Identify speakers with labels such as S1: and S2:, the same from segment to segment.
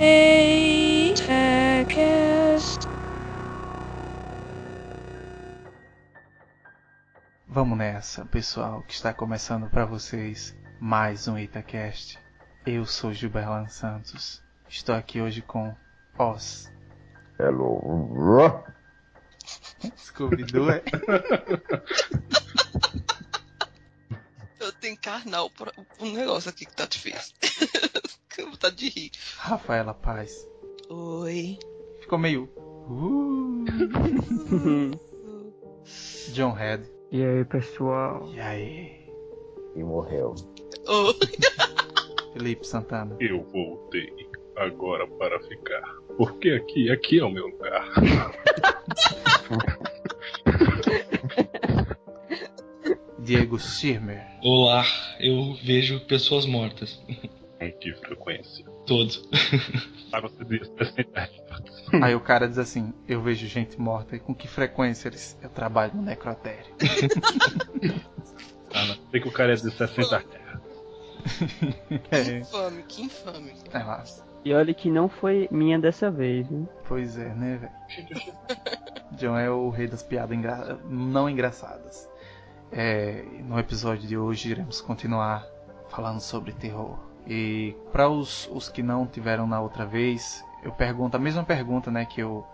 S1: Itacast.
S2: Vamos nessa, pessoal, que está começando para vocês mais um Itacast. Eu sou Gilberlan Santos. Estou aqui hoje com Oz.
S3: Hello.
S2: Scooby-Doo é...
S4: Encarnar o pro- um negócio aqui que tá difícil. que vontade de rir.
S2: Rafaela Paz.
S4: Oi.
S2: Ficou meio... Uh. John Head.
S5: E aí, pessoal?
S2: E aí?
S3: E morreu.
S4: Oi.
S2: Felipe Santana.
S6: Eu voltei agora para ficar. Porque aqui, aqui é o meu lugar.
S2: Diego Schirmer.
S7: Olá, eu vejo pessoas mortas.
S6: Com que frequência?
S7: Todos.
S6: Você diz 60 Hz.
S2: Aí o cara diz assim, eu vejo gente morta e com que frequência eles... eu trabalho no necrotério.
S6: Ah, não. Sei que o cara é de 60 Hz.
S4: Que
S2: É,
S4: infame, que infame.
S2: é lá.
S5: E olha que não foi minha dessa vez, né?
S2: Pois é, né, velho? John é o rei das piadas engra... não engraçadas. É, no episódio de hoje iremos continuar falando sobre terror. E para os, os que não tiveram na outra vez, eu pergunto a mesma pergunta, né, que eu...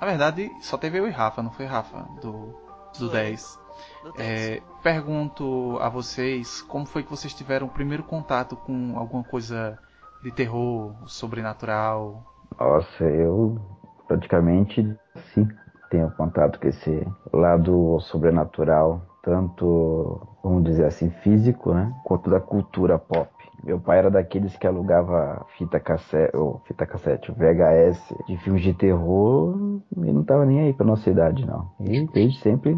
S2: Na verdade, só teve eu e Rafa, não foi Rafa, do, do
S4: Foi.
S2: 10.
S4: Não
S2: É, pergunto a vocês como foi que vocês tiveram o primeiro contato com alguma coisa de terror, sobrenatural.
S3: Nossa, eu praticamente sim tenho contato com esse lado sobrenatural, tanto, vamos dizer assim, físico, né? Quanto da cultura pop. Meu pai era daqueles que alugava fita cassete, ou fita cassete, VHS de filmes de terror e não tava nem aí pra nossa idade, não. E desde sempre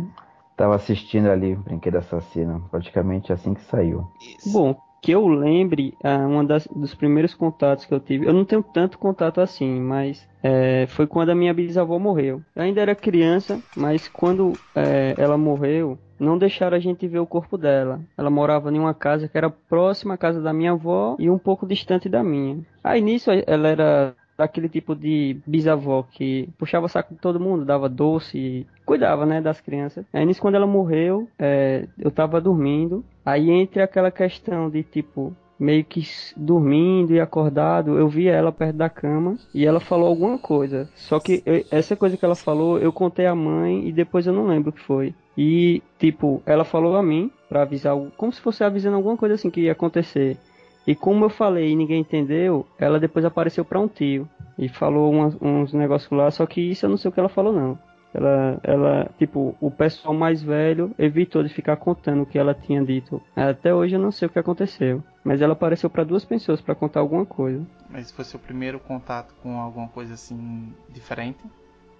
S3: tava assistindo ali Brinquedo Assassino, praticamente assim que saiu.
S4: Isso.
S5: Bom, que eu lembre, ah, uma das, dos primeiros contatos que eu tive, eu não tenho tanto contato assim, mas é, foi quando a minha bisavó morreu. Eu ainda era criança, mas quando é, ela morreu, não deixaram a gente ver o corpo dela. Ela morava em uma casa que era próxima à casa da minha avó e um pouco distante da minha. Aí nisso ela era daquele tipo de bisavó que puxava saco de todo mundo, dava doce, cuidava, né, das crianças. Aí nisso quando ela morreu, é, eu tava dormindo. Aí entre aquela questão de tipo meio que dormindo e acordado, eu vi ela perto da cama e ela falou alguma coisa. Só que eu- essa coisa que ela falou, eu contei à mãe e depois eu não lembro o que foi. E tipo, ela falou a mim pra avisar, como se fosse avisando alguma coisa assim que ia acontecer. E como eu falei e ninguém entendeu, ela depois apareceu pra um tio e falou uns negócios lá, só que isso eu não sei o que ela falou não. Ela, ela, tipo, o pessoal mais velho evitou de ficar contando o que ela tinha dito. Até hoje eu não sei o que aconteceu. Mas ela apareceu pra duas pessoas pra contar alguma coisa.
S2: Mas foi seu primeiro contato com alguma coisa assim diferente?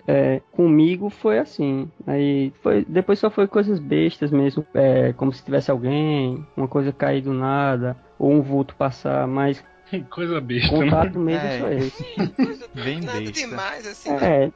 S5: É, comigo foi assim. Aí foi, depois só foi coisas bestas mesmo, é, como se tivesse alguém, uma coisa cair do nada, ou um vulto passar, mas
S6: Coisa besta, né?
S5: contato mesmo
S2: É.
S5: só esse.
S4: Coisa-
S2: Bem
S4: Nada
S2: besta.
S4: demais, assim.
S5: É,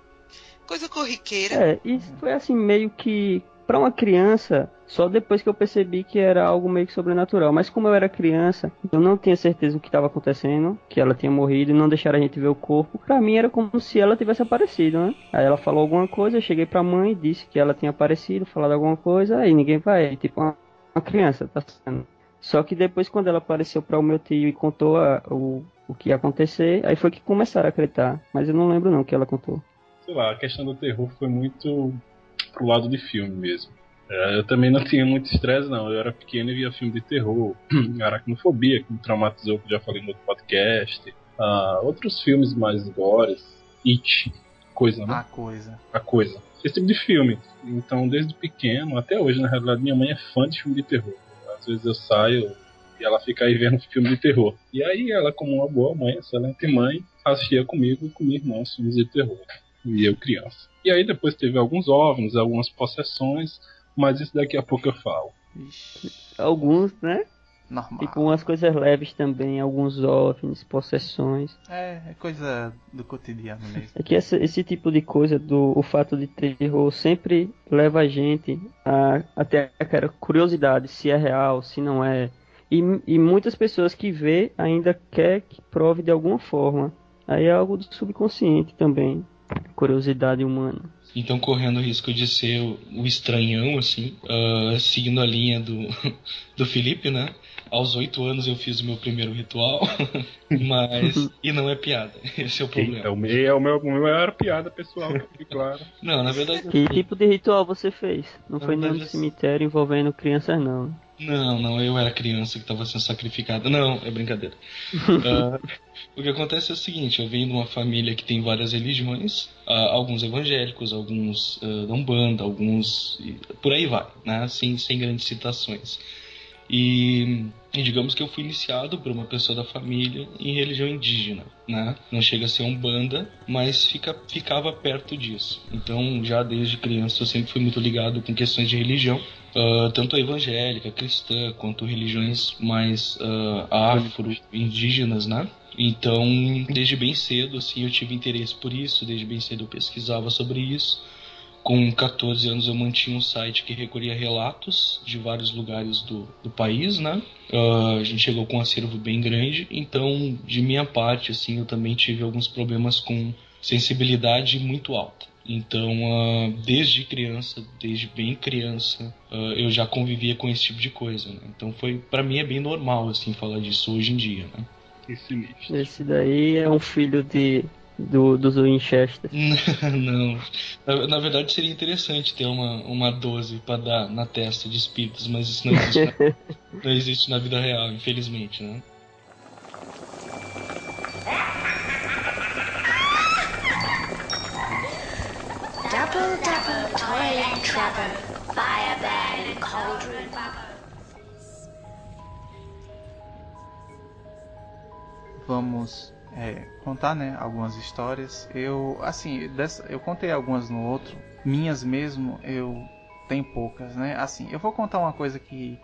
S4: Coisa corriqueira.
S5: É, isso foi assim meio que pra uma criança, só depois que eu percebi que era algo meio que sobrenatural. Mas como eu era criança, eu não tinha certeza do que estava acontecendo, que ela tinha morrido e não deixaram a gente ver o corpo. Pra mim era como se ela tivesse aparecido, né? Aí ela falou alguma coisa, eu cheguei pra mãe, disse que ela tinha aparecido, falado alguma coisa, aí ninguém vai, tipo uma, uma criança, tá sendo. Só que depois quando ela apareceu para o meu tio e contou a- o, o que ia acontecer, aí foi que começaram a acreditar. Mas eu não lembro não o que ela contou.
S6: Sei lá, a questão do terror foi muito pro lado de filme mesmo. É, eu também não tinha muito estresse, não. Eu era pequeno e via filme de terror. Aracnofobia, que me traumatizou, que eu já falei no outro podcast. Ah, outros filmes mais gores. It, coisa, né?
S2: A coisa.
S6: A coisa. Esse tipo de filme. Então, desde pequeno, até hoje, na realidade, minha mãe é fã de filme de terror. Às vezes eu saio e ela fica aí vendo filme de terror. E aí ela, como uma boa mãe, excelente mãe, assistia comigo e com minha irmã filmes de terror. E eu criança. E aí depois teve alguns OVNIs, algumas possessões, mas isso daqui a pouco eu falo.
S5: Alguns, né?
S2: normal.
S5: Tipo umas coisas leves também, alguns OVNIs, possessões.
S2: É, é coisa do cotidiano mesmo.
S5: É que essa- esse tipo de coisa, do o fato de terror, sempre leva a gente a, a ter aquela curiosidade se é real, se não é. E, e muitas pessoas que vê ainda quer que prove de alguma forma. Aí é algo do subconsciente também, curiosidade humana.
S7: Então, correndo o risco de ser o, estranhão, assim, uh, seguindo a linha do, do Felipe, né? Aos oito anos eu fiz o meu primeiro ritual, mas. e não é piada, esse é o problema.
S6: É o meu, é o meu, maior piada pessoal, claro.
S7: Não, na verdade.
S5: Que tipo de ritual você fez? Não
S7: Na
S5: foi nenhum cemitério envolvendo crianças, não.
S7: Não, não, eu era criança que estava sendo sacrificada. Não, é brincadeira. Ah, o que acontece é o seguinte: eu venho de uma família que tem várias religiões, ah, alguns evangélicos, alguns ah, da Umbanda, alguns. por aí vai, né? Sem, sem grandes citações. E, e digamos que eu fui iniciado por uma pessoa da família em religião indígena, né? Não chega a ser Umbanda, mas fica, ficava perto disso. Então, já desde criança, eu sempre fui muito ligado com questões de religião. Ah, tanto a evangélica, cristã, quanto religiões mais ah, afro-indígenas, né? Então, desde bem cedo, assim, eu tive interesse por isso, desde bem cedo eu pesquisava sobre isso. Com 14 anos eu mantinha um site que recolhia relatos de vários lugares do, do país, né? Ah, a gente chegou com um acervo bem grande, então, de minha parte, assim, eu também tive alguns problemas com sensibilidade muito alta. Então, ah, desde criança, desde bem criança, ah, eu já convivia com esse tipo de coisa. Né? Então, foi para mim é bem normal assim falar disso hoje em dia. Né?
S5: Esse daí é um filho de do, dos Winchester.
S7: Não, na, na verdade seria interessante ter uma, uma 12 para dar na testa de espíritos, mas isso não existe, na, não existe na vida real, infelizmente, né?
S8: Double, double, toilet trouble, fire burn, cauldron
S2: Vamos é, contar, né, algumas histórias. Eu, assim, dessa, eu contei algumas no outro. Minhas mesmo, eu tenho poucas, né? Assim, eu vou contar uma coisa que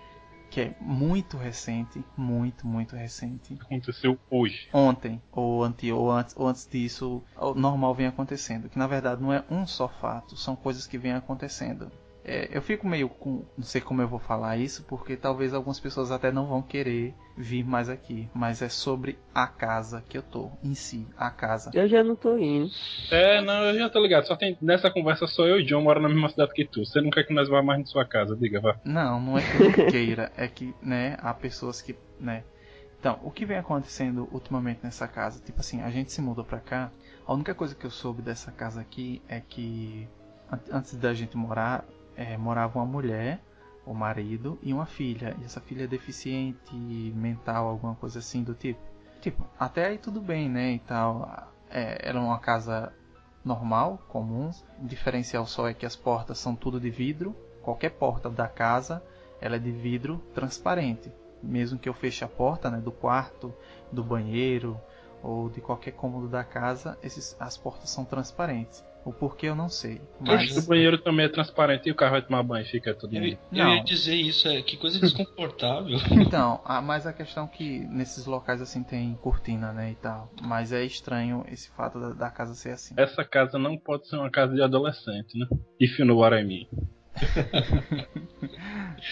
S2: que é muito recente, muito, muito recente.
S6: Aconteceu hoje.
S2: Ontem, ou, ante, ou, antes, ou antes disso, o normal vem acontecendo. Que na verdade não é um só fato, são coisas que vêm acontecendo. É, eu fico meio com. Não sei como eu vou falar isso, porque talvez algumas pessoas até não vão querer vir mais aqui. Mas é sobre a casa que eu tô, em si, a casa.
S5: Eu já não tô indo.
S6: É, não, eu já tô ligado. Só tem nessa conversa só eu e John moram na mesma cidade que tu. Você não quer que nós vá mais na sua casa, diga, vá.
S2: Não, não é que eu não queira, é que, né, há pessoas que, né. Então, o que vem acontecendo ultimamente nessa casa? Tipo assim, a gente se mudou pra cá. A única coisa que eu soube dessa casa aqui é que an- antes da gente morar, é, morava uma mulher, o marido e uma filha. E essa filha é deficiente mental, alguma coisa assim do tipo. Tipo, até aí tudo bem, né? E tal. É, era uma casa normal, comum. O diferencial só é que as portas são tudo de vidro. Qualquer porta da casa, ela é de vidro transparente. Mesmo que eu feche a porta, né, do quarto, do banheiro ou de qualquer cômodo da casa, esses, as portas são transparentes. O porquê eu não sei.
S6: Oxe, o
S2: Mas
S6: banheiro também é transparente e o carro vai tomar banho e fica tudo
S7: Eu, eu
S2: Não.
S7: ia dizer isso, é que coisa desconfortável.
S2: então, ah, mas a questão é que nesses locais assim tem cortina, né, e tal. Mas é estranho esse fato da, da casa ser assim.
S6: Essa casa não pode ser uma casa de adolescente, né? If you know what I mean.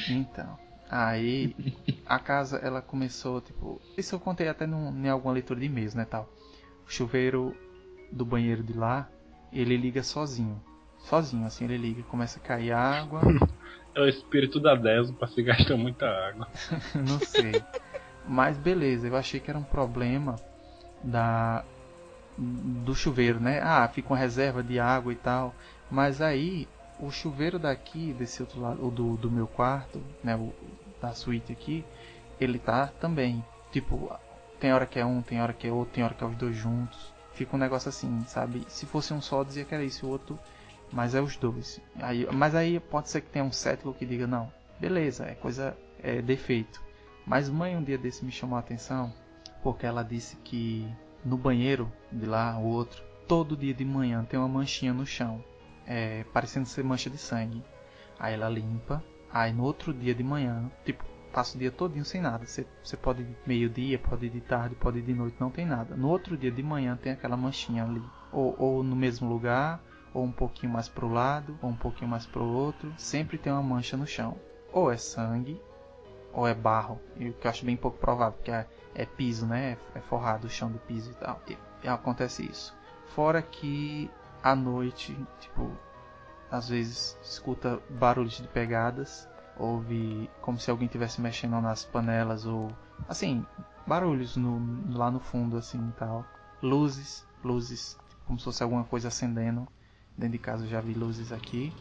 S2: Então, aí a casa ela começou, tipo, isso eu contei até num, em alguma leitura de e-mails, né, tal. O chuveiro do banheiro de lá, ele liga sozinho. Sozinho, assim, ele liga, começa a cair água,
S6: É o espírito da Desmo pra se gastar muita água.
S2: não sei. Mas beleza, eu achei que era um problema da do chuveiro, né? Ah, fica uma reserva de água e tal. Mas aí o chuveiro daqui, desse outro lado, do, do meu quarto, né, o da suíte aqui, ele tá também. Tipo, tem hora que é um, tem hora que é outro, tem hora que é os dois juntos. Fica um negócio assim, sabe? Se fosse um só, dizia que era isso, o outro, mas é os dois. Aí, mas aí pode ser que tenha um cético que diga, não, beleza, é coisa, é defeito. Mas mãe um dia desse me chamou a atenção, porque ela disse que no banheiro de lá, o outro, todo dia de manhã tem uma manchinha no chão, é, parecendo ser mancha de sangue. Aí ela limpa, aí no outro dia de manhã, tipo, passa o dia todinho sem nada. Você, você pode ir meio-dia, pode ir de tarde, pode ir de noite, não tem nada. No outro dia de manhã tem aquela manchinha ali. Ou, ou no mesmo lugar, ou um pouquinho mais pro lado, ou um pouquinho mais pro outro. Sempre tem uma mancha no chão. Ou é sangue, ou é barro. O que eu acho bem pouco provável, porque a- é piso, né? É forrado o chão de piso e tal. E, e acontece isso. Fora que à noite, tipo, às vezes escuta barulhos de pegadas, ouve como se alguém estivesse mexendo nas panelas ou assim, barulhos no, lá no fundo assim e tal. Luzes, luzes, como se fosse alguma coisa acendendo. Dentro de casa eu já vi luzes aqui.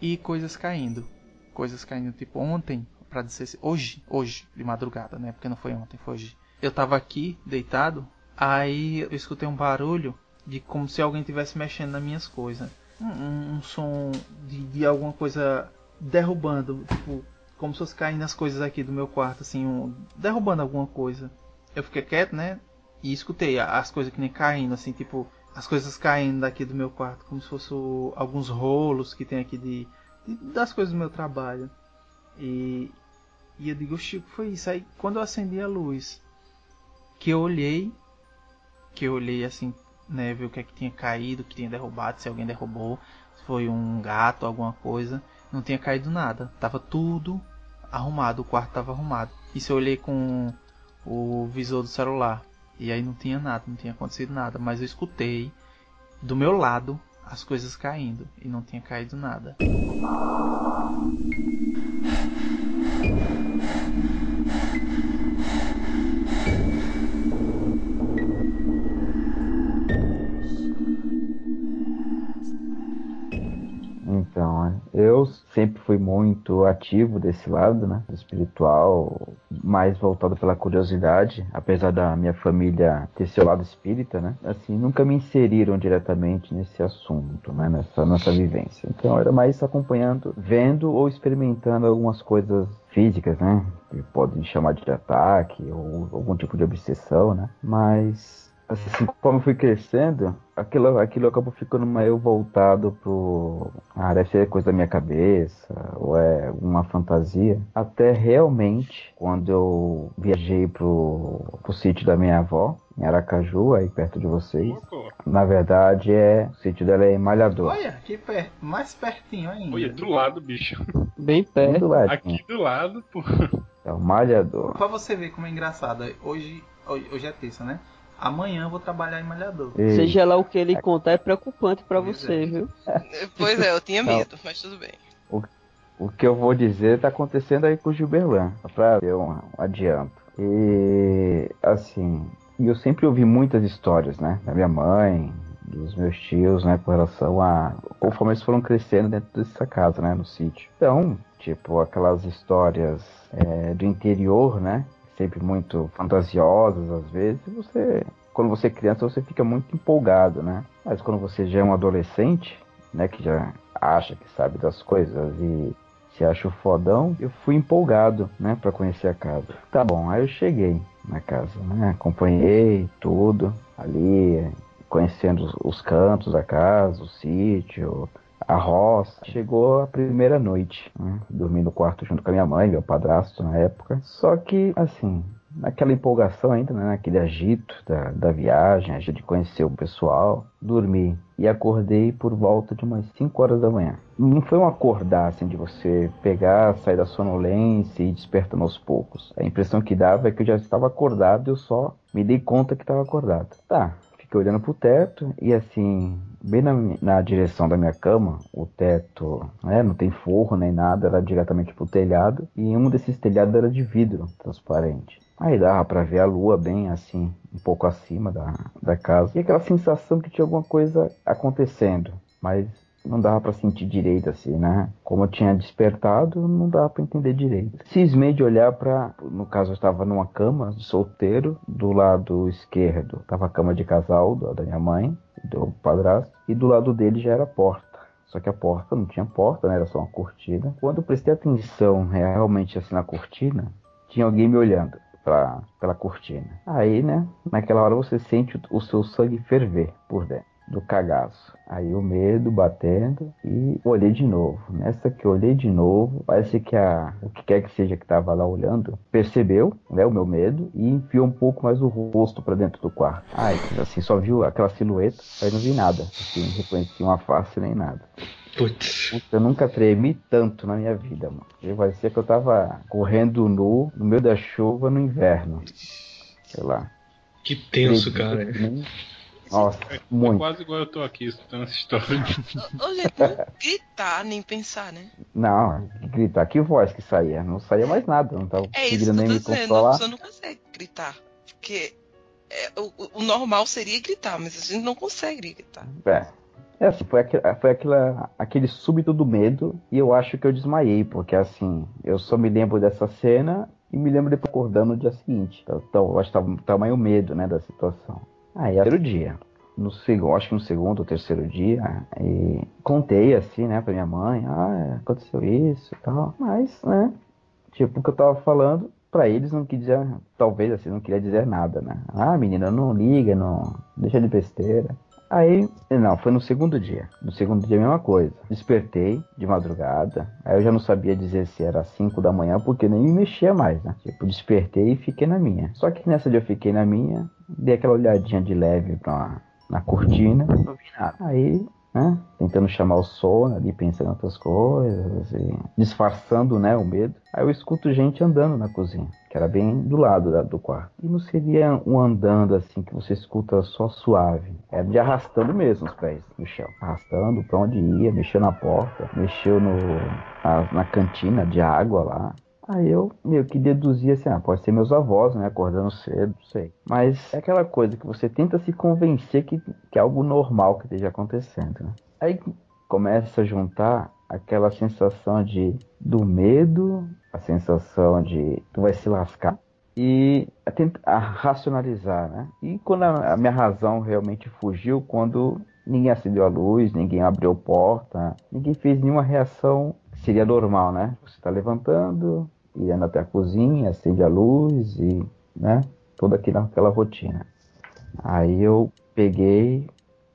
S2: E coisas caindo. Coisas caindo, tipo ontem, para dizer hoje, hoje, de madrugada, né? Porque não foi ontem, foi hoje. Eu tava aqui, deitado, aí eu escutei um barulho de como se alguém tivesse mexendo nas minhas coisas. Um, um, um som de, de alguma coisa derrubando, tipo, como se fosse caindo as coisas aqui do meu quarto, assim, um, derrubando alguma coisa. Eu fiquei quieto, né? E escutei as coisas que nem caindo, assim, tipo, as coisas caindo daqui do meu quarto, como se fosse o, alguns rolos que tem aqui de, de, das coisas do meu trabalho. E, e eu digo, Chico, foi isso. Aí quando eu acendi a luz, que eu olhei, que eu olhei assim, né, ver o que é que tinha caído, que tinha derrubado, se alguém derrubou, se foi um gato, alguma coisa. Não tinha caído nada. Tava tudo arrumado, o quarto tava arrumado. Isso eu olhei com o visor do celular. E aí não tinha nada, não tinha acontecido nada. Mas eu escutei do meu lado as coisas caindo. E não tinha caído nada.
S3: Eu sempre fui muito ativo desse lado, né, espiritual, mais voltado pela curiosidade, apesar da minha família ter seu lado espírita, né, assim, nunca me inseriram diretamente nesse assunto, né, nessa nossa vivência. Então, era mais acompanhando, vendo ou experimentando algumas coisas físicas, né, que podem chamar de ataque ou algum tipo de obsessão, né, mas assim, como eu fui crescendo, aquilo, aquilo acabou ficando meio voltado pro. Ah, deve ser coisa da minha cabeça, ou é uma fantasia. Até realmente, quando eu viajei pro, pro sítio da minha avó, em Aracaju, aí perto de vocês. Na verdade, é. O sítio dela é em Malhador.
S2: Olha, aqui perto, mais pertinho ainda.
S6: Olha, do lado, bicho.
S5: Bem
S3: Do
S5: perto.
S3: lado.
S6: Aqui do lado, pô.
S3: É o Malhador.
S2: Pra você ver como é engraçado, hoje, hoje hoje é terça, né? Amanhã eu vou trabalhar em Malhador.
S3: E-
S5: Seja lá o que ele contar, é preocupante pra
S2: Pois
S5: você,
S2: é.
S5: viu?
S4: Pois é, eu tinha
S3: Não.
S4: medo, mas tudo bem.
S3: O que eu vou dizer tá acontecendo aí com o Gilberlan, pra ter um, um adianto. E assim, e eu sempre ouvi muitas histórias, né, da minha mãe, dos meus tios, né, com relação a conforme eles foram crescendo dentro dessa casa, né, no sítio. Então, tipo, aquelas histórias é, do interior, né, sempre muito fantasiosas às vezes, você, quando você é criança, você fica muito empolgado, né, mas quando você já é um adolescente, né, que já acha que sabe das coisas e se acha o fodão, eu fui empolgado, né, para conhecer a casa. Tá bom, aí eu cheguei na casa, né, acompanhei tudo ali, conhecendo os, os cantos da casa, o sítio, a roça. Chegou a primeira noite, né, dormi no quarto junto com a minha mãe, meu padrasto na época. Só que, assim, naquela empolgação ainda, né, naquele agito da, da viagem, agito de conhecer o pessoal, dormi e acordei por volta de umas 5 horas da manhã. Não foi um acordar assim de você pegar, sair da sonolência e despertando aos poucos. A impressão que dava é que eu já estava acordado e eu só me dei conta que estava acordado. Tá, fiquei olhando pro teto e assim, bem na, na direção da minha cama, o teto, né, não tem forro nem nada, era diretamente pro telhado e um desses telhados era de vidro transparente. Aí dava pra ver a lua bem assim, um pouco acima da, da casa. E aquela sensação que tinha alguma coisa acontecendo, mas não dava pra sentir direito assim, né? Como eu tinha despertado, não dava pra entender direito. Cismei de olhar pra, no caso eu estava numa cama solteiro, do lado esquerdo tava a cama de casal da minha mãe, do padrasto, e do lado dele já era a porta. Só que a porta não tinha porta, né? Era só uma cortina. Quando eu prestei atenção realmente assim na cortina, tinha alguém me olhando pra, pela cortina. Aí, né, naquela hora você sente o seu sangue ferver por dentro do cagaço. Aí o medo batendo e olhei de novo. Nessa que eu olhei de novo, parece que a o que quer que seja que estava lá olhando percebeu, né, o meu medo e enfiou um pouco mais o rosto para dentro do quarto. Ai, assim, só viu aquela silhueta, aí não vi nada. Assim, não reconheci uma face nem nada.
S7: Putz.
S3: Eu nunca tremi tanto na minha vida, mano. E Parecia que eu tava correndo nu, no meio da chuva, no inverno. Sei lá.
S7: Que tenso,
S3: Tremi
S7: cara.
S3: nem- Nossa,
S6: É
S3: muito.
S6: quase igual eu tô aqui escutando essa história.
S4: Gente, não gritar nem pensar, né?
S3: Não, gritar, que voz que saía? Não saía mais nada, não tava
S4: É isso que
S3: conseguindo
S4: eu
S3: nem
S4: tô
S3: me
S4: dizendo. A
S3: controlar.
S4: pessoa não consegue gritar. Porque é, o, o normal seria gritar, mas a gente não consegue gritar.
S3: É. É assim, foi, aquele, foi aquela, aquele súbito do medo e eu acho que eu desmaiei, porque assim, eu só me lembro dessa cena e me lembro depois acordando no dia seguinte. Então, então eu acho que tava, tava meio medo, né, da situação. Aí, era o dia. No acho que no segundo ou terceiro dia, e contei assim, né, pra minha mãe, ah, aconteceu isso e tal, mas, né, tipo, o que eu tava falando, pra eles não queria talvez assim, não queria dizer nada, né. Ah, menina, não liga, não, deixa de besteira. Aí, não, foi no segundo dia. No segundo dia a mesma coisa. Despertei de madrugada. Aí eu já não sabia dizer se era 5 da manhã, porque nem me mexia mais, né? Tipo, despertei e fiquei na minha. Só que nessa dia eu fiquei na minha, dei aquela olhadinha de leve pra, na cortina, não vi nada. Aí, né? Tentando chamar o sono ali, pensando em outras coisas, e disfarçando, né, o medo. Aí eu escuto gente andando na cozinha, que era bem do lado da- do quarto. E não seria um andando assim que você escuta só suave. Era de arrastando mesmo os pés no chão. Arrastando pra onde ia, mexeu na porta, mexeu no, na, na cantina de água lá. Aí eu meio que deduzia assim, ah, pode ser meus avós, né, acordando cedo, não sei. Mas é aquela coisa que você tenta se convencer que, que é algo normal que esteja acontecendo, né? Aí começa a juntar aquela sensação de do medo, a sensação de tu vai se lascar e a tenta- a racionalizar, né? E quando a, a minha razão realmente fugiu, quando ninguém acendeu a luz, ninguém abriu porta, ninguém fez nenhuma reação que seria normal, né? Você está levantando, indo até a cozinha, acende a luz e, né? Toda aquela, aquela rotina. Aí eu peguei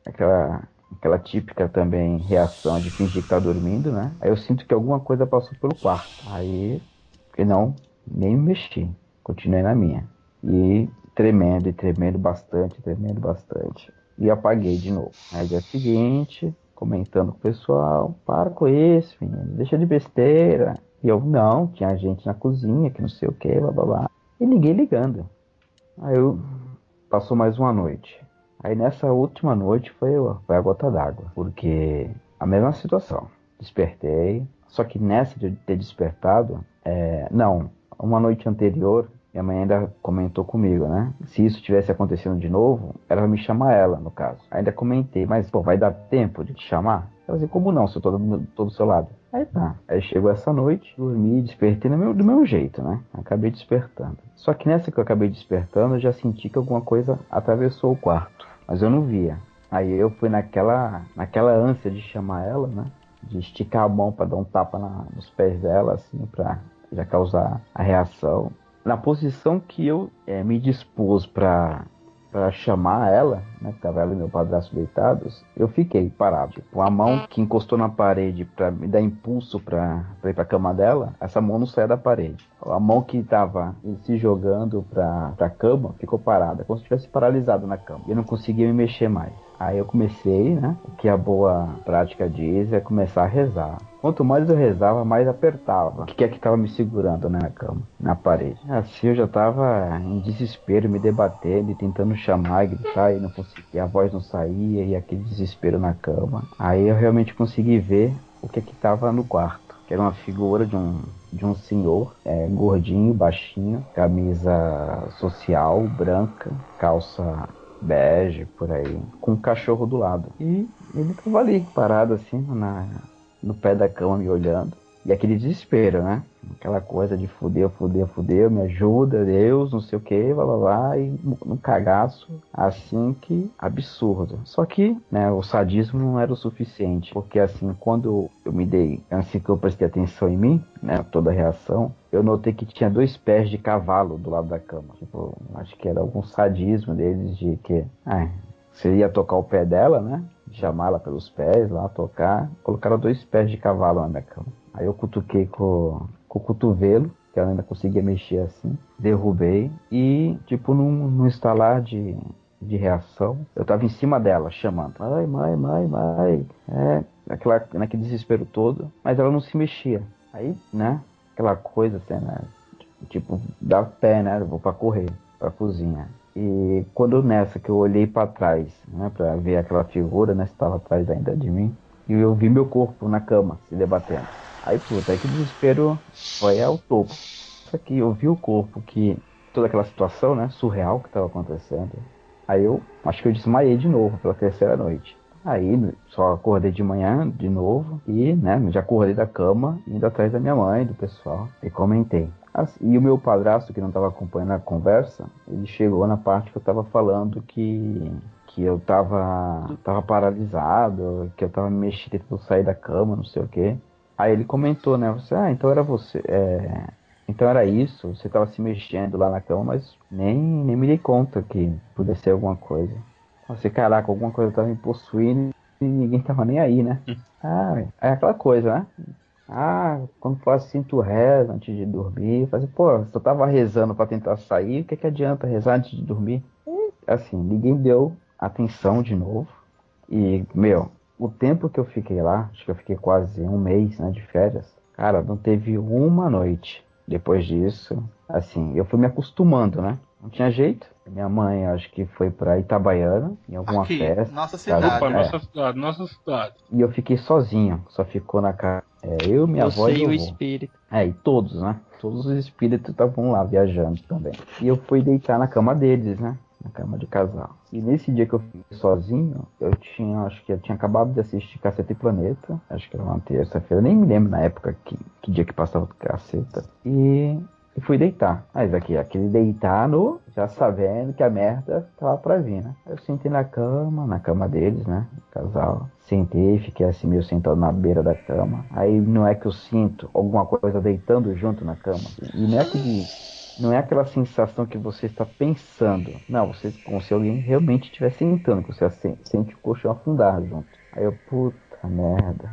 S3: aquela aquela típica também reação de fingir que tá dormindo, né? Aí eu sinto que alguma coisa passou pelo quarto. Aí, e não, nem me mexi. Continuei na minha. E tremendo, e tremendo bastante, tremendo bastante. E apaguei de novo. Aí dia seguinte, comentando com o pessoal, para com isso, menino, deixa de besteira. E eu, não, tinha gente na cozinha, que não sei o que, blá blá blá. E ninguém ligando. Aí eu passou mais uma noite. Aí nessa última noite foi, foi a gota d'água, porque a mesma situação. Despertei, só que nessa de ter despertado, é, não, uma noite anterior, minha mãe ainda comentou comigo, né? Se isso tivesse acontecendo de novo, era pra me chamar ela, no caso. Ainda comentei, mas pô, vai dar tempo de te chamar? Eu falei, como não, se eu tô do, do seu lado? Aí tá. Aí chegou essa noite, dormi, despertei do meu, do meu jeito, né? Acabei despertando. Só que nessa que eu acabei despertando, eu já senti que alguma coisa atravessou o quarto. Mas eu não via. Aí eu fui naquela, naquela ânsia de chamar ela, né? De esticar a mão para dar um tapa na- nos pés dela, assim, pra já causar a reação. Na posição que eu eh, me dispus para chamar ela, né, que tava ela e meu padrasto deitados, eu fiquei parado. Tipo, a mão que encostou na parede para me dar impulso para ir pra cama dela, essa mão não saía da parede. A mão que tava se jogando pra, pra cama ficou parada, como se estivesse paralisado na cama. Eu não conseguia me mexer mais. Aí eu comecei, né? O que a boa prática diz é começar a rezar. Quanto mais eu rezava, mais apertava. O que é que tava me segurando né, na cama, na parede? Assim eu já tava em desespero, me debatendo e tentando chamar, gritar e não conseguia. A voz não saía e aquele desespero na cama. Aí eu realmente consegui ver o que é que tava no quarto. Que era uma figura de um, de um senhor, é, gordinho, baixinho, camisa social, branca, calça bege, por aí, com um cachorro do lado. E ele tava ali, parado assim, na, no pé da cama, me olhando. E aquele desespero, né? Aquela coisa de fudeu, fudeu, fudeu, me ajuda, Deus, não sei o que, blá blá blá, e um cagaço assim que absurdo. Só que, né, o sadismo não era o suficiente, porque assim, quando eu me dei, assim que eu prestei atenção em mim, né, toda a reação, eu notei que tinha dois pés de cavalo do lado da cama. Tipo, acho que era algum sadismo deles de que, ah, seria tocar o pé dela, né? Chamá-la pelos pés lá, tocar. Colocaram dois pés de cavalo na minha cama. Aí eu cutuquei com, com o cotovelo, que ela ainda conseguia mexer assim. Derrubei e, tipo, num, num estalar de, de reação. Eu tava em cima dela, chamando. Mãe, mãe, mãe, mãe. É, naquele desespero todo. Mas ela não se mexia. Aí, né? Aquela coisa assim, né? Tipo, dá pé, né? Eu vou pra correr, pra cozinha. E quando nessa que eu olhei para trás, né? Pra ver aquela figura, né? Estava atrás ainda de mim. E eu vi meu corpo na cama, se debatendo. Aí, puta, aí que desespero foi ao topo. Só que eu vi o corpo que toda aquela situação, né, surreal que estava acontecendo. Aí eu acho que eu desmaiei de novo pela terceira noite. Aí só acordei de manhã de novo e, né, já acordei da cama, indo atrás da minha mãe, do pessoal, e comentei. E o meu padrasto, que não estava acompanhando a conversa, ele chegou na parte que eu estava falando que que eu tava, tava paralisado, que eu tava me mexendo, tentando sair da cama, não sei o que. Aí ele comentou, né? Você, ah, então era você. É, então era isso, você tava se mexendo lá na cama, mas nem, nem me dei conta que pudesse ser alguma coisa. Você, caraca, alguma coisa tava me possuindo e ninguém tava nem aí, né? Hum. ah, é aquela coisa, né? Ah, quando for assim, tu reza antes de dormir. Faz, pô, você tava rezando para tentar sair, o que, que adianta rezar antes de dormir? E, assim, ninguém deu atenção de novo. E, meu, o tempo que eu fiquei lá, acho que eu fiquei quase um mês né, de férias, cara, não teve uma noite depois disso, assim, eu fui me acostumando, né? Não tinha jeito. Minha mãe, acho que foi pra Itabaiana, em alguma
S2: Aqui,
S3: festa.
S2: Nossa cidade.
S6: Opa,
S3: é.
S6: nossa cidade, nossa cidade.
S3: E eu fiquei sozinho, só ficou na casa. É, eu, minha avó e
S5: e o
S3: avô.
S5: espírito.
S3: É, e todos, né? Todos os espíritos estavam lá viajando também. E eu fui deitar na cama deles, né? Na cama de casal. E nesse dia que eu fiquei sozinho, eu tinha, acho que eu tinha acabado de assistir Caceta e Planeta. Acho que era uma terça-feira, nem me lembro na época que, que dia que passava o Caceta. E e fui deitar. Mas aqui, aquele deitar no. Já sabendo que a merda tava pra vir, né? Eu sentei na cama, na cama deles, né? Casal. Sentei, fiquei assim meio sentado na beira da cama. Aí não é que eu sinto alguma coisa deitando junto na cama. E não é que. Não é aquela sensação que você está pensando. Não, você como se alguém realmente estivesse sentando, que você sente o colchão afundar junto. Aí eu, puta merda.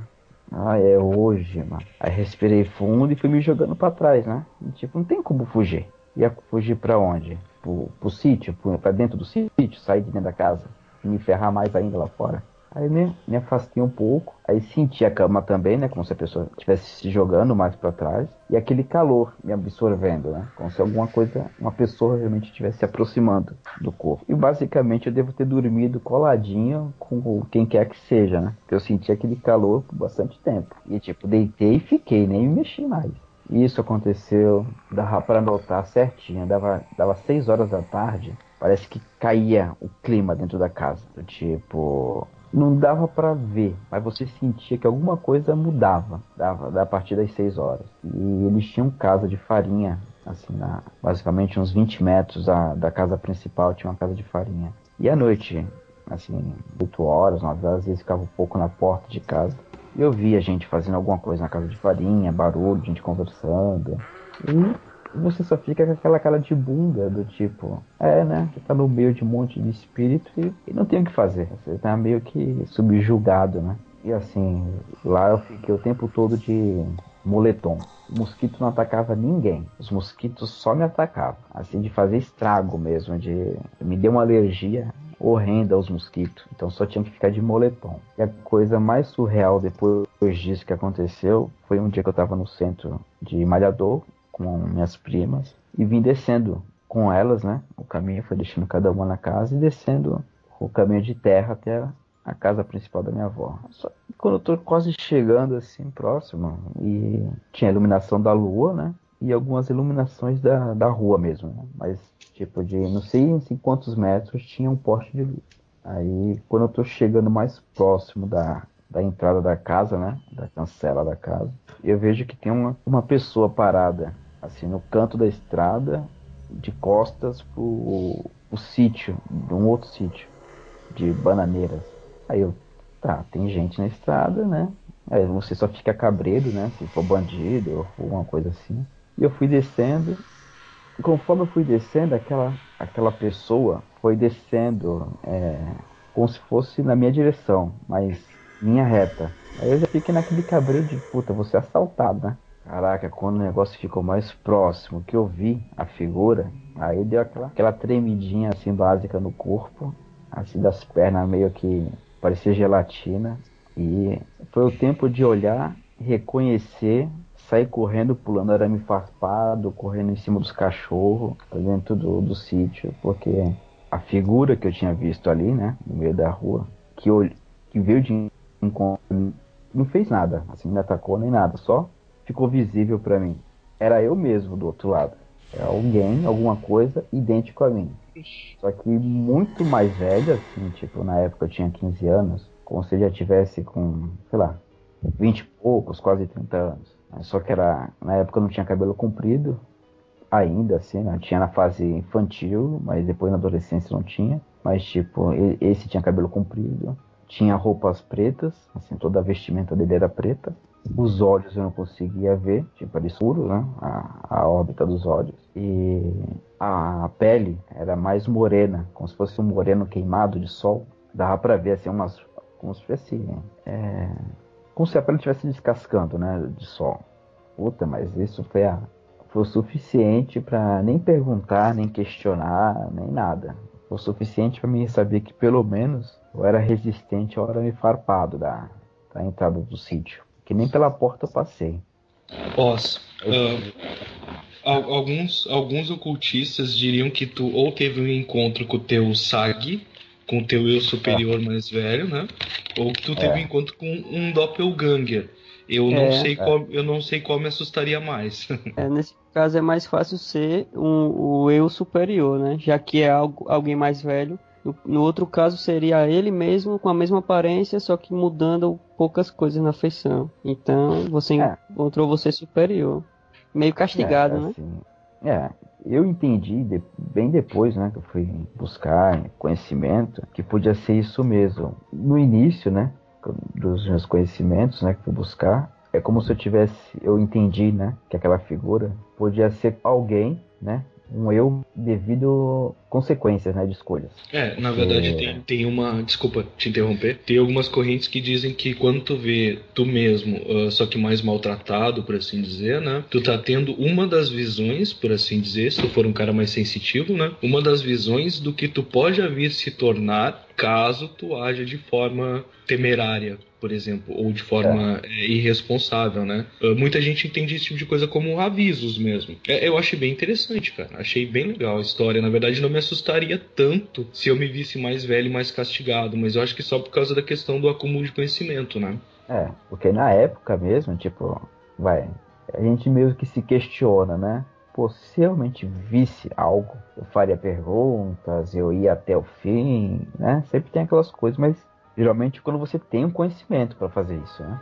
S3: Ah, é hoje, mano. Aí respirei fundo e fui me jogando pra trás, né? E, tipo, não tem como fugir. Ia fugir pra onde? Pro, pro sítio? Pra dentro do sítio? Sair de dentro da casa? Me ferrar mais ainda lá fora? Aí me, me afastei um pouco, aí senti a cama também, né? Como se a pessoa estivesse se jogando mais para trás. E aquele calor me absorvendo, né? Como se alguma coisa, uma pessoa realmente estivesse se aproximando do corpo. E basicamente eu devo ter dormido coladinho com quem quer que seja, né? Porque eu senti aquele calor por bastante tempo. E tipo, deitei e fiquei, nem me mexi mais. Isso aconteceu, dava para notar certinho, dava, dava 6 horas da tarde, parece que caía o clima dentro da casa. Tipo, não dava para ver, mas você sentia que alguma coisa mudava dava, da partir das 6 horas. E eles tinham casa de farinha, assim, na, basicamente uns 20 metros da, da casa principal tinha uma casa de farinha. E à noite, assim, 8 horas, 9 horas, eles ficavam um pouco na porta de casa. E eu via gente fazendo alguma coisa na casa de farinha, barulho, gente conversando. E você só fica com aquela cara de bunda do tipo, é, né? Você tá no meio de um monte de espírito e, e não tem o que fazer. Você tá meio que subjugado, né? E assim, lá eu fiquei o tempo todo de moletom. O mosquito não atacava ninguém. Os mosquitos só me atacavam. Assim, de fazer estrago mesmo. de Me deu uma alergia horrenda aos mosquitos. Então só tinha que ficar de moletom. E a coisa mais surreal depois disso que aconteceu foi um dia que eu tava no centro de Malhador com minhas primas e vim descendo com elas, né? O caminho foi deixando cada uma na casa e descendo o caminho de terra até a casa principal da minha avó. Só quando eu tô quase chegando assim próximo e tinha a iluminação da lua, né? E algumas iluminações da, da rua mesmo, né? Mas tipo de não sei em quantos metros tinha um poste de luz. Aí quando eu tô chegando mais próximo da, da entrada da casa, né? Da cancela da casa, eu vejo que tem uma, uma pessoa parada assim, no canto da estrada, de costas pro, pro sítio, de um outro sítio, de bananeiras. Aí eu, tá, tem gente na estrada, né? Aí você só fica cabreiro, né? Se for bandido ou alguma coisa assim. E eu fui descendo. E conforme eu fui descendo, aquela, aquela pessoa foi descendo é, como se fosse na minha direção, mas linha reta. Aí eu já fiquei naquele cabreiro de puta, você é assaltado, né? Caraca, quando o negócio ficou mais próximo, que eu vi a figura, aí deu aquela, aquela tremidinha assim básica no corpo, assim das pernas meio que parecia gelatina. E foi o tempo de olhar, reconhecer, sair correndo, pulando arame farpado, correndo em cima dos cachorros, dentro do, do sítio, porque a figura que eu tinha visto ali, né, no meio da rua, que, eu, que veio de encontro, não fez nada, assim, não atacou nem nada, só ficou visível para mim. Era eu mesmo do outro lado. Era alguém, alguma coisa idêntico a mim. Só que muito mais velho, assim, tipo, na época eu tinha 15 anos, como se já tivesse com, sei lá, 20 e poucos, quase 30 anos. Só que era, na época eu não tinha cabelo comprido, ainda, assim, né? Tinha na fase infantil, mas depois na adolescência não tinha. Mas, tipo, esse tinha cabelo comprido, tinha roupas pretas, assim, toda a vestimenta dele era preta. Os olhos eu não conseguia ver, tipo, era escuro, né? A, a órbita dos olhos. E a pele era mais morena, como se fosse um moreno queimado de sol. Dava pra ver, assim, umas. Como se fosse. É, como se a pele estivesse descascando, né? De sol. Puta, mas isso foi, a, foi o suficiente para nem perguntar, nem questionar, nem nada. Foi o suficiente para mim saber que pelo menos eu era resistente ao arame farpado da, da entrada do sítio. Que nem pela porta eu passei.
S7: Posso. Uh, alguns, alguns ocultistas diriam que tu ou teve um encontro com o teu SAG, com o teu eu superior mais velho, né? Ou que tu teve é. um encontro com um doppelganger. Eu não é, sei qual, eu não sei qual me assustaria mais.
S5: É, nesse caso é mais fácil ser um, o eu superior, né? Já que é algo, alguém mais velho. No, no, outro caso seria ele mesmo com a mesma aparência, só que mudando poucas coisas na feição. Então você é. encontrou você superior. Meio castigado,
S3: é,
S5: né?
S3: assim, É, eu entendi de, bem depois, né, que eu fui buscar conhecimento, que podia ser isso mesmo. No início, né, dos meus conhecimentos, né, que fui buscar, é como se eu tivesse, eu entendi, né, que aquela figura podia ser alguém, né, um eu devido consequências, né, de escolhas.
S7: É, na verdade é... tem, tem uma, desculpa te interromper, tem algumas correntes que dizem que quando tu vê tu mesmo, uh, só que mais maltratado, por assim dizer, né, tu tá tendo uma das visões, por assim dizer, se tu for um cara mais sensitivo, né, uma das visões do que tu pode vir se tornar caso tu haja de forma temerária, por exemplo, ou de forma é. irresponsável, né? Uh, muita gente entende esse tipo de coisa como avisos mesmo. É, eu achei bem interessante, cara. Achei bem legal a história. Na verdade, não me assustaria tanto se eu me visse mais velho e mais castigado, mas eu acho que só por causa da questão do acúmulo de conhecimento, né?
S3: É, porque na época mesmo, tipo, vai, a gente mesmo que se questiona, né? Pô, se realmente visse algo, eu faria perguntas, eu ia até o fim, né? Sempre tem aquelas coisas, mas geralmente quando você tem um conhecimento para fazer isso, né?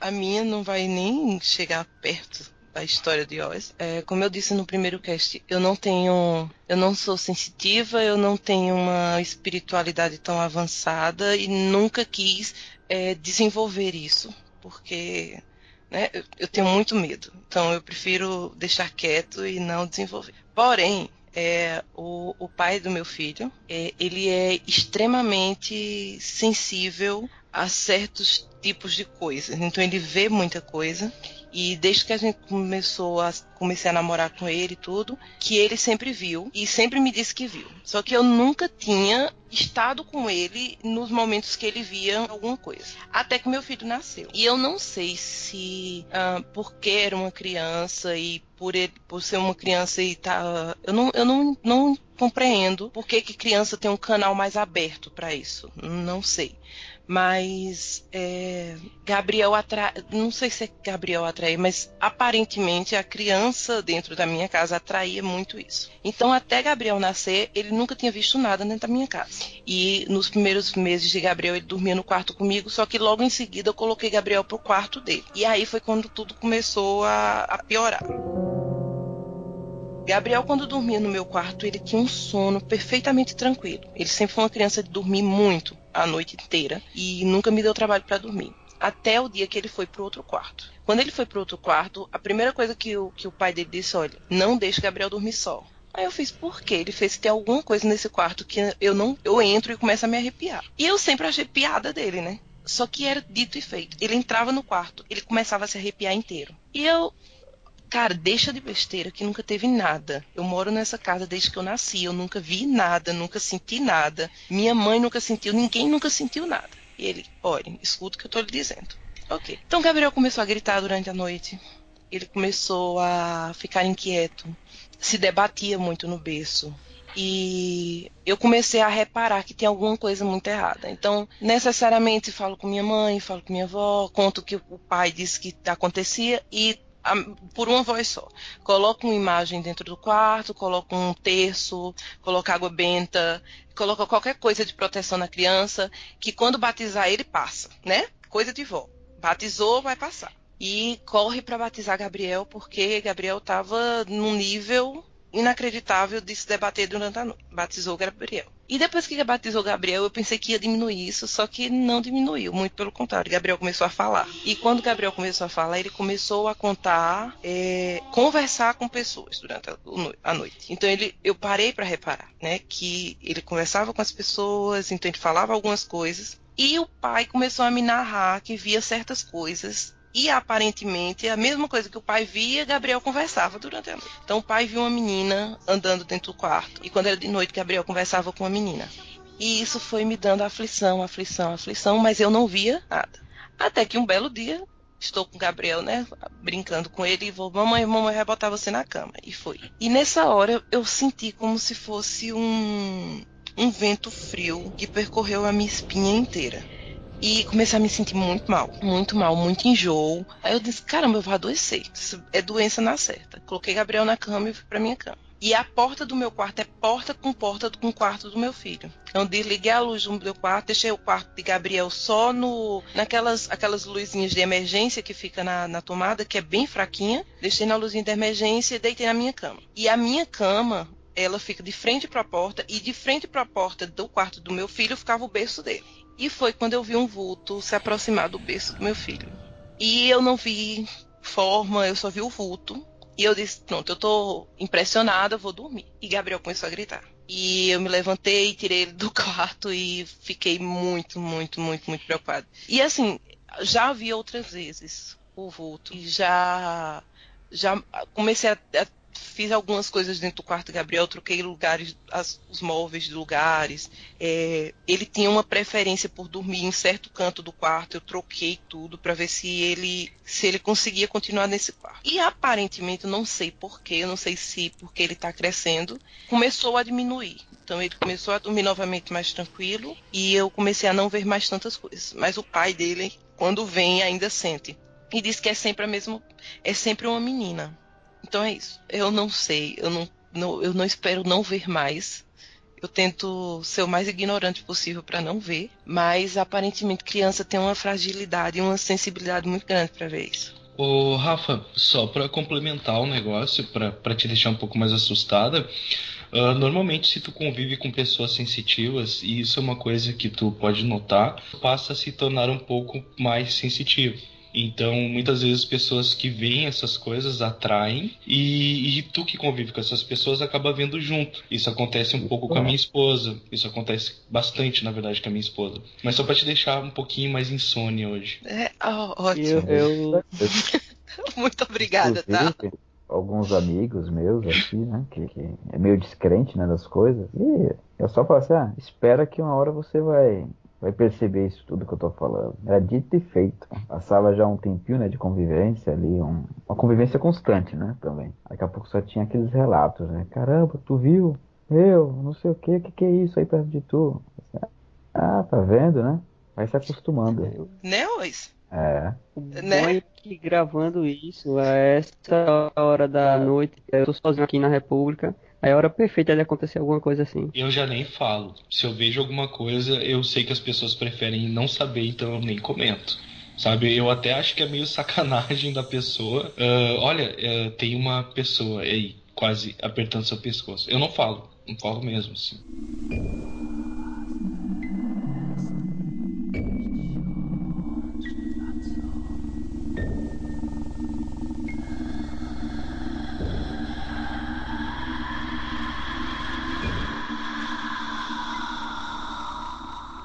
S4: a minha não vai nem chegar perto da história de Oz. É, como eu disse no primeiro cast, eu não tenho, eu não sou sensitiva, eu não tenho uma espiritualidade tão avançada e nunca quis é, desenvolver isso, porque né, eu, eu, tenho muito medo. Então eu prefiro deixar quieto e não desenvolver. Porém, é, o, o pai do meu filho, é, ele é extremamente sensível a certos tipos de coisas. Então ele vê muita coisa e desde que a gente começou a comecei a namorar com ele e tudo, que ele sempre viu e sempre me disse que viu. Só que eu nunca tinha estado com ele nos momentos que ele via alguma coisa. Até que meu filho nasceu. E eu não sei se uh, porque era uma criança e por ele por ser uma criança e tá eu não eu não, não compreendo por que, que criança tem um canal mais aberto para isso. Não sei mas é, Gabriel atrai, não sei se é Gabriel atrai, mas aparentemente a criança dentro da minha casa atraía muito isso. Então até Gabriel nascer, ele nunca tinha visto nada dentro da minha casa. E nos primeiros meses de Gabriel ele dormia no quarto comigo, só que logo em seguida eu coloquei Gabriel pro quarto dele. E aí foi quando tudo começou a, a piorar. Gabriel, quando dormia no meu quarto, ele tinha um sono perfeitamente tranquilo. Ele sempre foi uma criança de dormir muito a noite inteira e nunca me deu trabalho para dormir. Até o dia que ele foi pro outro quarto. Quando ele foi pro outro quarto, a primeira coisa que o, que o pai dele disse, olha, não deixe Gabriel dormir só. Aí eu fiz, por quê? Ele fez ter alguma coisa nesse quarto que eu não. Eu entro e começo a me arrepiar. E eu sempre achei piada dele, né? Só que era dito e feito. Ele entrava no quarto, ele começava a se arrepiar inteiro. E eu, cara, deixa de besteira que nunca teve nada. Eu moro nessa casa desde que eu nasci, eu nunca vi nada, nunca senti nada. Minha mãe nunca sentiu, ninguém nunca sentiu nada. E ele, olha, escuta o que eu tô lhe dizendo. Ok. Então Gabriel começou a gritar durante a noite. Ele começou a ficar inquieto, se debatia muito no berço. E eu comecei a reparar que tem alguma coisa muito errada. Então, necessariamente falo com minha mãe, falo com minha avó, conto o que o pai disse que acontecia e por uma voz só. Coloca uma imagem dentro do quarto, coloca um terço, coloca água benta, coloca qualquer coisa de proteção na criança, que quando batizar ele passa, né? Coisa de vó. Batizou, vai passar. E corre para batizar Gabriel, porque Gabriel estava num nível inacreditável de se debater durante a noite. Batizou Gabriel. E depois que batizou Gabriel, eu pensei que ia diminuir isso, só que não diminuiu, muito pelo contrário. Gabriel começou a falar. E quando Gabriel começou a falar, ele começou a contar, é, conversar com pessoas durante a noite. Então ele, eu parei para reparar, né, que ele conversava com as pessoas, então ele falava algumas coisas. E o pai começou a me narrar que via certas coisas e aparentemente a mesma coisa que o pai via, Gabriel conversava durante a noite. Então o pai viu uma menina andando dentro do quarto. E quando era de noite, Gabriel conversava com uma menina. E isso foi me dando aflição, aflição, aflição, mas eu não via nada. Até que um belo dia, estou com o Gabriel, né, brincando com ele, e vou, mamãe, mamãe vai botar você na cama. E foi. E nessa hora eu senti como se fosse um, um vento frio que percorreu a minha espinha inteira e comecei a me sentir muito mal, muito mal, muito enjoo. Aí eu disse, caramba, eu vou adoecer. Isso é doença na certa. Coloquei Gabriel na cama e fui pra minha cama. E a porta do meu quarto é porta com porta com o quarto do meu filho. Então desliguei a luz do meu quarto, deixei o quarto de Gabriel só no naquelas aquelas luzinhas de emergência que fica na, na tomada, que é bem fraquinha. Deixei na luzinha de emergência e deitei na minha cama. E a minha cama, ela fica de frente para a porta e de frente para a porta do quarto do meu filho ficava o berço dele. E foi quando eu vi um vulto se aproximar do berço do meu filho. E eu não vi forma, eu só vi o vulto. E eu disse: Pronto, eu tô impressionada, vou dormir. E Gabriel começou a gritar. E eu me levantei, tirei ele do quarto e fiquei muito, muito, muito, muito preocupada. E assim, já vi outras vezes o vulto. E já, já comecei a, a fiz algumas coisas dentro do quarto do Gabriel, troquei lugares, as, os móveis de lugares. É, ele tinha uma preferência por dormir em certo canto do quarto, eu troquei tudo para ver se ele se ele conseguia continuar nesse quarto. E aparentemente, não sei porquê, eu não sei se porque ele está crescendo, começou a diminuir. Então ele começou a dormir novamente mais tranquilo e eu comecei a não ver mais tantas coisas. Mas o pai dele, quando vem, ainda sente. E diz que é sempre a mesma, é sempre uma menina. Então é isso. Eu não sei, eu não, não eu não espero não ver mais. Eu tento ser o mais ignorante possível para não ver, mas aparentemente criança tem uma fragilidade e uma sensibilidade muito grande para ver isso.
S7: Ô, Rafa, só para complementar o negócio, para te deixar um pouco mais assustada, Uh, normalmente, se tu convive com pessoas sensitivas, e isso é uma coisa que tu pode notar, passa a se tornar um pouco mais sensitivo. Então, muitas vezes, pessoas que veem essas coisas atraem e, e, tu que convive com essas pessoas acaba vendo junto. Isso acontece um pouco com a minha esposa. Isso acontece bastante, na verdade, com a minha esposa. Mas só para te deixar um pouquinho mais insônia hoje.
S4: É, oh, ótimo. Eu, eu... Muito obrigada, tá?
S3: Alguns amigos meus, assim, né, que, que, é meio descrente, né, das coisas. E eu só falo assim, ah, espera que uma hora você vai vai perceber isso tudo que eu tô falando. Era dito e feito. Passava já um tempinho, né, de convivência ali, um, uma convivência constante, né, também. Daqui a pouco só tinha aqueles relatos, né, caramba, tu viu? Eu, não sei o que, o que, que é isso aí perto de tu? Ah, tá vendo, né? Vai se acostumando.
S4: Né, Luiz?
S3: É.
S5: O né? É que gravando isso a essa hora da noite, eu tô sozinho aqui na República, é a hora perfeita de acontecer alguma coisa assim.
S7: Eu já nem falo. Se eu vejo alguma coisa, eu sei que as pessoas preferem não saber, então eu nem comento. Sabe, eu até acho que é meio sacanagem da pessoa. Uh, olha, uh, tem uma pessoa aí. quase apertando seu pescoço. Eu não falo, não falo mesmo, assim.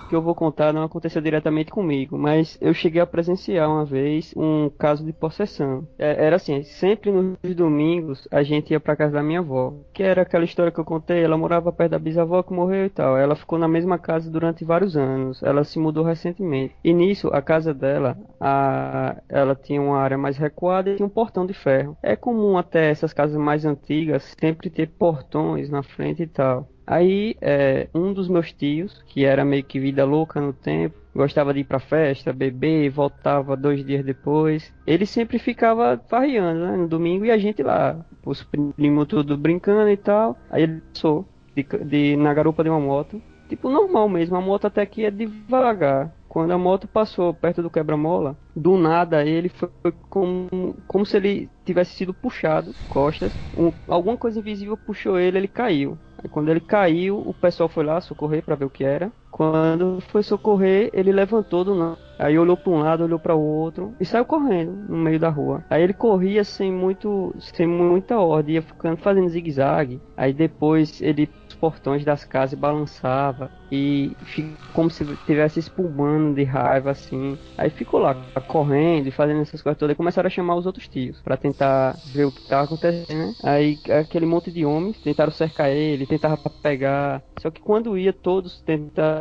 S5: Que eu vou contar não aconteceu diretamente comigo, mas eu cheguei a presenciar uma vez um caso de possessão. É, era assim, sempre nos domingos a gente ia para casa da minha avó, que era aquela história que eu contei, ela morava perto da bisavó que morreu e tal. Ela ficou na mesma casa durante vários anos. Ela se mudou recentemente. E nisso, a casa dela, a, ela tinha uma área mais recuada e tinha um portão de ferro. É comum até essas casas mais antigas sempre ter portões na frente e tal. Aí, é, um dos meus tios, que era meio que vida louca no tempo, gostava de ir pra festa, beber, voltava dois dias depois. Ele sempre ficava farreando, né, no domingo, e a gente lá, os primos tudo brincando e tal. Aí ele passou de, de, na garupa de uma moto, tipo normal mesmo, a moto até que é devagar. Quando a moto passou perto do quebra-mola, do nada ele foi como, como se ele tivesse sido puxado, costas. Um, alguma coisa invisível puxou ele, ele caiu. Aí quando ele caiu, o pessoal foi lá socorrer para ver o que era. Quando foi socorrer, ele levantou do nada. Aí olhou para um lado, olhou para o outro e saiu correndo no meio da rua. Aí ele corria sem muito, sem muita ordem, ia ficando fazendo zigue-zague. Aí depois ele os portões das casas balançava e como se estivesse espumando de raiva assim. Aí ficou lá correndo e fazendo essas coisas todas. E começaram a chamar os outros tios para tentar ver o que estava acontecendo. Né? Aí aquele monte de homens tentaram cercar ele, tentavam pegar. Só que quando ia todos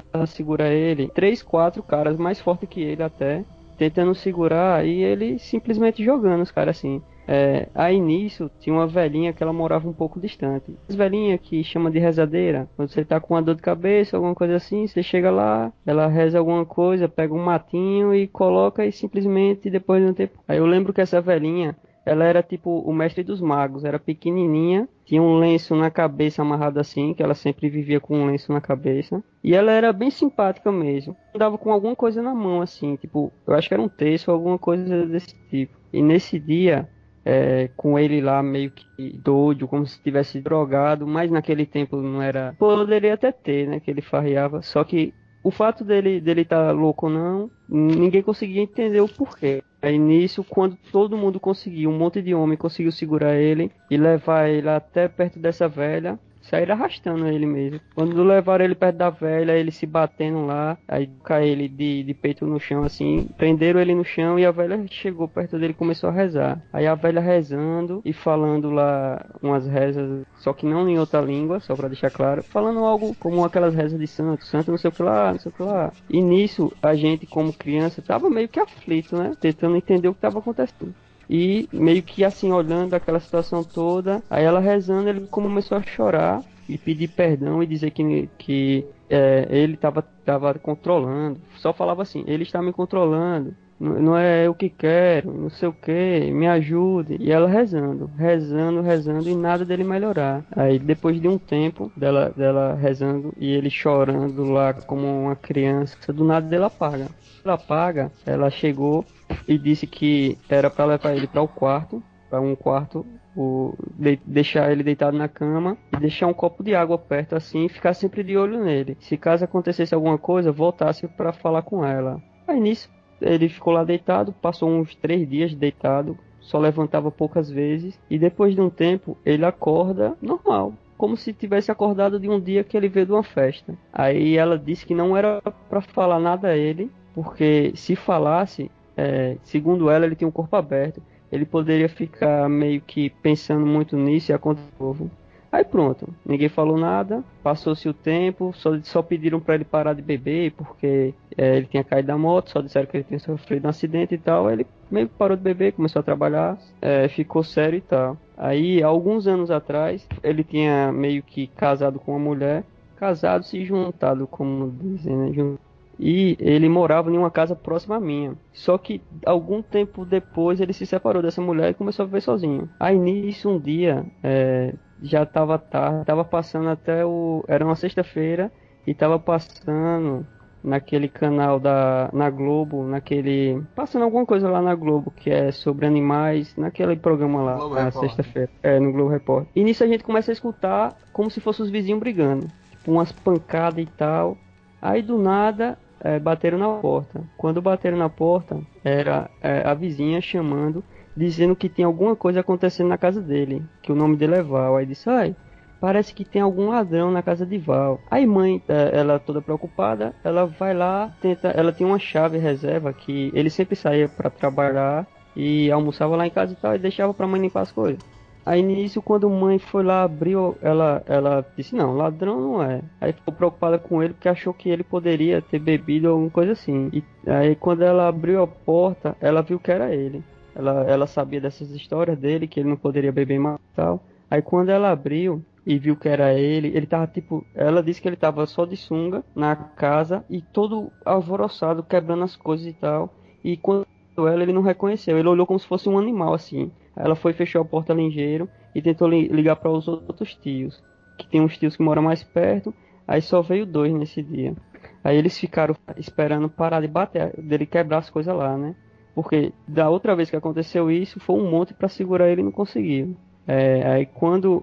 S5: tentar segurar ele, três, quatro caras mais fortes que ele até tentando segurar e ele simplesmente jogando os caras assim. É, aí nisso tinha uma velhinha que ela morava um pouco distante. As velhinhas que chama de rezadeira. Quando você tá com uma dor de cabeça, alguma coisa assim, você chega lá, ela reza alguma coisa, pega um matinho e coloca e simplesmente depois de um tempo. Aí eu lembro que essa velhinha, ela era tipo o mestre dos magos, era pequenininha, tinha um lenço na cabeça amarrado assim, que ela sempre vivia com um lenço na cabeça. E ela era bem simpática mesmo. Andava com alguma coisa na mão assim, tipo, eu acho que era um texto, alguma coisa desse tipo. E nesse dia, é, com ele lá meio que doido, como se tivesse drogado, mas naquele tempo não era. Poderia até ter, né? Que ele farreava. Só que o fato dele dele estar tá louco ou não, ninguém conseguia entender o porquê. Aí nisso, quando todo mundo conseguiu, um monte de homem conseguiu segurar ele e levar ele até perto dessa velha, saíram arrastando ele mesmo. Quando levaram ele perto da velha, ele se batendo lá, aí cai ele de, de peito no chão assim, prenderam ele no chão e a velha chegou perto dele e começou a rezar. Aí a velha rezando e falando lá umas rezas, só que não em outra língua, só para deixar claro, falando algo como aquelas rezas de santo, santo não sei o que lá, não sei o que lá. E nisso, a gente como criança tava meio que aflito, né? Tentando entender o que tava acontecendo. E meio que assim, olhando aquela situação toda, aí ela rezando, ele começou a chorar e pedir perdão e dizer que, que é, ele estava tava controlando. Só falava assim, ele está me controlando. Não, é o que quero, não sei o que, me ajude. E ela rezando, rezando, rezando e nada dele melhorar. Aí depois de um tempo dela, dela rezando e ele chorando lá como uma criança, do nada dela apaga. Ela apaga, ela chegou e disse que era para levar ele para o quarto, para um quarto, o, de, deixar ele deitado na cama e deixar um copo de água perto assim e ficar sempre de olho nele. Se caso acontecesse alguma coisa, voltasse para falar com ela. Aí nisso ele ficou lá deitado, passou uns três dias deitado, só levantava poucas vezes e depois de um tempo ele acorda normal, como se tivesse acordado de um dia que ele veio de uma festa. Aí ela disse que não era para falar nada a ele, porque se falasse é, segundo ela, ele tinha um corpo aberto. Ele poderia ficar meio que pensando muito nisso e acontecer novo. Aí pronto, ninguém falou nada, passou-se o tempo, só, só pediram para ele parar de beber porque é, ele tinha caído da moto, só disseram que ele tinha sofrido um acidente e tal. Ele meio que parou de beber, começou a trabalhar, é, ficou sério e tal. Aí, alguns anos atrás, ele tinha meio que casado com uma mulher, casado se juntado, como dizem, né? E ele morava em uma casa próxima à minha. Só que algum tempo depois ele se separou dessa mulher e começou a viver sozinho. Aí nisso um dia é, já estava tarde, estava passando até o. Era uma sexta-feira e estava passando naquele canal da na Globo, naquele passando alguma coisa lá na Globo que é sobre animais, naquele programa lá,
S2: Globo
S5: na sexta-feira, é no Globo Repórter. E nisso a gente começa a escutar como se fossem os vizinhos brigando, tipo umas pancadas e tal. Aí do nada é, bateram na porta. Quando bateram na porta, era é, a vizinha chamando, dizendo que tinha alguma coisa acontecendo na casa dele, que o nome dele é Val. Aí disse, ai, parece que tem algum ladrão na casa de Val. Aí mãe, é, ela toda preocupada, ela vai lá, tenta, ela tinha uma chave reserva que ele sempre saía para trabalhar e almoçava lá em casa e tal e deixava pra mãe limpar as coisas. Aí nisso, quando mãe foi lá, abriu, ela, ela disse, não, ladrão não é. Aí ficou preocupada com ele porque achou que ele poderia ter bebido alguma coisa assim. E aí quando ela abriu a porta, ela viu que era ele. Ela, ela sabia dessas histórias dele, que ele não poderia beber mais e tal. Aí quando ela abriu e viu que era ele, ele tava tipo. Ela disse que ele tava só de sunga na casa e todo alvoroçado, quebrando as coisas e tal. E quando ela, ele não reconheceu. Ele olhou como se fosse um animal assim. Ela foi fechou a porta ligeiro e tentou li- ligar para os outros tios, que tem uns tios que moram mais perto. Aí só veio dois nesse dia. Aí eles ficaram esperando parar de bater, dele quebrar as coisas lá, né? Porque da outra vez que aconteceu isso, foi um monte para segurar ele e não conseguiu. É, aí quando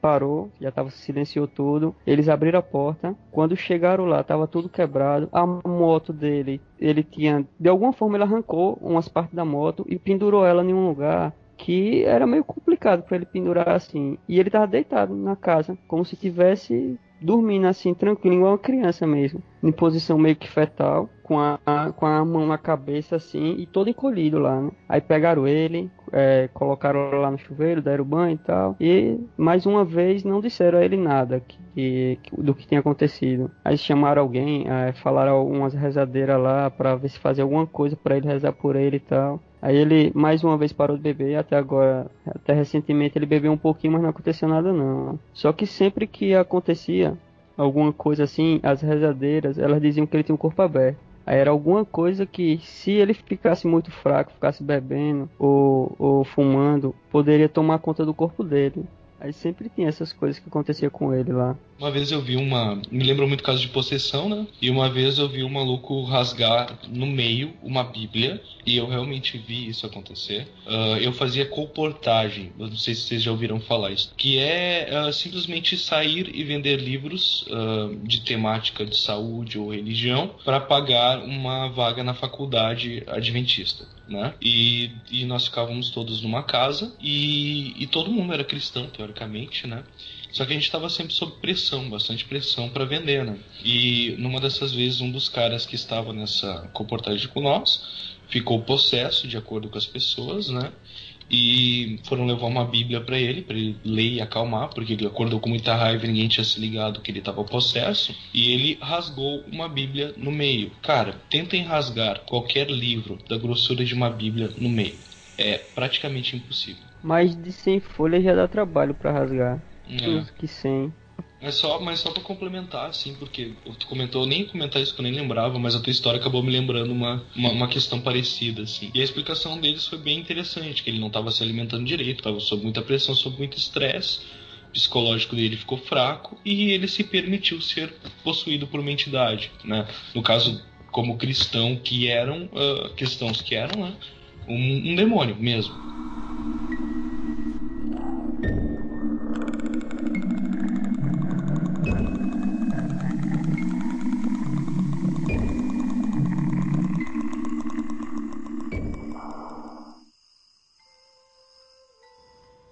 S5: parou, já tava silenciou tudo. Eles abriram a porta. Quando chegaram lá, tava tudo quebrado. A moto dele, ele tinha, de alguma forma, ele arrancou umas partes da moto e pendurou ela em um lugar que era meio complicado para ele pendurar assim. E ele tava deitado na casa, como se tivesse dormindo assim, tranquilo, igual uma criança mesmo, em posição meio que fetal, com a, com a mão na cabeça assim e todo encolhido lá, né? Aí pegaram ele, é, colocaram lá no chuveiro, deram banho e tal, e mais uma vez não disseram a ele nada que, que- do que tinha acontecido. Aí chamaram alguém, é, falaram umas rezadeiras lá pra ver se fazia alguma coisa pra ele rezar por ele e tal. Aí ele mais uma vez parou de beber, até agora, até recentemente ele bebeu um pouquinho, mas não aconteceu nada não. Só que sempre que acontecia alguma coisa assim, as rezadeiras, elas diziam que ele tinha o corpo aberto. Aí era alguma coisa que, se ele ficasse muito fraco, ficasse bebendo ou, ou fumando, poderia tomar conta do corpo dele. Aí sempre tinha essas coisas que acontecia com ele lá.
S7: Uma vez eu vi uma. Me lembra muito caso de possessão, né? E uma vez eu vi um maluco rasgar no meio uma Bíblia. E eu realmente vi isso acontecer. Ah, eu fazia colportagem. Não sei se vocês já ouviram falar isso. Que é ah, simplesmente sair e vender livros ah, de temática de saúde ou religião para pagar uma vaga na faculdade adventista. Né? E, e nós ficávamos todos numa casa e, e todo mundo era cristão, teoricamente, né? Só que a gente estava sempre sob pressão, bastante pressão para vender, né? E numa dessas vezes, um dos caras que estava nessa comportagem com nós ficou possesso, de acordo com as pessoas, né? E foram levar uma Bíblia para ele, para ele ler e acalmar, porque ele acordou com muita raiva e ninguém tinha se ligado que ele estava possesso. E ele rasgou uma Bíblia no meio. Cara, tentem rasgar qualquer livro da grossura de uma Bíblia no meio. É praticamente impossível.
S5: Mais de 100 folhas já dá trabalho pra rasgar.
S7: É.
S5: Que 100.
S7: Mas só, mas só pra complementar, assim, porque tu comentou, eu nem comentar isso que eu nem lembrava, mas a tua história acabou me lembrando uma, uma, uma questão parecida, assim. E a explicação deles foi bem interessante, que ele não estava se alimentando direito, estava sob muita pressão, sob muito estresse, o psicológico dele ficou fraco e ele se permitiu ser possuído por uma entidade, né? No caso, como cristão que eram, ah, cristãos que eram, né? Um, um demônio mesmo.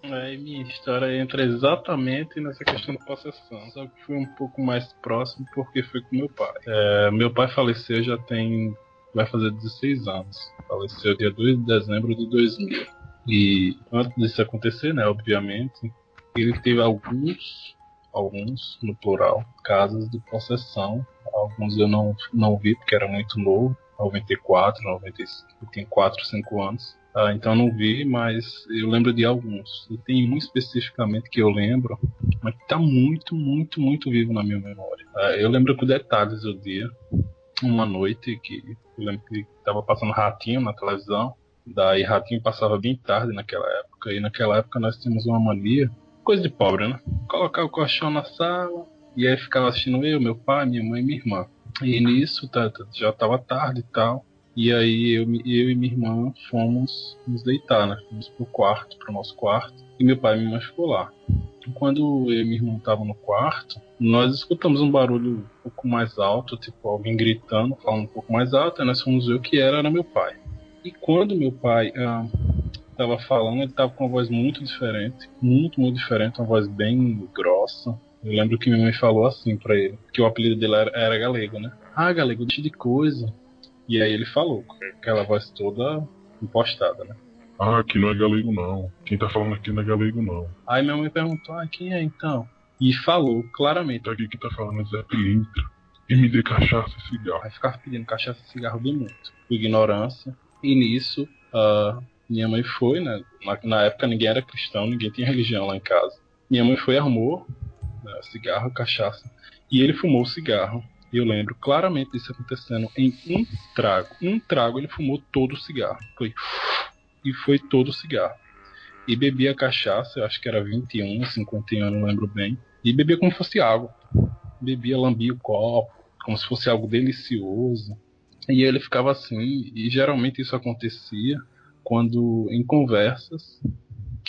S6: Aí minha história entra exatamente nessa questão da possessão, só que foi um pouco mais próximo porque foi com meu pai. É, meu pai faleceu já tem. vai fazer 16 anos. Faleceu dia 2 de dezembro de 2000. E antes disso acontecer, né, obviamente, ele teve alguns, alguns, no plural, casos de possessão. Alguns eu não, não vi porque era muito novo, 94, 95, eu tinha 4, 5 anos. Ah, então não vi, mas eu lembro de alguns. E tem um especificamente que eu lembro, mas que tá muito, muito, muito vivo na minha memória. Ah, eu lembro com detalhes do dia. Uma noite que eu lembro que tava passando ratinho na televisão. Daí ratinho passava bem tarde naquela época. E naquela época nós tínhamos uma mania, coisa de pobre, né? Colocar o colchão na sala e aí ficava assistindo eu, meu pai, minha mãe e minha irmã. E nisso tá, tá- já tava tarde e tal. E aí eu, eu e minha irmã fomos nos deitar, né? Fomos pro quarto, pro nosso quarto. E meu pai e mãe ficou lá. Quando eu e minha irmã estavam no quarto, nós escutamos um barulho um pouco mais alto, tipo alguém gritando, falando um pouco mais alto, e nós fomos ver o que era, era meu pai. E quando meu pai ah, tava falando, ele tava com uma voz muito diferente, muito, muito diferente, uma voz bem grossa. Eu lembro que minha mãe falou assim pra ele, que o apelido dele era, era Galego, né? Ah, Galego, de coisa. E aí ele falou, com aquela voz toda impostada, né?
S9: Ah, aqui não é galego não. Quem tá falando aqui não é galego não.
S6: Aí minha mãe perguntou, ah, quem é então? E falou claramente.
S9: Tá aqui que tá falando é Zé Pilintra. E me dê cachaça e cigarro.
S6: Aí ficava pedindo cachaça e cigarro muito. Por ignorância. E nisso, ah, minha mãe foi, né? Na, na época ninguém era cristão, ninguém tinha religião lá em casa. Minha mãe foi e arrumou né, cigarro, cachaça. E ele fumou o cigarro. Eu lembro claramente disso acontecendo em um trago. Um trago ele fumou todo o cigarro. Foi. E foi todo o cigarro. E bebia cachaça, eu acho que era 21, 51, não lembro bem. E bebia como se fosse água. Bebia, lambia o copo, como se fosse algo delicioso. E ele ficava assim, e geralmente isso acontecia quando em conversas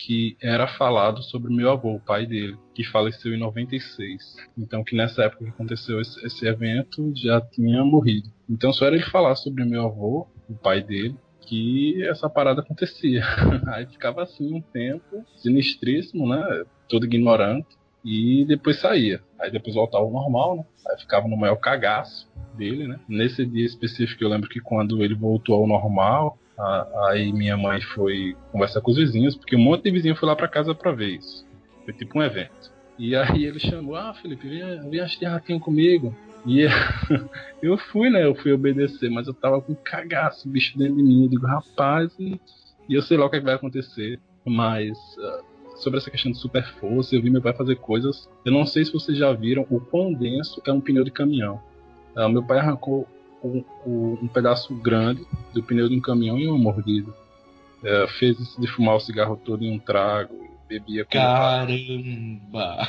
S6: que era falado sobre meu avô, o pai dele, que faleceu em 96. Então que nessa época que aconteceu esse, esse evento já tinha morrido. Então só era ele falar sobre meu avô, o pai dele, que essa parada acontecia. Aí ficava assim um tempo, sinistríssimo, né? Todo ignorante. E depois saía. Aí depois voltava ao normal, né? Aí ficava no maior cagaço dele, né? Nesse dia específico eu lembro que quando ele voltou ao normal, aí minha mãe foi conversar com os vizinhos, porque um monte de vizinho foi lá pra casa pra ver isso. Foi tipo um evento. E aí ele chamou, ah Felipe, vem, vem assistir ratinho comigo. E eu fui, né? Eu fui obedecer, mas eu tava com cagaço, bicho dentro de mim. Eu digo, rapaz, e, eu sei lá o que, é que vai acontecer. Mas ah, sobre essa questão de super força, eu vi meu pai fazer coisas. Eu não sei se vocês já viram o quão denso é um pneu de caminhão. Ah, meu pai arrancou um, um- um pedaço grande do pneu de um caminhão em uma mordida. É, fez isso de fumar o cigarro todo em um trago, bebia como,
S7: Caramba!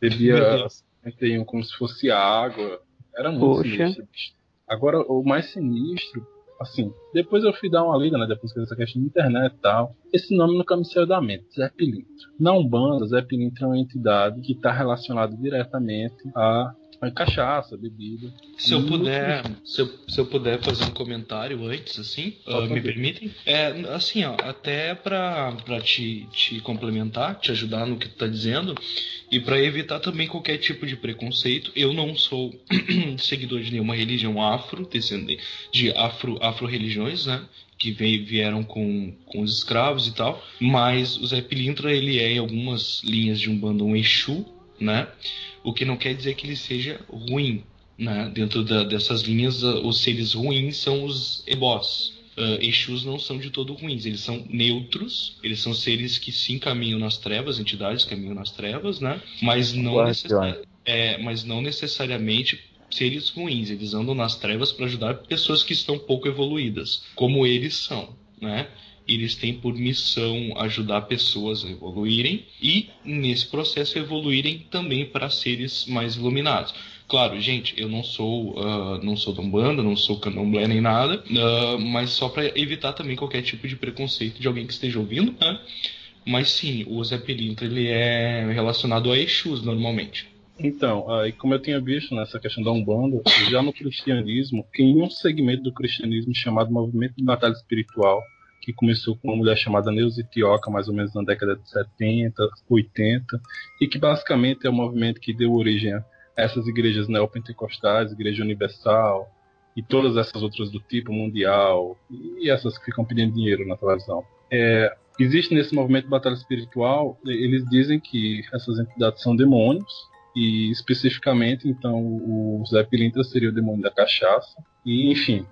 S6: bebia
S7: Meu Deus.
S6: 51 como se fosse água. Era muito
S5: Poxa.
S6: sinistro. bicho. Agora, o mais sinistro, assim, depois eu fui dar uma lida, né? Depois que essa questão de internet e tal. Esse nome nunca me saiu da mente, Zé Pilintra. Na Umbanda, Zé Pilintra é uma entidade que está relacionada diretamente a, a cachaça, bebida.
S7: Se eu puder, se eu, se eu puder fazer um comentário antes, assim, ah, me permitem? É, assim, ó, até pra te, te complementar, te ajudar no que tu tá dizendo, e pra evitar também qualquer tipo de preconceito, eu não sou seguidor de nenhuma religião afro, descendente de afro, afro-religiões, né? Que veio, vieram com, com os escravos e tal, mas o Zé Pilintra, ele é em algumas linhas de Umbanda um Exu, né? O que não quer dizer que ele seja ruim, né? Dentro da- dessas linhas, ah, os seres ruins são os ebós. Ah, Exus não são de todo ruins, eles são neutros, eles são seres que sim caminham nas trevas, entidades que caminham nas trevas, né? Mas não, é, mas não necessariamente seres ruins, eles andam nas trevas para ajudar pessoas que estão pouco evoluídas, como eles são, né? Eles têm por missão ajudar pessoas a evoluírem e, nesse processo, evoluírem também para seres mais iluminados. Claro, gente, eu não sou ah, não sou da Umbanda, não sou candomblé nem nada, ah, mas só para evitar também qualquer tipo de preconceito de alguém que esteja ouvindo, né? Mas sim, o Zé Pilintra ele é relacionado a Exus normalmente.
S6: Então, aí como eu tinha visto nessa questão da Umbanda, já no cristianismo, tem um segmento do cristianismo chamado Movimento de Batalha Espiritual, que começou com uma mulher chamada Neuza Tioca, mais ou menos na década de 70, 80, e que basicamente é o movimento que deu origem a essas igrejas neopentecostais, Igreja Universal, e todas essas outras do tipo mundial, e essas que ficam pedindo dinheiro na televisão. É, existe nesse movimento de batalha espiritual, eles dizem que essas entidades são demônios, e especificamente, então, o Zé Pilintra seria o demônio da cachaça. E, enfim,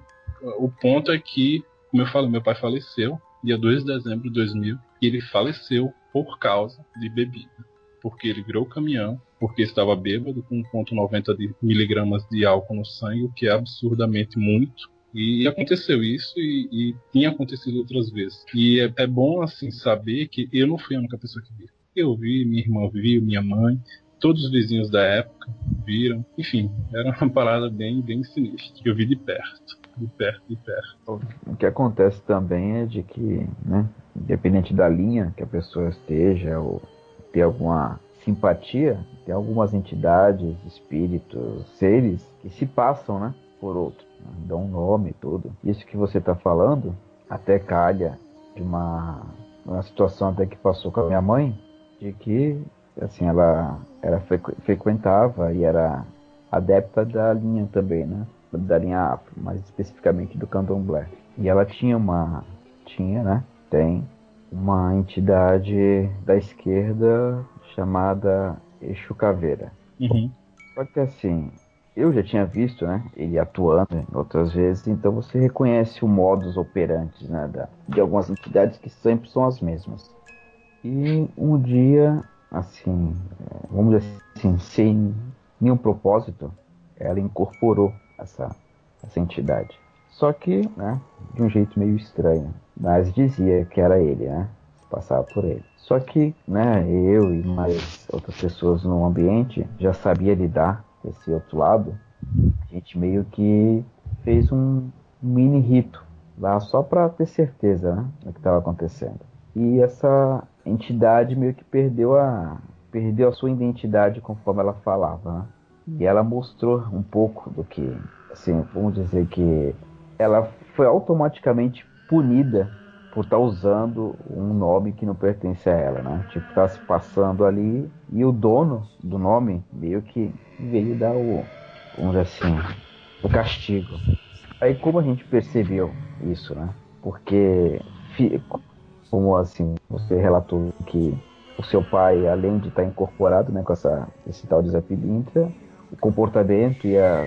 S6: o ponto é que, como eu falei, meu pai faleceu, dia 2 de dezembro de 2000, e ele faleceu por causa de bebida. Porque ele virou o caminhão, porque estava bêbado, com 1,90 de miligramas de álcool no sangue, o que é absurdamente muito. E aconteceu isso e, e tinha acontecido outras vezes. E é, é bom, assim, saber que eu não fui a única pessoa que viu. Eu vi, minha irmã viu, minha mãe, todos os vizinhos da época viram. Enfim, era uma parada bem, bem sinistra, que eu vi de perto. De perto, de perto.
S3: O que acontece também é de que, né, independente da linha que a pessoa esteja ou ter alguma simpatia, tem algumas entidades, espíritos, seres que se passam, né, por outro, né, dão um nome e tudo. Isso que você está falando até calha de uma, uma situação até que passou com a minha mãe, de que assim ela era frequ frequentava e era adepta da linha também, né, da linha afro, mais especificamente do candomblé. E ela tinha uma tinha, né, tem uma entidade da esquerda chamada Exu Caveira.
S6: Uhum.
S3: Só que assim, eu já tinha visto, né, ele atuando outras vezes, então você reconhece o modus operandi, né, da, de algumas entidades que sempre são as mesmas. E um dia, assim, vamos dizer assim, sem nenhum propósito, ela incorporou essa, essa entidade. Só que, né, de um jeito meio estranho, mas dizia que era ele, né, passava por ele. Só que, né, eu e mais outras pessoas no ambiente já sabia lidar com esse outro lado. A gente meio que fez um mini rito lá só para ter certeza, né, do que estava acontecendo. E essa entidade meio que perdeu a perdeu a sua identidade conforme ela falava, né? E ela mostrou um pouco do que, assim, vamos dizer que ela foi automaticamente punida por estar tá usando um nome que não pertence a ela, né? Tipo, tá se passando ali e o dono do nome meio que veio dar o, vamos dizer assim, o castigo. Aí como a gente percebeu isso, né? Porque, como assim, você relatou que o seu pai, além de estar tá incorporado né, com essa, esse tal de Zé Pilintra, o comportamento e a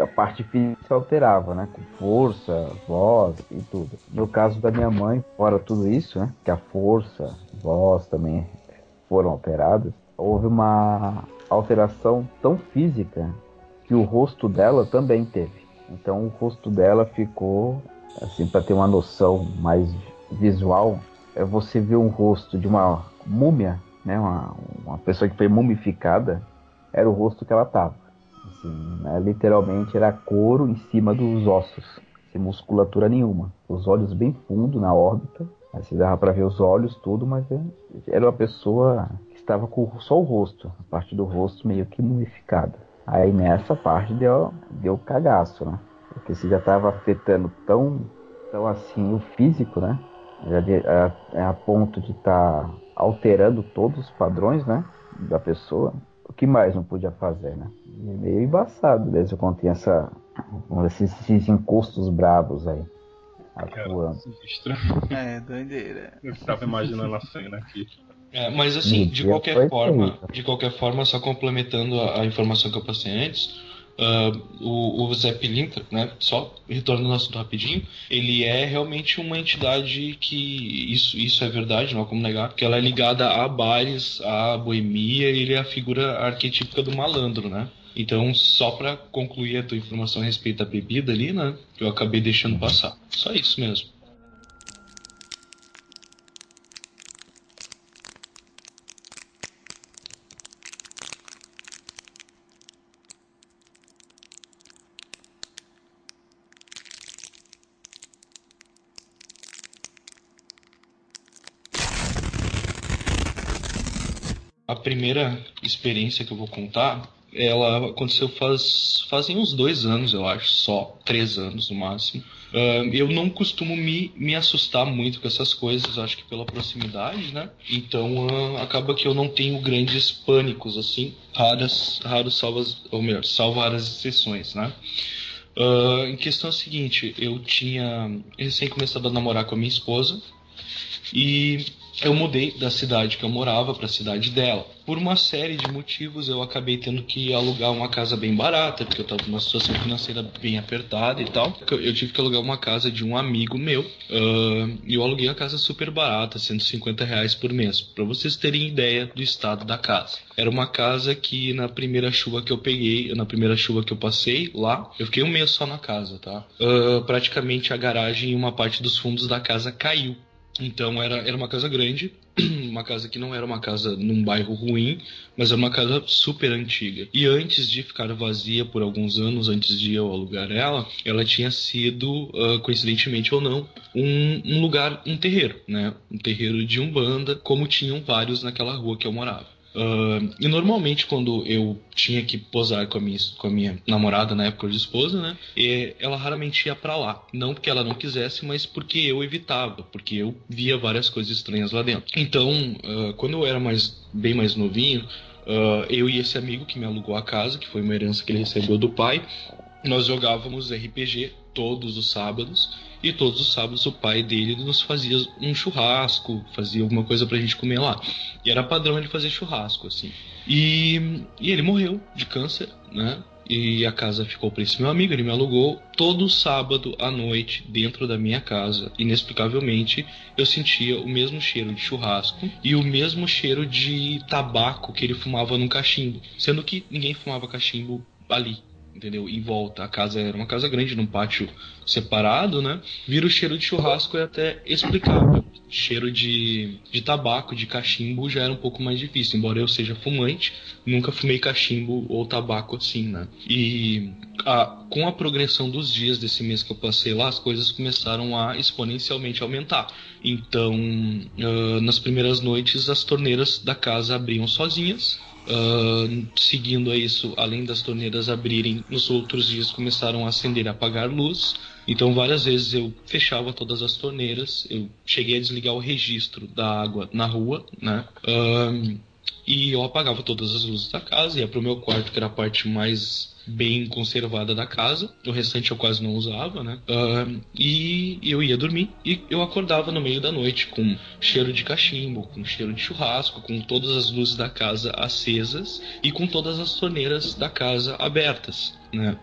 S3: a parte física se alterava, né? Com força, voz e tudo. No caso da minha mãe, fora tudo isso, né? Que a força, voz também foram alteradas. Houve uma alteração tão física que o rosto dela também teve. Então o rosto dela ficou, assim, para ter uma noção mais visual, é você ver um rosto de uma múmia, né? Uma, uma pessoa que foi mumificada, era o rosto que ela tava assim, né? literalmente era couro em cima dos ossos, sem musculatura nenhuma. Os olhos bem fundo na órbita, assim dava para ver os olhos tudo, mas é, era uma pessoa que estava com só o rosto, a parte do rosto meio que mumificada. Aí nessa parte deu, deu cagaço, né? Porque se já estava afetando tão, tão assim o físico, né? Já de, a, a, a ponto de estar tá alterando todos os padrões, né? Da pessoa o que mais não podia fazer, né? E é meio embaçado desde eu contei essa, esses, esses encostos bravos aí. Atuando.
S2: É, doideira.
S6: Eu estava imaginando a cena aqui.
S7: É, mas assim, de qualquer forma, de qualquer forma, só complementando a, a informação que eu passei antes, Uh, o, o Zé né, só retornando ao assunto rapidinho, ele é realmente uma entidade que, isso, isso é verdade, não há como negar, que ela é ligada a bares, a boemia, e ele é a figura arquetípica do malandro, né? Então, só para concluir a tua informação a respeito da bebida ali, né, que eu acabei deixando passar. Só isso mesmo. Primeira experiência que eu vou contar, ela aconteceu faz fazem uns dois anos, eu acho, só três anos no máximo. Uh, eu não costumo me, me assustar muito com essas coisas, acho que pela proximidade, né? Então uh, acaba que eu não tenho grandes pânicos assim, raras, raros salvas, ou melhor, salvo raras exceções, né? Uh, em questão é a seguinte, eu tinha recém começado a namorar com a minha esposa e eu mudei da cidade que eu morava para a cidade dela. Por uma série de motivos, eu acabei tendo que alugar uma casa bem barata, porque eu estava numa situação financeira bem apertada e tal. Eu tive que alugar uma casa de um amigo meu. Uh, e eu aluguei a casa super barata, 150 reais por mês. Para vocês terem ideia do estado da casa. Era uma casa que na primeira chuva que eu peguei, na primeira chuva que eu passei lá, eu fiquei um mês só na casa, tá? Uh, praticamente a garagem e uma parte dos fundos da casa caiu Então era, era uma casa grande, uma casa que não era uma casa num bairro ruim, mas era uma casa super antiga. E antes de ficar vazia por alguns anos, antes de eu alugar ela, ela tinha sido, uh, coincidentemente ou não, um, um lugar, um terreiro, né? Um terreiro de umbanda, como tinham vários naquela rua que eu morava. Uh, e normalmente quando eu tinha que posar com a minha, com a minha namorada, na época de esposa, né? E ela raramente ia para lá. Não porque ela não quisesse, mas porque eu evitava, porque eu via várias coisas estranhas lá dentro. Então, uh, quando eu era mais bem mais novinho, uh, eu e esse amigo que me alugou a casa, que foi uma herança que ele recebeu do pai, nós jogávamos RPG todos os sábados e todos os sábados o pai dele nos fazia um churrasco, fazia alguma coisa pra gente comer lá. E era padrão ele fazer churrasco, assim. E, e ele morreu de câncer, né? E a casa ficou para esse meu amigo, ele me alugou. Todo sábado à noite, dentro da minha casa, inexplicavelmente, eu sentia o mesmo cheiro de churrasco e o mesmo cheiro de tabaco que ele fumava num cachimbo. Sendo que ninguém fumava cachimbo ali, entendeu? Em volta. A casa era uma casa grande, num pátio separado, né? Vira o cheiro de churrasco é até explicável. Cheiro de, de tabaco, de cachimbo já era um pouco mais difícil. Embora eu seja fumante, nunca fumei cachimbo ou tabaco assim, né? E a, com a progressão dos dias desse mês que eu passei lá, as coisas começaram a exponencialmente aumentar. Então, uh, nas primeiras noites, as torneiras da casa abriam sozinhas Uh, seguindo a isso, além das torneiras abrirem, nos outros dias começaram a acender e apagar luz. Então, várias vezes eu fechava todas as torneiras, eu cheguei a desligar o registro da água na rua, né? Uh, e eu apagava todas as luzes da casa, ia pro meu quarto, que era a parte mais bem conservada da casa. O restante eu quase não usava, né? Uh, e eu ia dormir e eu acordava no meio da noite com cheiro de cachimbo, com cheiro de churrasco, com todas as luzes da casa acesas e com todas as torneiras da casa abertas, né?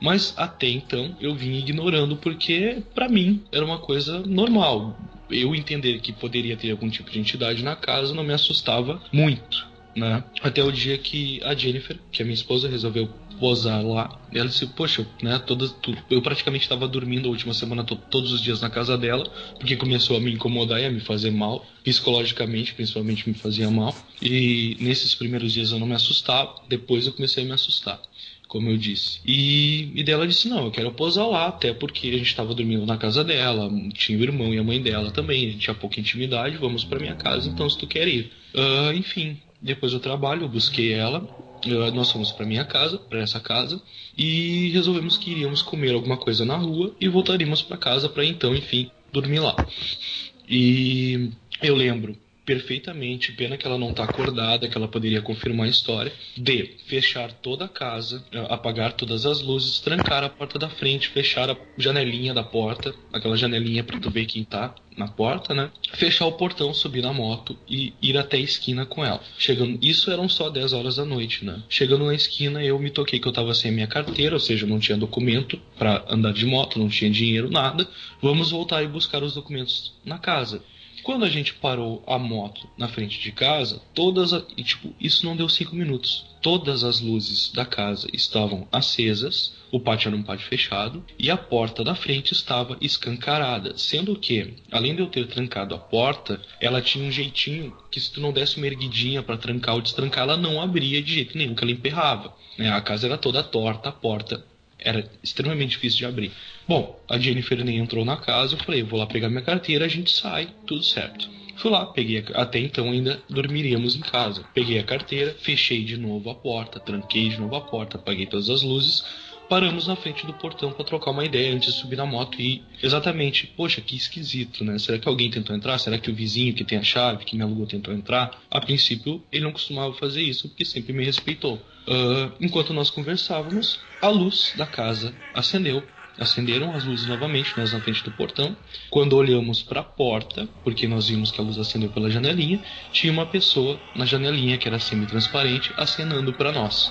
S7: Mas até então eu vim ignorando porque para mim era uma coisa normal. Eu entender que poderia ter algum tipo de entidade na casa não me assustava muito. Né? Até o dia que a Jennifer, que é minha esposa, resolveu posar lá. E ela disse, poxa, né, todas, tu, eu praticamente estava dormindo a última semana to, todos os dias na casa dela, porque começou a me incomodar e a me fazer mal, psicologicamente, principalmente me fazia mal. E nesses primeiros dias eu não me assustava, depois eu comecei a me assustar. Como eu disse. E, e dela disse: Não, eu quero posar lá, até porque a gente estava dormindo na casa dela, tinha o irmão e a mãe dela também, a gente tinha pouca intimidade, vamos para minha casa, então se tu quer ir. Uh, enfim, depois do trabalho, eu busquei ela, nós fomos para minha casa, para essa casa, e resolvemos que iríamos comer alguma coisa na rua e voltaríamos para casa para então, enfim, dormir lá. E eu lembro perfeitamente, pena que ela não está acordada, que ela poderia confirmar a história, de fechar toda a casa, apagar todas as luzes, trancar a porta da frente, fechar a janelinha da porta, aquela janelinha para tu ver quem tá na porta, né? Fechar o portão, subir na moto e ir até a esquina com ela. Chegando, isso eram só 10 horas da noite, né? Chegando na esquina, eu me toquei que eu tava sem minha carteira, ou seja, não tinha documento para andar de moto, não tinha dinheiro, nada. Vamos voltar e buscar os documentos na casa. Quando a gente parou a moto na frente de casa, todas a, e, tipo, isso não deu cinco minutos. Todas as luzes da casa estavam acesas, o pátio era um pátio fechado e a porta da frente estava escancarada, sendo que, além de eu ter trancado a porta, ela tinha um jeitinho que se tu não desse uma erguidinha para trancar ou destrancar, ela não abria de jeito nenhum, que ela emperrava. Né? A casa era toda torta, a porta era extremamente difícil de abrir. Bom, a Jennifer nem entrou na casa, eu falei, vou lá pegar minha carteira, a gente sai, tudo certo. Fui lá, peguei a... até então ainda dormiríamos em casa. Peguei a carteira, fechei de novo a porta, tranquei de novo a porta, apaguei todas as luzes, paramos na frente do portão para trocar uma ideia antes de subir na moto e exatamente, poxa, que esquisito, né? Será que alguém tentou entrar? Será que o vizinho que tem a chave, que me alugou, tentou entrar? A princípio, ele não costumava fazer isso porque sempre me respeitou. Uh, enquanto nós conversávamos, a luz da casa acendeu. Acenderam as luzes novamente, nós na frente do portão. Quando olhamos para a porta, porque nós vimos que a luz acendeu pela janelinha, tinha uma pessoa na janelinha que era semi-transparente acenando para nós.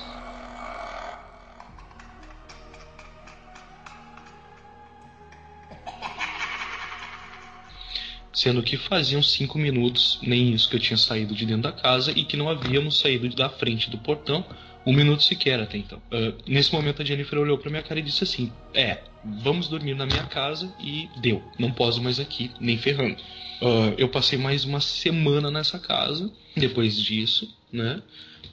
S7: Sendo que faziam cinco minutos, nem isso que eu tinha saído de dentro da casa e que não havíamos saído da frente do portão Um minuto sequer até então. Uh, nesse momento a Jennifer olhou pra minha cara e disse assim: É, vamos dormir na minha casa e deu. Não posso mais aqui, nem ferrando. Uh, eu passei mais uma semana nessa casa depois disso, né?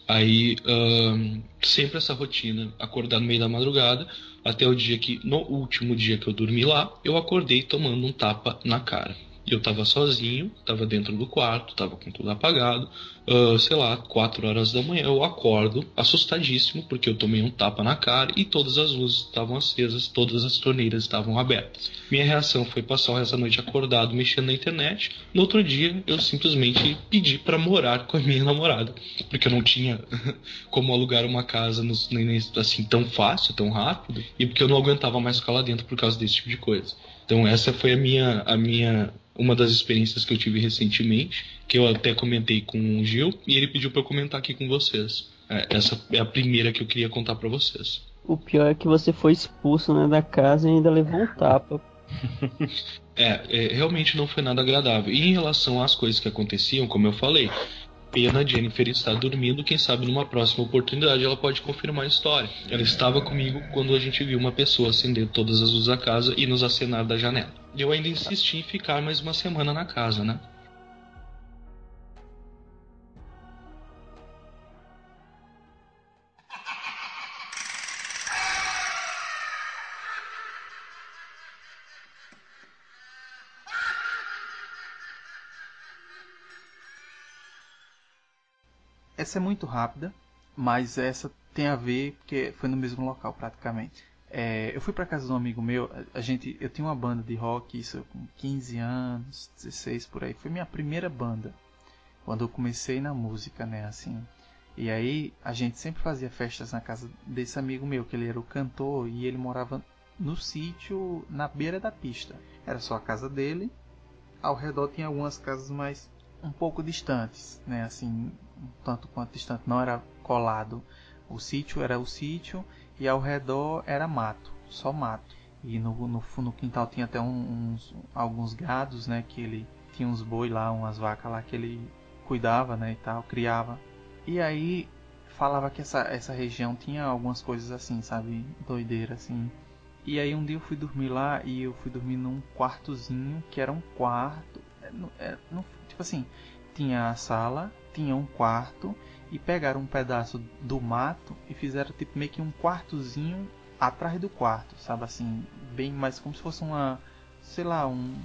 S7: Aí uh, sempre essa rotina, acordar no meio da madrugada, até o dia que, no último dia que eu dormi lá, eu acordei tomando um tapa na cara. Eu tava sozinho, tava dentro do quarto, tava com tudo apagado. Uh, sei lá, 4 horas da manhã eu acordo assustadíssimo porque eu tomei um tapa na cara e todas as luzes estavam acesas, todas as torneiras estavam abertas. Minha reação foi passar essa noite acordado mexendo na internet. No outro dia eu simplesmente pedi para morar com a minha namorada, porque eu não tinha como alugar uma casa no, assim tão fácil, tão rápido, e porque eu não aguentava mais ficar lá dentro por causa desse tipo de coisa. Então essa foi a minha a minha uma das experiências que eu tive recentemente, que eu até comentei com o Gil, e ele pediu para eu comentar aqui com vocês. É, essa é a primeira que eu queria contar para vocês.
S5: O pior é que você foi expulso né, da casa e ainda levou um tapa.
S7: é, é, realmente não foi nada agradável. E em relação às coisas que aconteciam, como eu falei, pena Jennifer estar dormindo, quem sabe numa próxima oportunidade ela pode confirmar a história. Ela estava comigo quando a gente viu uma pessoa acender todas as luzes da casa e nos acenar da janela. Eu ainda insisti em ficar mais uma semana na casa, né?
S2: Essa é muito rápida, mas essa tem a ver porque foi no mesmo local praticamente. É, eu fui para casa de um amigo meu, a, gente, eu tinha uma banda de rock, isso com 15 anos, 16 por aí, foi minha primeira banda. Quando eu comecei na música, né, assim. E aí a gente sempre fazia festas na casa desse amigo meu, que ele era o cantor e ele morava no sítio na beira da pista. Era só a casa dele. Ao redor tinha algumas casas mais um pouco distantes, né, assim, tanto quanto distante, não era colado. O sítio era o sítio e ao redor era mato, só mato. E no, no, no quintal tinha até uns, alguns gados, né? Que ele tinha uns boi lá, umas vacas lá que ele cuidava, né? E tal, criava. E aí falava que essa, essa região tinha algumas coisas assim, sabe? Doideira, assim. E aí um dia eu fui dormir lá e eu fui dormir num quartozinho que era um quarto. É, é, tipo assim, tinha a sala, tinha um quarto e pegaram um pedaço do mato e fizeram tipo meio que um quartozinho atrás do quarto, sabe assim, bem mais como se fosse uma, sei lá, um,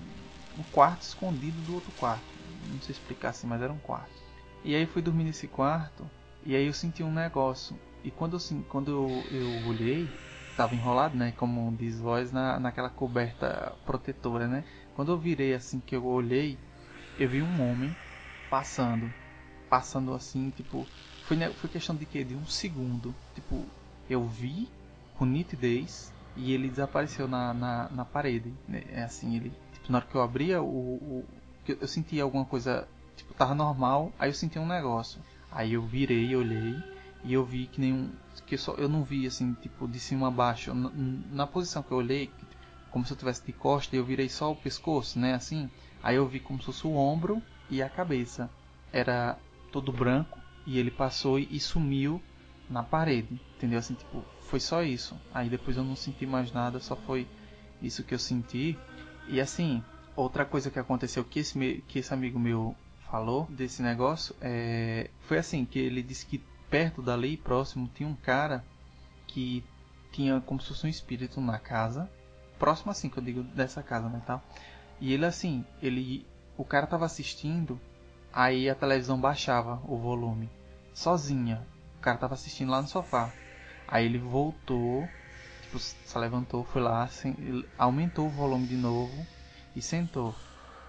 S2: um quarto escondido do outro quarto. Não sei explicar assim, mas era um quarto. E aí fui dormir nesse quarto e aí eu senti um negócio. E quando eu, quando eu, eu olhei, estava enrolado, né? Como diz voz, na, naquela coberta protetora, né? Quando eu virei assim que eu olhei, eu vi um homem passando passando assim, tipo, foi, foi questão de que de um segundo, tipo, eu vi com nitidez e ele desapareceu na, na, na parede, né? é assim, ele, tipo, na hora que eu abria o, o eu senti alguma coisa, tipo, tava normal, aí eu senti um negócio, aí eu virei, olhei e eu vi que nenhum, que eu só, eu não vi assim, tipo, de cima a baixo, na, na posição que eu olhei, como se eu tivesse de costa, eu virei só o pescoço, né, assim, aí eu vi como se fosse o ombro e a cabeça. Era todo branco e ele passou e, sumiu na parede, entendeu? Assim, tipo, foi só isso. Aí depois eu não senti mais nada, só foi isso que eu senti. E assim, outra coisa que aconteceu que esse, que esse amigo meu falou desse negócio é, foi assim, que ele disse que perto dali, próximo, tinha um cara que tinha como se fosse um espírito na casa, próximo assim que eu digo dessa casa, né, tal. E ele assim, ele o cara tava assistindo Aí a televisão baixava o volume, sozinha. O cara tava assistindo lá no sofá. Aí ele voltou, tipo, se levantou, foi lá, aumentou o volume de novo e sentou.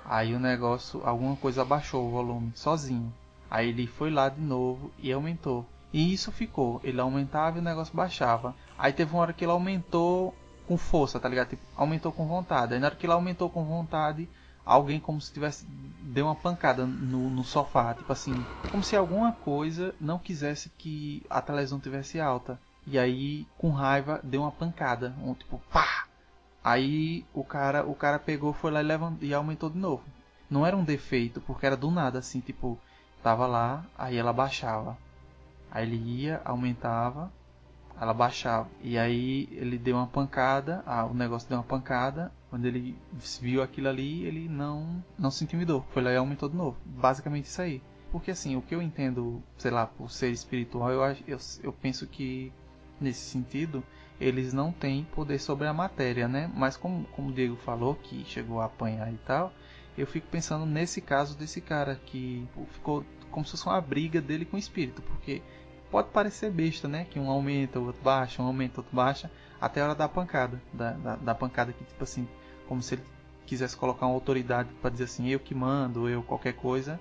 S2: Aí o negócio, alguma coisa abaixou o volume, sozinho. Aí ele foi lá de novo e aumentou. E isso ficou. Ele aumentava e o negócio baixava. Aí teve uma hora que ele aumentou com força, tá ligado? Tipo, aumentou com vontade. Aí na hora que ele aumentou com vontade, alguém como se tivesse deu uma pancada no, no, sofá, tipo assim, como se alguma coisa não quisesse que a televisão tivesse alta. E aí, com raiva, deu uma pancada, um tipo, pá. Aí o cara, o cara pegou, foi lá e, levantou, e aumentou de novo. Não era um defeito, porque era do nada assim, tipo, tava lá, aí ela baixava. Aí ele ia, aumentava, ela baixava. E aí ele deu uma pancada, ah, o negócio deu uma pancada. Quando ele viu aquilo ali, ele não, não se intimidou. Foi lá e aumentou de novo. Basicamente isso aí. Porque assim, o que eu entendo, sei lá, por ser espiritual, eu, eu, eu penso que nesse sentido eles não têm poder sobre a matéria, né? Mas como, como o Diego falou, que chegou a apanhar e tal, eu fico pensando nesse caso desse cara que ficou como se fosse uma briga dele com o espírito, porque pode parecer besta, né? Que um aumenta, o outro baixa, um aumenta, o outro baixa, até a hora da pancada, da, da, da pancada que tipo assim, como se ele quisesse colocar uma autoridade para dizer assim, eu que mando, eu qualquer coisa.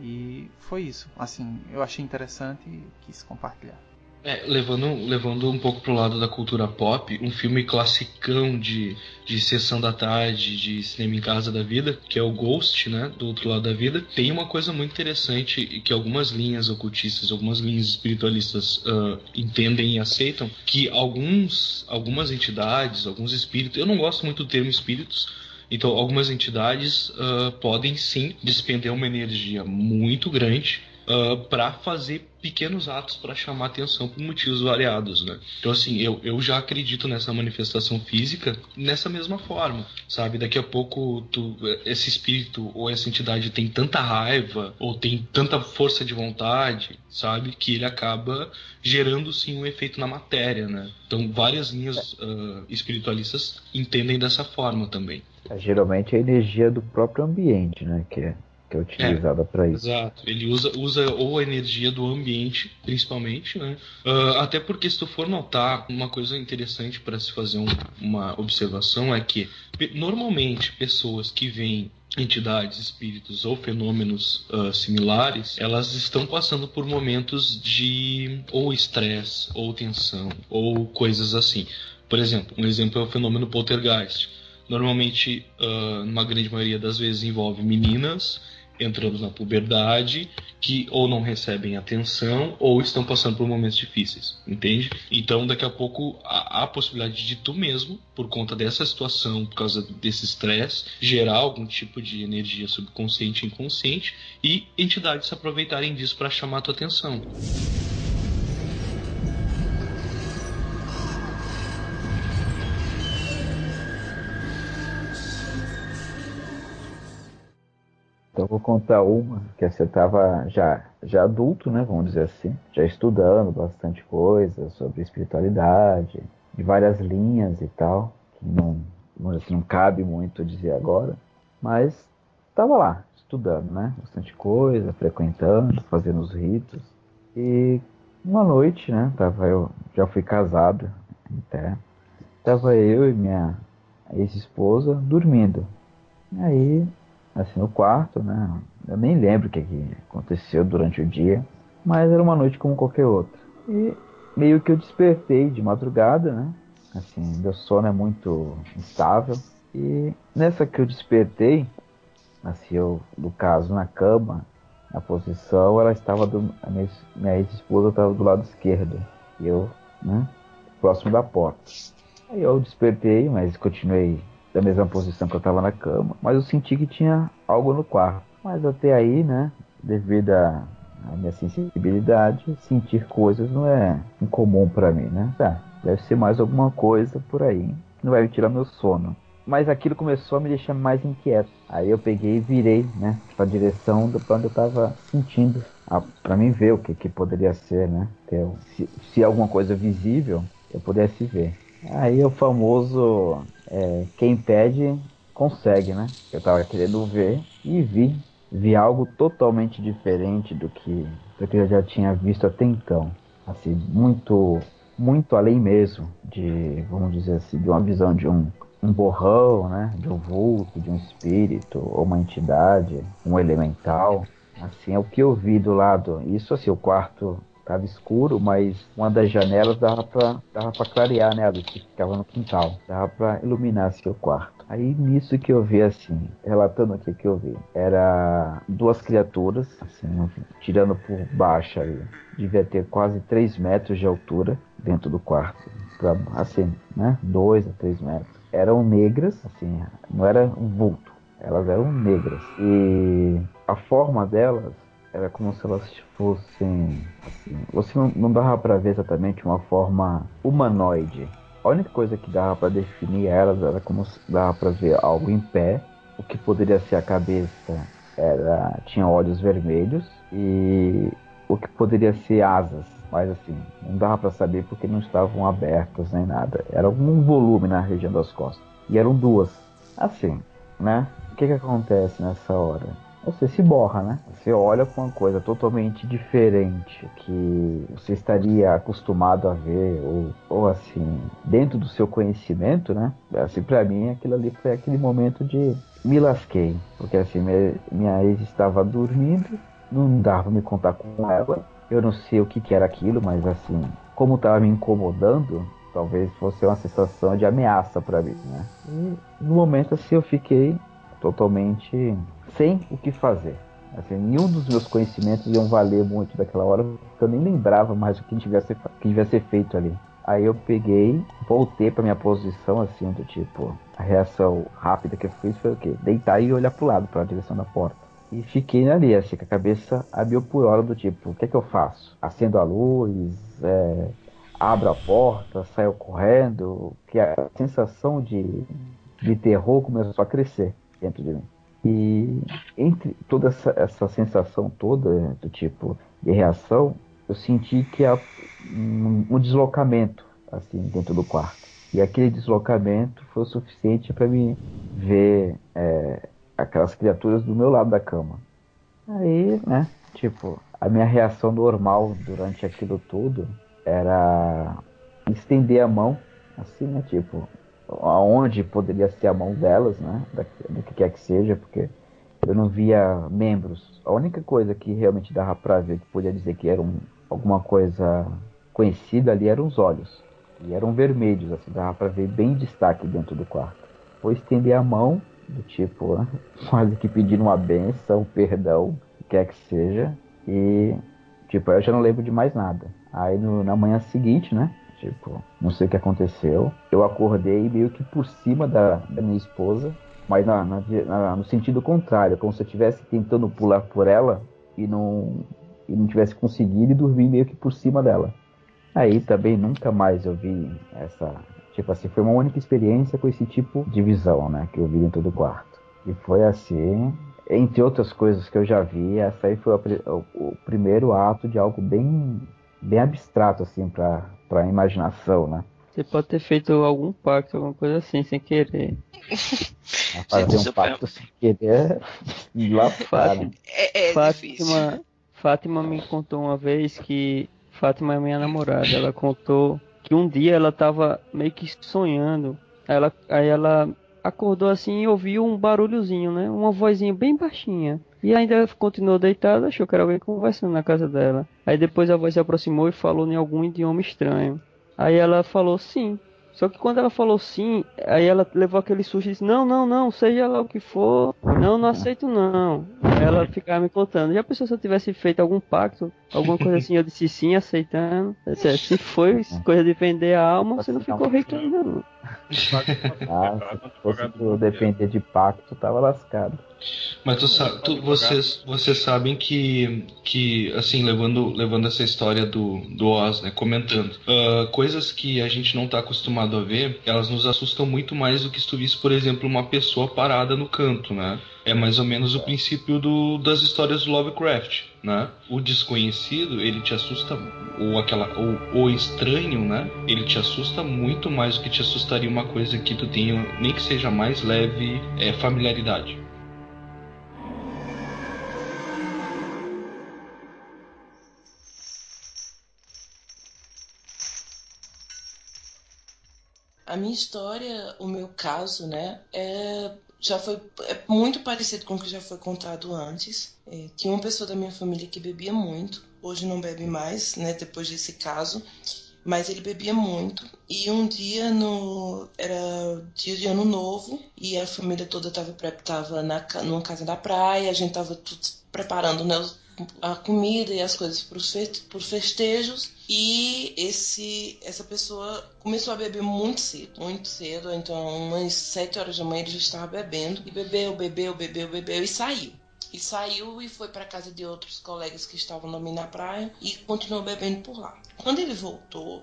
S2: E foi isso. Assim, eu achei interessante e quis compartilhar.
S7: É, levando, levando um pouco pro lado da cultura pop, um filme classicão de, de sessão da tarde, de cinema em casa da vida, que é o Ghost, né, do outro lado da vida, tem uma coisa muito interessante que algumas linhas ocultistas, algumas linhas espiritualistas uh, entendem e aceitam, que alguns, algumas entidades, alguns espíritos, eu não gosto muito do termo espíritos, então algumas entidades uh, podem sim despender uma energia muito grande uh, para fazer pequenos atos para chamar atenção por motivos variados, né? Então assim, eu, eu já acredito nessa manifestação física nessa mesma forma, sabe? Daqui a pouco tu, esse espírito ou essa entidade tem tanta raiva ou tem tanta força de vontade, sabe? Que ele acaba gerando sim um efeito na matéria, né? Então várias linhas uh, espiritualistas entendem dessa forma também.
S3: É, geralmente é a energia do próprio ambiente, né? Que é que é utilizada é, para isso.
S7: Exato. Ele usa, usa ou a energia do ambiente, principalmente, né? Uh, até porque se tu for notar, uma coisa interessante para se fazer um, uma observação é que normalmente pessoas que veem entidades, espíritos ou fenômenos uh, similares, elas estão passando por momentos de ou estresse, ou tensão, ou coisas assim. Por exemplo, um exemplo é o fenômeno poltergeist. Normalmente, uh, numa grande maioria das vezes, envolve meninas entrando na puberdade que ou não recebem atenção ou estão passando por momentos difíceis, entende? Então, daqui a pouco há a possibilidade de tu mesmo, por conta dessa situação, por causa desse estresse, gerar algum tipo de energia subconsciente e inconsciente e entidades se aproveitarem disso para chamar a tua atenção.
S3: Então vou contar uma que você estava já, já adulto, né? Vamos dizer assim, já estudando bastante coisa sobre espiritualidade, de várias linhas e tal, que não, assim, não cabe muito dizer agora, mas estava lá estudando, né? Bastante coisa, frequentando, fazendo os ritos. E uma noite, né? Tava eu, já fui casado até. Tava eu e minha ex-esposa dormindo. Aí assim, no quarto, né? Eu nem lembro o que, que aconteceu durante o dia, mas era uma noite como qualquer outra. E meio que eu despertei de madrugada, né? Assim, meu sono é muito instável. E nessa que eu despertei, assim, eu, no caso, na cama, na posição, ela estava do. A minha, minha ex-esposa estava do lado esquerdo. E eu, né? Próximo da porta. Aí eu despertei, mas continuei da mesma posição que eu estava na cama, mas eu senti que tinha algo no quarto. Mas até aí, né, devido à minha sensibilidade, sentir coisas não é incomum para mim, né? Tá, deve ser mais alguma coisa por aí não vai me tirar meu sono. Mas aquilo começou a me deixar mais inquieto. Aí eu peguei e virei, né, para a direção do onde eu estava sentindo, para mim ver o que, que poderia ser, né? Se, se alguma coisa visível eu pudesse ver. Aí o famoso é, quem pede consegue, né? Eu tava querendo ver e vi. Vi algo totalmente diferente do que, do que eu já tinha visto até então. Assim, muito, muito além mesmo de, vamos dizer assim, de uma visão de um, um borrão, né? De um vulto, de um espírito, ou uma entidade, um elemental. Assim, é o que eu vi do lado. Isso assim, o quarto Tava escuro, mas uma das janelas dava pra, dava pra clarear, né? A que ficava no quintal. Dava pra iluminar seu quarto. Aí nisso que eu vi assim, relatando o que eu vi, era duas criaturas, assim, tirando por baixo ali. Devia ter quase 3 metros de altura dentro do quarto. Pra, assim, né? 2 a 3 metros. Eram negras, assim, não era um vulto. Elas eram negras. E a forma delas era como se elas fossem. Assim, você não, não dava pra ver exatamente uma forma humanoide. A única coisa que dava pra definir elas era como se dava pra ver algo em pé. O que poderia ser a cabeça era tinha olhos vermelhos e o que poderia ser asas. Mas assim, não dava pra saber porque não estavam abertas nem nada. Era algum volume na região das costas. E eram duas. Assim, né? O que que acontece nessa hora? Você se borra, né? Você olha para uma coisa totalmente diferente que você estaria acostumado a ver, ou, ou assim, dentro do seu conhecimento, né? Assim, para mim, aquilo ali foi aquele momento de me lasquei. Porque assim, minha, minha ex estava dormindo, não dava pra me contar com ela. Eu não sei o que, que era aquilo, mas assim, como estava me incomodando, talvez fosse uma sensação de ameaça para mim, né? E no momento assim eu fiquei totalmente sem o que fazer. Assim, nenhum dos meus conhecimentos iam valer muito daquela hora, porque eu nem lembrava mais o que devia ser, que devia ser feito ali. Aí eu peguei, voltei para minha posição, assim, do tipo, a reação rápida que eu fiz foi o quê? Deitar e olhar pro lado, para a direção da porta. E fiquei ali, assim, com a cabeça abriu por hora do tipo, o que é que eu faço? Acendo a luz, é, abro a porta, saio correndo, que a sensação de, de terror começou a crescer dentro de mim. E entre toda essa, essa sensação toda do tipo de reação, eu senti que há um, um deslocamento assim dentro do quarto. E aquele deslocamento foi o suficiente para me ver é, aquelas criaturas do meu lado da cama. Aí, né, tipo, a minha reação normal durante aquilo tudo era estender a mão, assim, né, tipo, aonde poderia ser a mão delas, né? Do que quer que seja, porque eu não via membros. A única coisa que realmente dava pra ver, que podia dizer que era um, alguma coisa conhecida ali, eram os olhos. E eram vermelhos, assim, dava pra ver bem destaque dentro do quarto. Foi estender a mão, do tipo, né? quase que pedindo uma benção, perdão, o que quer que seja. E, tipo, eu já não lembro de mais nada. Aí no, na manhã seguinte, né? Tipo, não sei o que aconteceu. Eu acordei meio que por cima da, da minha esposa, mas na, na, na, no sentido contrário, como se eu estivesse tentando pular por ela e não, e não tivesse conseguido e dormir meio que por cima dela. Aí também nunca mais eu vi essa. Tipo assim, foi uma única experiência com esse tipo de visão, né? Que eu vi dentro do quarto. E foi assim, entre outras coisas que eu já vi, essa aí foi o, o primeiro ato de algo bem, bem abstrato, assim, para pra imaginação, né?
S5: Você pode ter feito algum pacto, alguma coisa assim, sem querer.
S3: fazer um pacto sem querer e lá fora.
S4: É, é
S5: Fátima. Fátima me contou uma vez que Fátima é minha namorada. Ela contou que um dia ela tava meio que sonhando. Ela, aí ela acordou assim e ouviu um barulhozinho, né? Uma vozinha bem baixinha. E ainda continuou deitada, achou que era alguém conversando na casa dela. Aí depois a voz se aproximou e falou em algum idioma estranho. Aí ela falou sim. Só que quando ela falou sim, aí ela levou aquele susto e disse: Não, não, não, seja lá o que for, não, não aceito não. Ela ficava me contando. Já pensou se eu tivesse feito algum pacto, alguma coisa assim? Eu disse sim, aceitando. Disse, Se foi coisa de vender a alma, você não ficou rico ainda não.
S3: Ah, se fosse por depender de pacto, tava lascado.
S7: Mas tu sa- tu- vocês, vocês sabem que, que assim, levando, levando essa história do, do Oz, né, comentando, ah, coisas que a gente não tá acostumado a ver, elas nos assustam muito mais do que se tu visse, por exemplo, uma pessoa parada no canto, né? É mais ou menos o princípio do, das histórias do Lovecraft, né? O desconhecido, ele te assusta, ou aquela, ou o estranho, né? Ele te assusta muito mais do que te assustaria uma coisa que tu tenha, nem que seja mais leve, é, familiaridade.
S4: A minha história, o meu caso, né, é, já foi é muito parecido com o que já foi contado antes. É, tinha uma pessoa da minha família que bebia muito, hoje não bebe mais, né, depois desse caso, mas ele bebia muito. E um dia no era dia de ano novo e a família toda estava tava na numa casa da praia, a gente tava tudo preparando né, os- a comida e as coisas para os festejos e esse essa pessoa começou a beber muito cedo, muito cedo, então umas sete horas da manhã ele já estava bebendo e bebeu, bebeu, bebeu, bebeu e saiu. E saiu e foi para casa de outros colegas que estavam também na praia e continuou bebendo por lá. Quando ele voltou,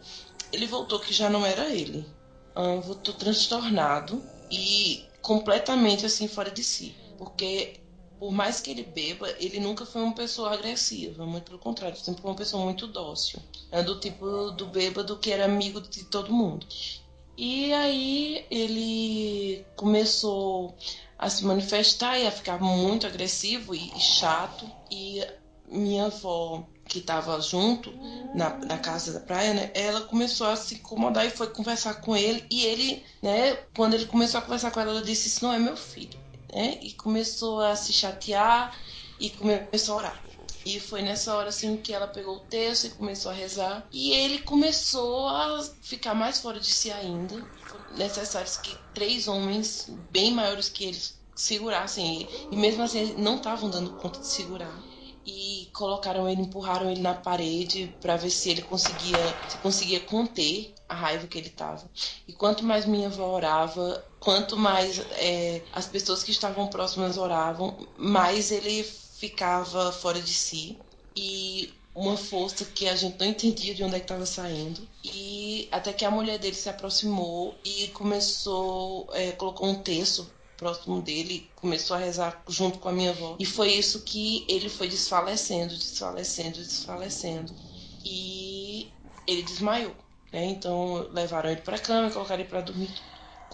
S4: ele voltou que já não era ele. Ah, voltou transtornado e completamente assim fora de si. Porque por mais que ele beba, ele nunca foi uma pessoa agressiva, muito pelo contrário, sempre foi uma pessoa muito dócil. É do tipo do bêbado que era amigo de todo mundo. E aí ele começou a se manifestar e a ficar muito agressivo e, chato. E minha avó, que estava junto na, na casa da praia, né, ela começou a se incomodar e foi conversar com ele. E ele, né, quando ele começou a conversar com ela, ela disse: Isso não é meu filho. Né? E começou a se chatear e começou a orar. E foi nessa hora assim que ela pegou o texto e começou a rezar. E ele começou a ficar mais fora de si ainda. Foi necessário que três homens bem maiores que eles segurassem ele. E mesmo assim não estavam dando conta de segurar. E colocaram ele, empurraram ele na parede para ver se ele conseguia, se conseguia conter a raiva que ele tava. E quanto mais minha avó orava, quanto mais é, as pessoas que estavam próximas oravam, mais ele ficava fora de si e uma força que a gente não entendia de onde é estava saindo. E até que a mulher dele se aproximou e começou, é, colocou um texto próximo dele, começou a rezar junto com a minha avó. E foi isso que ele foi desfalecendo, desfalecendo, desfalecendo. E ele desmaiou. Né? Então levaram ele para a cama colocaram ele para dormir.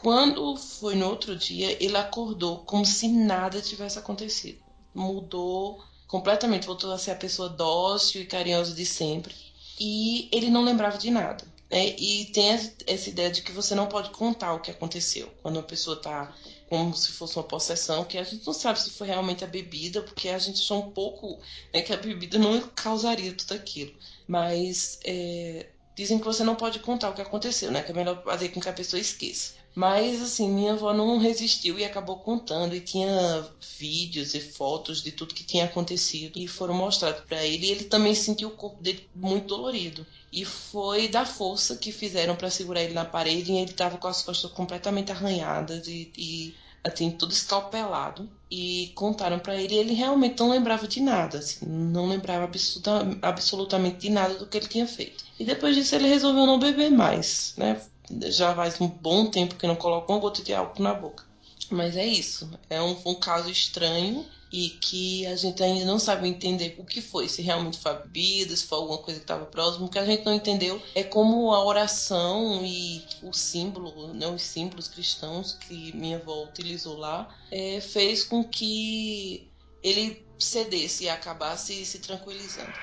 S4: Quando foi no outro dia, ele acordou como se nada tivesse acontecido mudou completamente, voltou a ser a pessoa dócil e carinhosa de sempre. E ele não lembrava de nada. Né? E tem essa ideia de que você não pode contar o que aconteceu quando uma pessoa está como se fosse uma possessão, que a gente não sabe se foi realmente a bebida, porque a gente achou um pouco né, que a bebida não causaria tudo aquilo. Mas é, dizem que você não pode contar o que aconteceu, né? Que é melhor fazer com que a pessoa esqueça. Mas, assim, minha avó não resistiu e acabou contando. E tinha vídeos e fotos de tudo que tinha acontecido e foram mostrados para ele. E ele também sentiu o corpo dele muito dolorido. E foi da força que fizeram para segurar ele na parede. E ele estava com as costas completamente arranhadas e, e assim, tudo escalpelado. E contaram para ele. E ele realmente não lembrava de nada. Assim, não lembrava absoluta, absolutamente de nada do que ele tinha feito. E depois disso ele resolveu não beber mais, né? Já faz um bom tempo que não coloco uma gota de álcool na boca. Mas é isso. É um, um caso estranho e que a gente ainda não sabe entender o que foi, se realmente foi a bebida, se foi alguma coisa que estava próximo. O que a gente não entendeu é como a oração e o símbolo, né, os símbolos cristãos que minha avó utilizou lá, é, fez com que ele cedesse e acabasse se tranquilizando.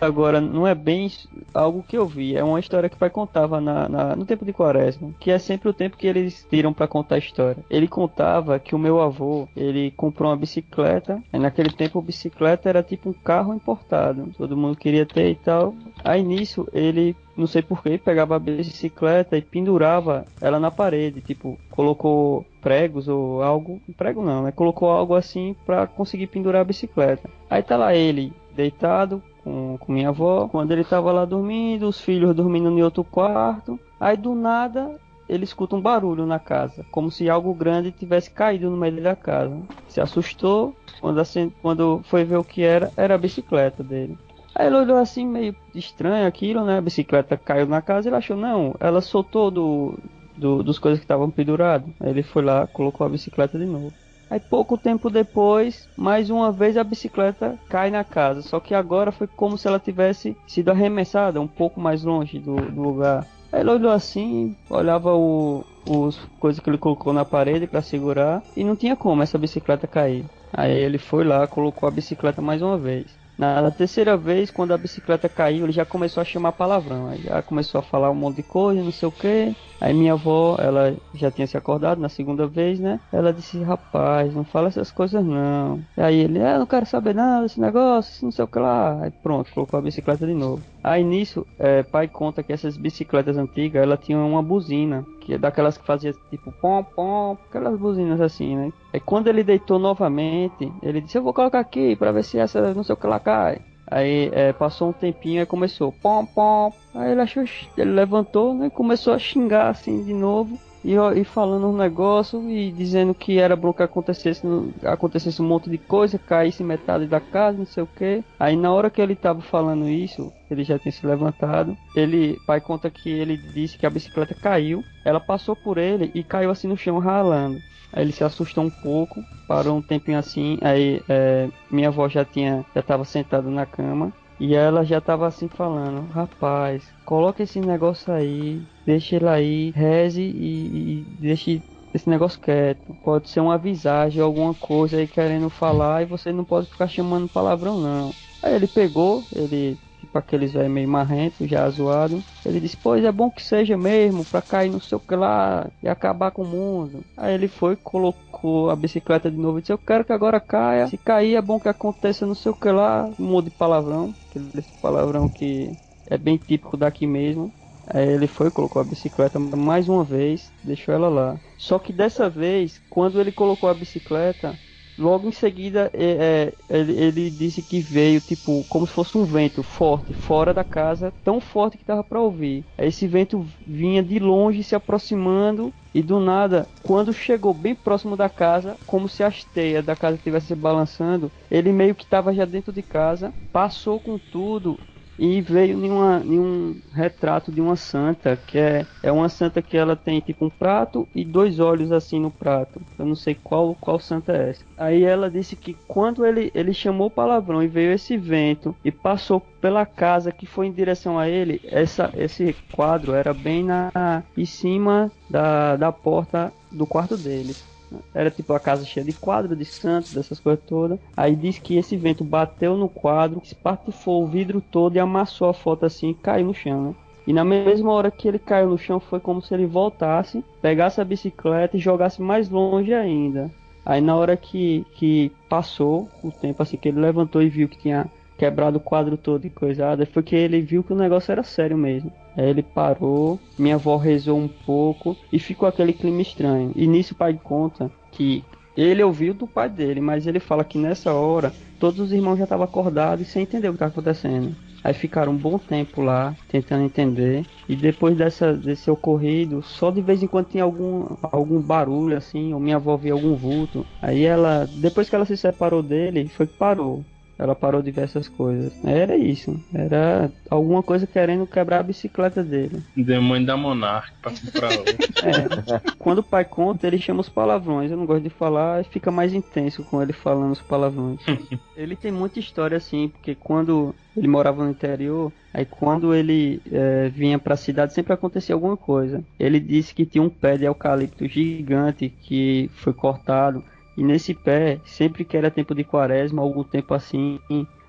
S5: Agora, não é bem algo que eu vi, é uma história que o pai contava na, na, no tempo de quaresma, que é sempre o tempo que eles tiram para contar a história. Ele contava que o meu avô, ele comprou uma bicicleta, e naquele tempo a bicicleta era tipo um carro importado, todo mundo queria ter e tal. Aí nisso, ele não sei porquê, pegava a bicicleta e pendurava ela na parede, tipo, colocou pregos ou algo, prego não, né? Colocou algo assim para conseguir pendurar a bicicleta. Aí tá lá ele deitado com, com minha avó. Quando ele tava lá dormindo, os filhos dormindo em outro quarto. Aí do nada ele escuta um barulho na casa, como se algo grande tivesse caído no meio da casa. Se assustou, quando, assim, quando foi ver o que era, era a bicicleta dele. Aí ele olhou assim, meio estranho aquilo, né? A bicicleta caiu na casa, ele achou, não, ela soltou do, do dos coisas que estavam penduradas. Aí ele foi lá, colocou a bicicleta de novo. Aí pouco tempo depois, mais uma vez a bicicleta cai na casa. Só que agora foi como se ela tivesse sido arremessada um pouco mais longe do, do lugar. Aí ele olhou assim, olhava o, os coisas que ele colocou na parede para segurar e não tinha como essa bicicleta cair. Aí ele foi lá, colocou a bicicleta mais uma vez. Na terceira vez, quando a bicicleta caiu, ele já começou a chamar palavrão. Aí já começou a falar um monte de coisa, não sei o que. Aí minha avó, ela já tinha se acordado na segunda vez, né? Ela disse, rapaz, não fala essas coisas não. Aí ele, é, não quero saber nada desse negócio, não sei o que lá. Aí pronto, colocou a bicicleta de novo. Aí nisso, é, pai conta que essas bicicletas antigas, ela tinha uma buzina, que é daquelas que fazia tipo pom pom, aquelas buzinas assim, né? Aí quando ele deitou novamente, ele disse: Eu vou colocar aqui pra ver se essa não sei o que lá cai. Aí é, passou um tempinho e começou pom pom. Aí ele achou, ele levantou né, começou a xingar assim de novo e, e falando um negócio e dizendo que era bom que acontecesse, acontecesse um monte de coisa, caísse metade da casa, não sei o que. Aí na hora que ele tava falando isso, ele já tinha se levantado. Ele, pai conta que ele disse que a bicicleta caiu, ela passou por ele e caiu assim no chão ralando. Aí ele se assustou um pouco, parou um tempinho assim, aí é, minha avó já tinha, já estava sentada na cama e ela já tava assim falando, rapaz, coloca esse negócio aí, deixa ele aí, reze e, e deixe esse negócio quieto. Pode ser uma visagem, alguma coisa aí querendo falar e você não pode ficar chamando palavrão não. Aí ele pegou, ele tipo aqueles velho meio marrento, já zoado. Ele disse, pois é bom que seja mesmo, pra cair no seu que lá e acabar com o mundo. Aí ele foi, colocou a bicicleta de novo e disse, eu quero que agora caia. Se cair é bom que aconteça no seu que lá. Mude palavrão, aquele palavrão que é bem típico daqui mesmo. Aí ele foi, colocou a bicicleta mais uma vez, deixou ela lá. Só que dessa vez, quando ele colocou a bicicleta, Logo em seguida, é, é, ele, ele, disse que veio, tipo, como se fosse um vento forte, fora da casa, tão forte que dava para ouvir. Esse vento vinha de longe, se aproximando, e do nada, quando chegou bem próximo da casa, como se as teias da casa estivessem balançando, ele meio que estava já dentro de casa, passou com tudo e veio em, uma, em um retrato de uma santa, que é, é uma santa que ela tem tipo um prato e dois olhos assim no prato. Eu não sei qual, qual santa é essa. Aí ela disse que quando ele, ele chamou palavrão e veio esse vento e passou pela casa que foi em direção a ele, essa, esse quadro era bem na em cima da, da porta do quarto deles. Era tipo a casa cheia de quadros, de santos, dessas coisas todas. Aí diz que esse vento bateu no quadro, espatifou o vidro todo e amassou a foto assim e caiu no chão, né? E na mesma hora que ele caiu no chão foi como se ele voltasse, pegasse a bicicleta e jogasse mais longe ainda. Aí na hora que, que passou o tempo assim que ele levantou e viu que tinha quebrado o quadro todo e coisada, foi que ele viu que o negócio era sério mesmo. Aí ele parou, minha avó rezou um pouco e ficou aquele clima estranho. E nisso o pai conta que ele ouviu do pai dele, mas ele fala que nessa hora todos os irmãos já estavam acordados e sem entender o que estava acontecendo. Aí ficaram um bom tempo lá tentando entender. E depois dessa, desse ocorrido, só de vez em quando tinha algum, algum barulho assim, ou minha avó via algum vulto. Aí ela, depois que ela se separou dele, foi que parou. Ela parou diversas coisas. Era isso. Era alguma coisa querendo quebrar a bicicleta dele.
S6: Demônio da Monarca pra comprar outra.
S5: é. Quando o pai conta, ele chama os palavrões. Eu não gosto de falar, fica mais intenso com ele falando os palavrões. ele tem muita história assim, porque quando ele morava no interior, aí quando ele é, vinha para a cidade sempre acontecia alguma coisa. Ele disse que tinha um pé de eucalipto gigante que foi cortado e nesse pé, sempre que era tempo de quaresma, algum tempo assim,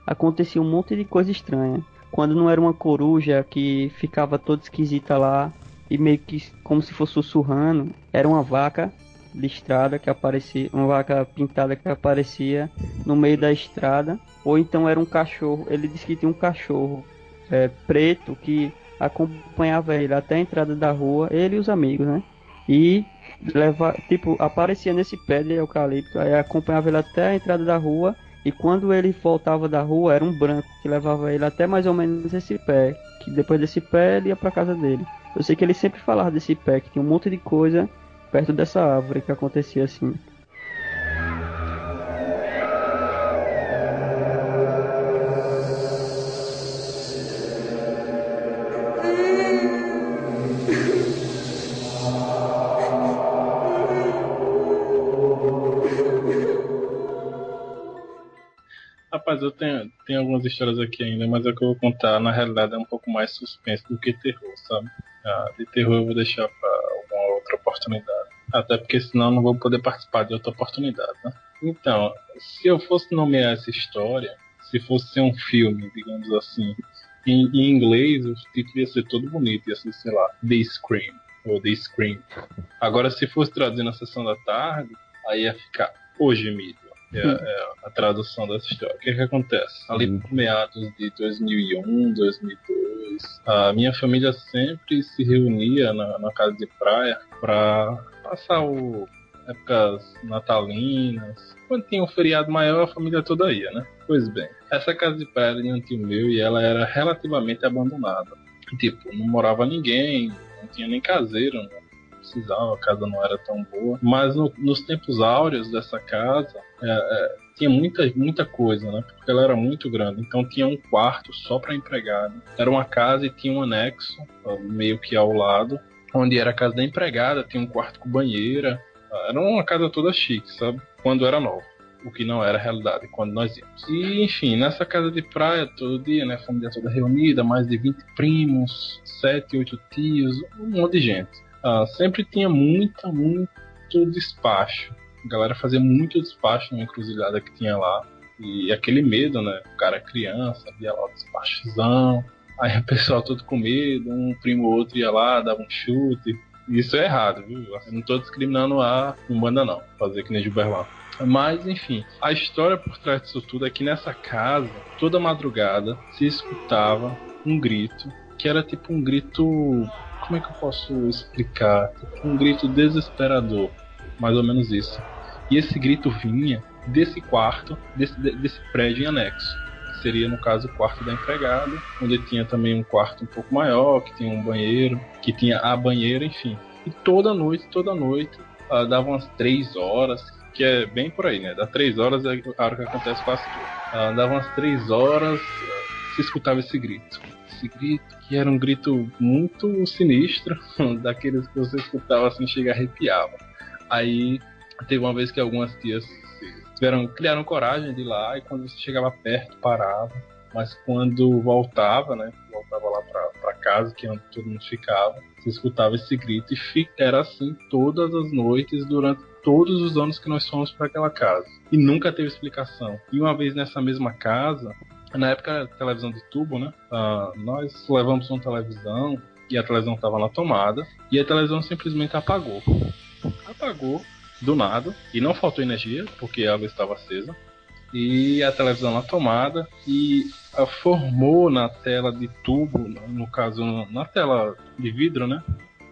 S5: acontecia um monte de coisa estranha. Quando não era uma coruja que ficava toda esquisita lá e meio que como se fosse sussurrando, era uma vaca listrada que aparecia, uma vaca pintada que aparecia no meio da estrada, ou então era um cachorro. Ele disse que tinha um cachorro é, preto que acompanhava ele até a entrada da rua, ele e os amigos, né? E leva, tipo, aparecia nesse pé de eucalipto, aí acompanhava ele até a entrada da rua, e quando ele voltava da rua, era um branco que levava ele até mais ou menos esse pé, que depois desse pé ele ia para casa dele. Eu sei que ele sempre falava desse pé, que tinha um monte de coisa perto dessa árvore que acontecia assim.
S6: Rapaz, eu tenho, tenho algumas histórias aqui ainda, mas é o que eu vou contar, na realidade, é um pouco mais suspense do que terror, sabe? Ah, de terror eu vou deixar para alguma outra oportunidade. Até porque senão não vou poder participar de outra oportunidade, né? Então, se eu fosse nomear essa história, se fosse ser um filme, digamos assim, em, em inglês o título ia ser todo bonito, ia ser, sei lá, The Scream, ou The Scream. Agora, se fosse traduzido na sessão da tarde, aí ia ficar O Gemido. É, é a tradução dessa história. O que, que acontece? Ali por meados de 2001, 2002, a minha família sempre se reunia na, na casa de praia para passar o épocas natalinas. Quando tinha um feriado maior, a família toda ia, né? Pois bem, essa casa de praia era de um tio meu e ela era relativamente abandonada. Tipo, não morava ninguém, não tinha nem caseiro, não precisava, a casa não era tão boa. Mas no, nos tempos áureos dessa casa, é, é, tinha muita, muita coisa, né? Porque ela era muito grande. Então tinha um quarto só para empregado. Era uma casa e tinha um anexo, meio que ao lado, onde era a casa da empregada, tinha um quarto com banheira. Era uma casa toda chique, sabe? Quando era nova. O que não era realidade quando nós íamos. E, enfim, nessa casa de praia, todo dia, né? Família toda reunida, mais de 20 primos, 7, 8 tios, um monte de gente. Ah, sempre tinha muita, muito despacho. A galera fazia muito despacho na encruzilhada que tinha lá. E aquele medo, né? O cara criança, via lá o despachozão. Aí o pessoal todo com medo, um primo ou outro ia lá, dava um chute. Isso é errado, viu? Eu não tô discriminando a Umbanda, não. Fazer que nem Gilberlan. Mas, enfim, a história por trás disso tudo é que nessa casa, toda madrugada, se escutava um grito, que era tipo um grito. Como é que eu posso explicar? Tipo um grito desesperador. Mais ou menos isso. E esse grito vinha desse quarto, desse, desse prédio em anexo seria no caso o quarto da empregada, onde tinha também um quarto um pouco maior, que tinha um banheiro, que tinha a banheira, enfim. E toda noite, toda noite, uh, dava umas três horas, que é bem por aí, né? Da três horas é a hora que acontece quase tudo. Uh, dava umas três horas, se escutava esse grito. Esse grito, que era um grito muito sinistro, daqueles que você escutava assim, chega arrepiava. Aí teve uma vez que algumas tias tiveram, criaram coragem de ir lá e quando você chegava perto parava, mas quando voltava, né, voltava lá para casa que onde todo mundo ficava, você escutava esse grito e era assim todas as noites durante todos os anos que nós fomos para aquela casa e nunca teve explicação. E uma vez nessa mesma casa, na época televisão de tubo, né, uh, nós levamos uma televisão e a televisão estava na tomada e a televisão simplesmente apagou. Apagou do nada e não faltou energia porque ela estava acesa e a televisão na tomada e formou na tela de tubo, no caso na tela de vidro, né?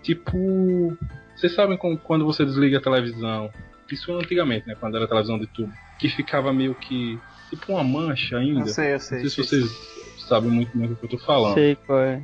S6: Tipo, vocês sabem como, quando você desliga a televisão, isso antigamente, né? Quando era televisão de tubo, que ficava meio que tipo uma mancha ainda. Eu
S2: sei, eu sei.
S6: Não sei se vocês sabem muito bem o que eu tô falando.
S5: Sei qual é.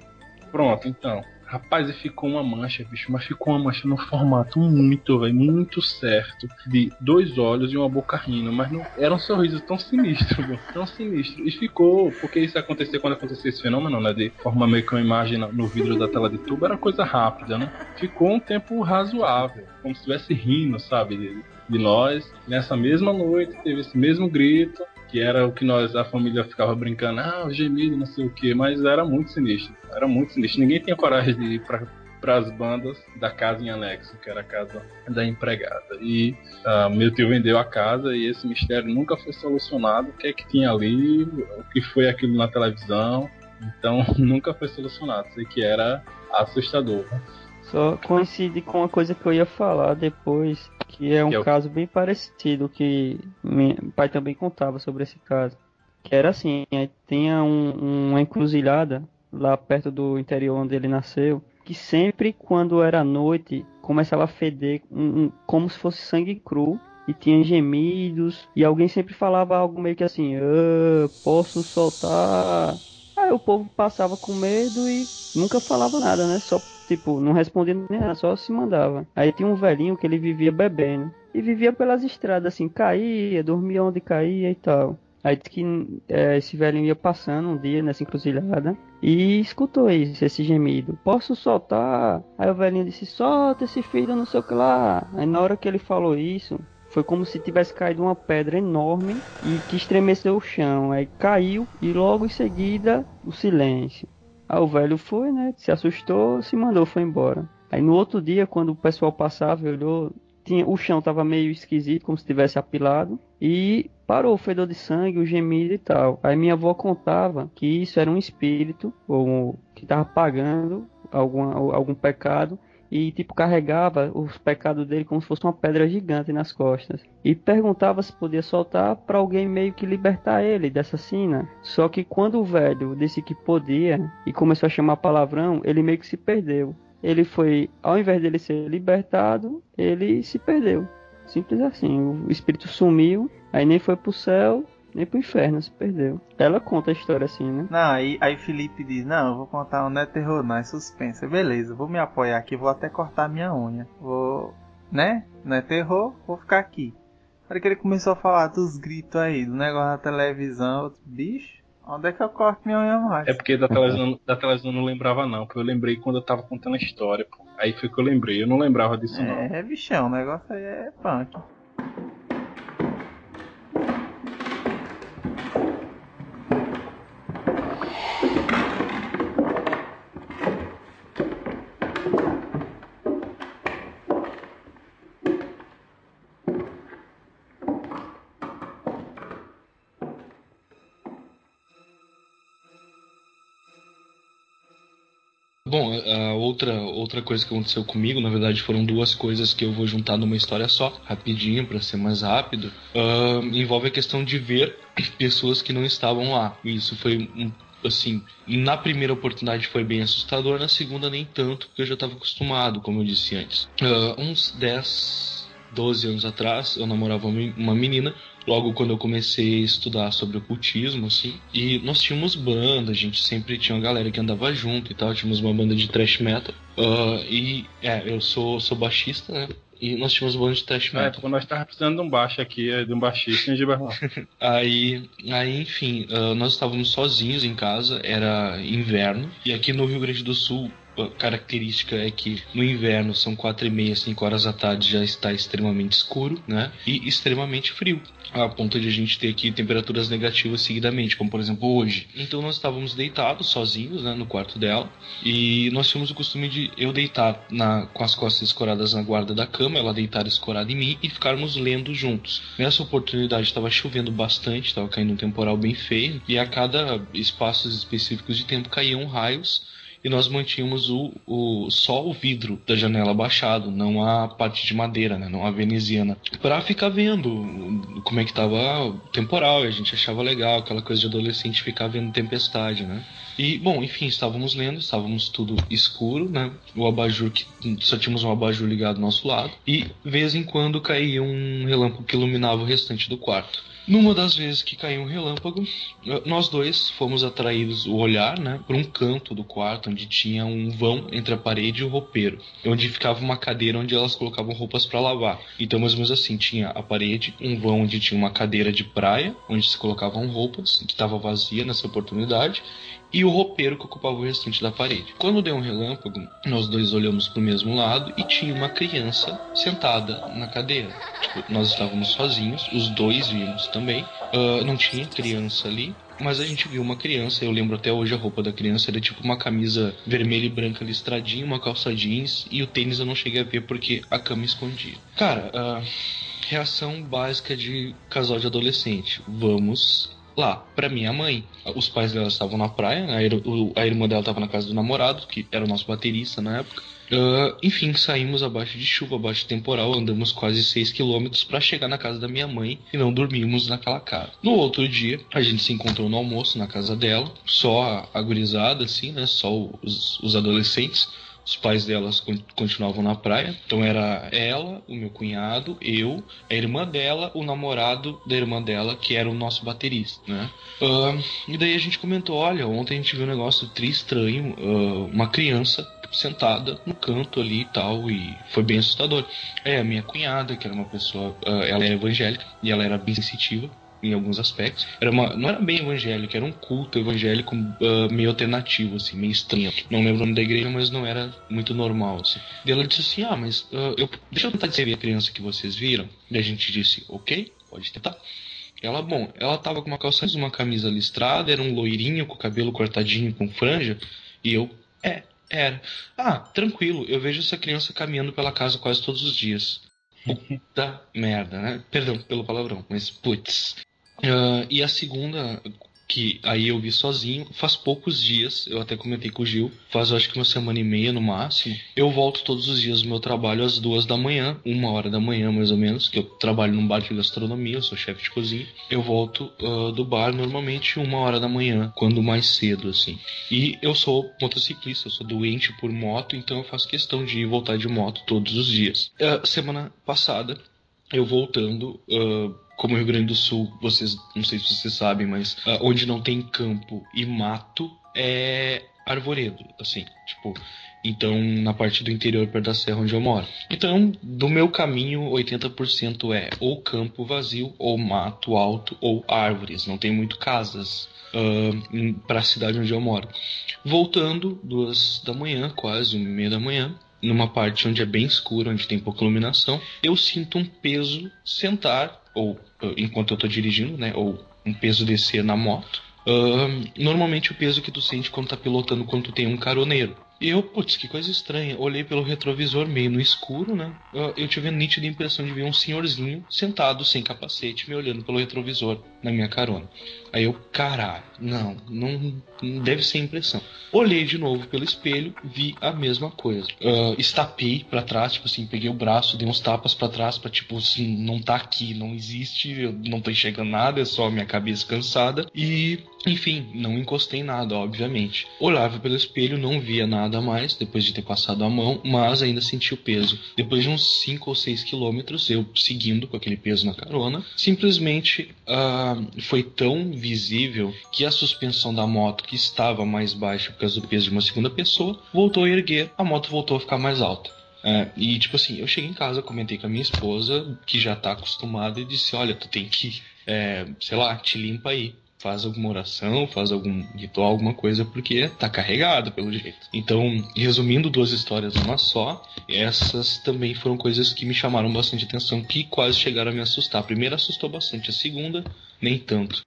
S6: Pronto, então. Rapaz, e ficou uma mancha, bicho, mas ficou uma mancha no formato muito, velho, muito certo. De dois olhos e uma boca rindo, mas não era um sorriso tão sinistro, viu? tão sinistro. E ficou, porque isso acontecia quando acontecia esse fenômeno, né? De formar meio que uma imagem no vidro da tela de tubo, era coisa rápida, né? Ficou um tempo razoável, como se estivesse rindo, sabe? De, de nós. Nessa mesma noite teve esse mesmo grito que era o que nós, a família ficava brincando, ah, o gemido, não sei o que, mas era muito sinistro, era muito sinistro. Ninguém tinha coragem de ir pra, as bandas da casa em anexo, que era a casa da empregada. E uh, meu tio vendeu a casa e esse mistério nunca foi solucionado. O que é que tinha ali, o que foi aquilo na televisão, então nunca foi solucionado. Sei que era assustador.
S5: Só coincide com uma coisa que eu ia falar depois, que é um que é caso bem parecido que meu pai também contava sobre esse caso. Que era assim, tinha um, uma encruzilhada lá perto do interior onde ele nasceu, que sempre quando era noite começava a feder um, um, como se fosse sangue cru e tinha gemidos e alguém sempre falava algo meio que assim, ah, posso soltar. Aí o povo passava com medo e nunca falava nada, né? Só tipo, não respondia nem nada, só se mandava. Aí tinha um velhinho que ele vivia bebendo. E vivia pelas estradas, assim, caía, dormia onde caía e tal. Aí disse que é, esse velhinho ia passando um dia nessa encruzilhada e escutou isso, esse gemido. Posso soltar? Aí o velhinho disse, solta esse filho, não sei o que lá. Aí na hora que ele falou isso, foi como se tivesse caído uma pedra enorme e que estremeceu o chão. Aí caiu e logo em seguida o silêncio. Aí o velho foi, né? Se assustou, se mandou, foi embora. Aí no outro dia, quando o pessoal passava, olhou, tinha, o chão tava meio esquisito, como se tivesse apilado. E parou o fedor de sangue, o gemido e tal. Aí minha avó contava que isso era um espírito, ou que tava pagando algum, algum pecado, e tipo carregava os pecados dele como se fosse uma pedra gigante nas costas e perguntava se podia soltar para alguém meio que libertar ele dessa sina. Só que quando o velho disse que podia e começou a chamar palavrão, ele meio que se perdeu. Ele foi, ao invés dele ser libertado, ele se perdeu. Simples assim. O espírito sumiu, aí nem foi pro céu, nem pro inferno, se perdeu. Ela conta a história assim, né?
S2: Não, aí, aí Felipe diz, não, eu vou contar um não é terror, não, é suspense. Beleza, vou me apoiar aqui, vou até cortar minha unha. Vou, né? Não é terror, vou ficar aqui. Para que ele começou a falar dos gritos aí, do negócio da televisão, disse, bicho, onde é que eu corto minha unha mais?
S6: É porque da televisão, da televisão eu não lembrava não, porque eu lembrei quando eu tava contando a história, pô. Aí foi que eu lembrei, eu não lembrava disso não.
S2: É, bichão, o negócio aí é punk.
S7: Outra, outra coisa que aconteceu comigo, na verdade, foram duas coisas que eu vou juntar numa história só, rapidinho, para ser mais rápido. Ah, envolve a questão de ver pessoas que não estavam lá. Isso foi um assim, na primeira oportunidade foi bem assustador, na segunda nem tanto, porque eu já estava acostumado, como eu disse antes. Ah, uns 10, 12 anos atrás, eu namorava uma menina, logo quando eu comecei a estudar sobre ocultismo, assim, e nós tínhamos banda, a gente sempre tinha uma galera que andava junto e tal, tínhamos uma banda de thrash metal, Ah, e, é, eu sou, sou baixista, né, e nós tínhamos uma banda de thrash
S6: É,
S7: metal.
S6: quando nós tava precisando de um baixo aqui, é, de um baixista em Gibraltar.
S7: Aí, aí enfim, ah, nós estávamos sozinhos em casa, era inverno, e aqui no Rio Grande do Sul, característica é que no inverno são quatro e meia, cinco horas da tarde já está extremamente escuro, né? E extremamente frio. A ponto de a gente ter aqui temperaturas negativas seguidamente, como por exemplo hoje. Então nós estávamos deitados sozinhos, né, no quarto dela, e nós tínhamos o costume de eu deitar na, com as costas escoradas na guarda da cama, ela deitar escorada em mim e ficarmos lendo juntos. Nessa oportunidade estava chovendo bastante, estava caindo um temporal bem feio, e a cada espaços específicos de tempo caíam raios e nós mantínhamos o, o só o vidro da janela baixado, não a parte de madeira, né, não a veneziana, Pra ficar vendo como é que tava o temporal. E a gente achava legal aquela coisa de adolescente ficar vendo tempestade, né? E bom, enfim, estávamos lendo, estávamos tudo escuro, né? O abajur que só tínhamos um abajur ligado do nosso lado e vez em quando caía um relâmpago que iluminava o restante do quarto. Numa das vezes que caiu um relâmpago, nós dois fomos atraídos o olhar, né, por um canto do quarto onde tinha um vão entre a parede e o roupeiro, onde ficava uma cadeira onde elas colocavam roupas para lavar. Então, mais ou menos assim, tinha a parede, um vão onde tinha uma cadeira de praia, onde se colocavam roupas, que estava vazia nessa oportunidade, e o roupeiro que ocupava o restante da parede. Quando deu um relâmpago, nós dois olhamos para o mesmo lado e tinha uma criança sentada na cadeira. Tipo, nós estávamos sozinhos, os dois vimos também. Ah, não tinha criança ali, mas a gente viu uma criança. Eu lembro até hoje a roupa da criança era tipo uma camisa vermelha e branca listradinha, uma calça jeans e o tênis eu não cheguei a ver porque a cama escondia. Cara, ah, reação básica de casal de adolescente. Vamos lá pra minha mãe. Os pais dela estavam na praia, a, ir- a irmã dela estava na casa do namorado, que era o nosso baterista na época. Ah, enfim, saímos abaixo de chuva, abaixo de temporal, andamos quase 6 quilômetros para chegar na casa da minha mãe e não dormimos naquela casa. No outro dia, a gente se encontrou no almoço na casa dela, só a gurizada, assim, né? Só os, os adolescentes. Os pais delas con- continuavam na praia. Então era ela, o meu cunhado, eu, a irmã dela, o namorado da irmã dela, que era o nosso baterista, né? Ah, e daí a gente comentou, olha, ontem a gente viu um negócio tri estranho, ah, uma criança sentada no canto ali e tal, e foi bem assustador. É, a minha cunhada, que era uma pessoa, ah, ela era evangélica e ela era bem sensitiva em alguns aspectos. Era uma, não era bem evangélico, era um culto evangélico ah, meio alternativo, assim, meio estranho. Não lembro o nome da igreja, mas não era muito normal, assim. Daí ela disse assim, ah, mas ah, eu, deixa eu tentar descrever a criança que vocês viram. E a gente disse, ok, pode tentar. Ela, bom, ela tava com uma calça, jeans, uma camisa listrada, era um loirinho com o cabelo cortadinho com franja, e eu, é, era. Ah, tranquilo, eu vejo essa criança caminhando pela casa quase todos os dias. Puta merda, né? Perdão pelo palavrão, mas putz. Ah, e a segunda que aí eu vi sozinho, faz poucos dias, eu até comentei com o Gil, faz acho que uma semana e meia no máximo. Eu volto todos os dias do meu trabalho às duas da manhã, uma hora da manhã mais ou menos, que eu trabalho num bar de gastronomia, eu sou chefe de cozinha. Eu volto uh, do bar normalmente uma hora da manhã, quando mais cedo, assim. E eu sou motociclista, eu sou doente por moto, então eu faço questão de voltar de moto todos os dias. Uh, semana passada, eu voltando. Uh, como o Rio Grande do Sul, vocês não sei se vocês sabem, mas uh, onde não tem campo e mato é arvoredo, assim, tipo, então na parte do interior perto da serra onde eu moro. Então, do meu caminho, 80% é ou campo vazio, ou mato alto, ou árvores. Não tem muito casas uh, para a cidade onde eu moro. Voltando, duas da manhã, quase uma e meia da manhã, numa parte onde é bem escuro, onde tem pouca iluminação, eu sinto um peso sentar ou enquanto eu tô dirigindo, né? Ou um peso descer na moto. Uh, normalmente o peso que tu sente quando tá pilotando quando tu tem um caroneiro. E eu, putz, que coisa estranha. Olhei pelo retrovisor meio no escuro, né? Eu tive a nítida impressão de ver um senhorzinho sentado sem capacete me olhando pelo retrovisor na minha carona. Aí eu, caralho, não, não, não deve ser impressão. Olhei de novo pelo espelho, vi a mesma coisa. Uh, estapei para trás, tipo assim, peguei o braço, dei uns tapas para trás para tipo assim, não tá aqui, não existe, eu não tô enxergando nada, é só minha cabeça cansada. E, enfim, não encostei nada, obviamente. Olhava pelo espelho, não via nada mais depois de ter passado a mão, mas ainda senti o peso. Depois de uns 5 ou 6 quilômetros, eu seguindo com aquele peso na carona, simplesmente uh, foi tão visível que a suspensão da moto, que estava mais baixa por causa do peso de uma segunda pessoa, voltou a erguer, a moto voltou a ficar mais alta. É, e tipo assim, eu cheguei em casa, comentei com a minha esposa, que já tá acostumada, e disse: Olha, tu tem que, é, sei lá, te limpa aí. Faz alguma oração, faz algum ritual, alguma coisa, porque tá carregado pelo jeito. Então, resumindo duas histórias numa só, essas também foram coisas que me chamaram bastante atenção, que quase chegaram a me assustar. A primeira assustou bastante, a segunda, nem tanto.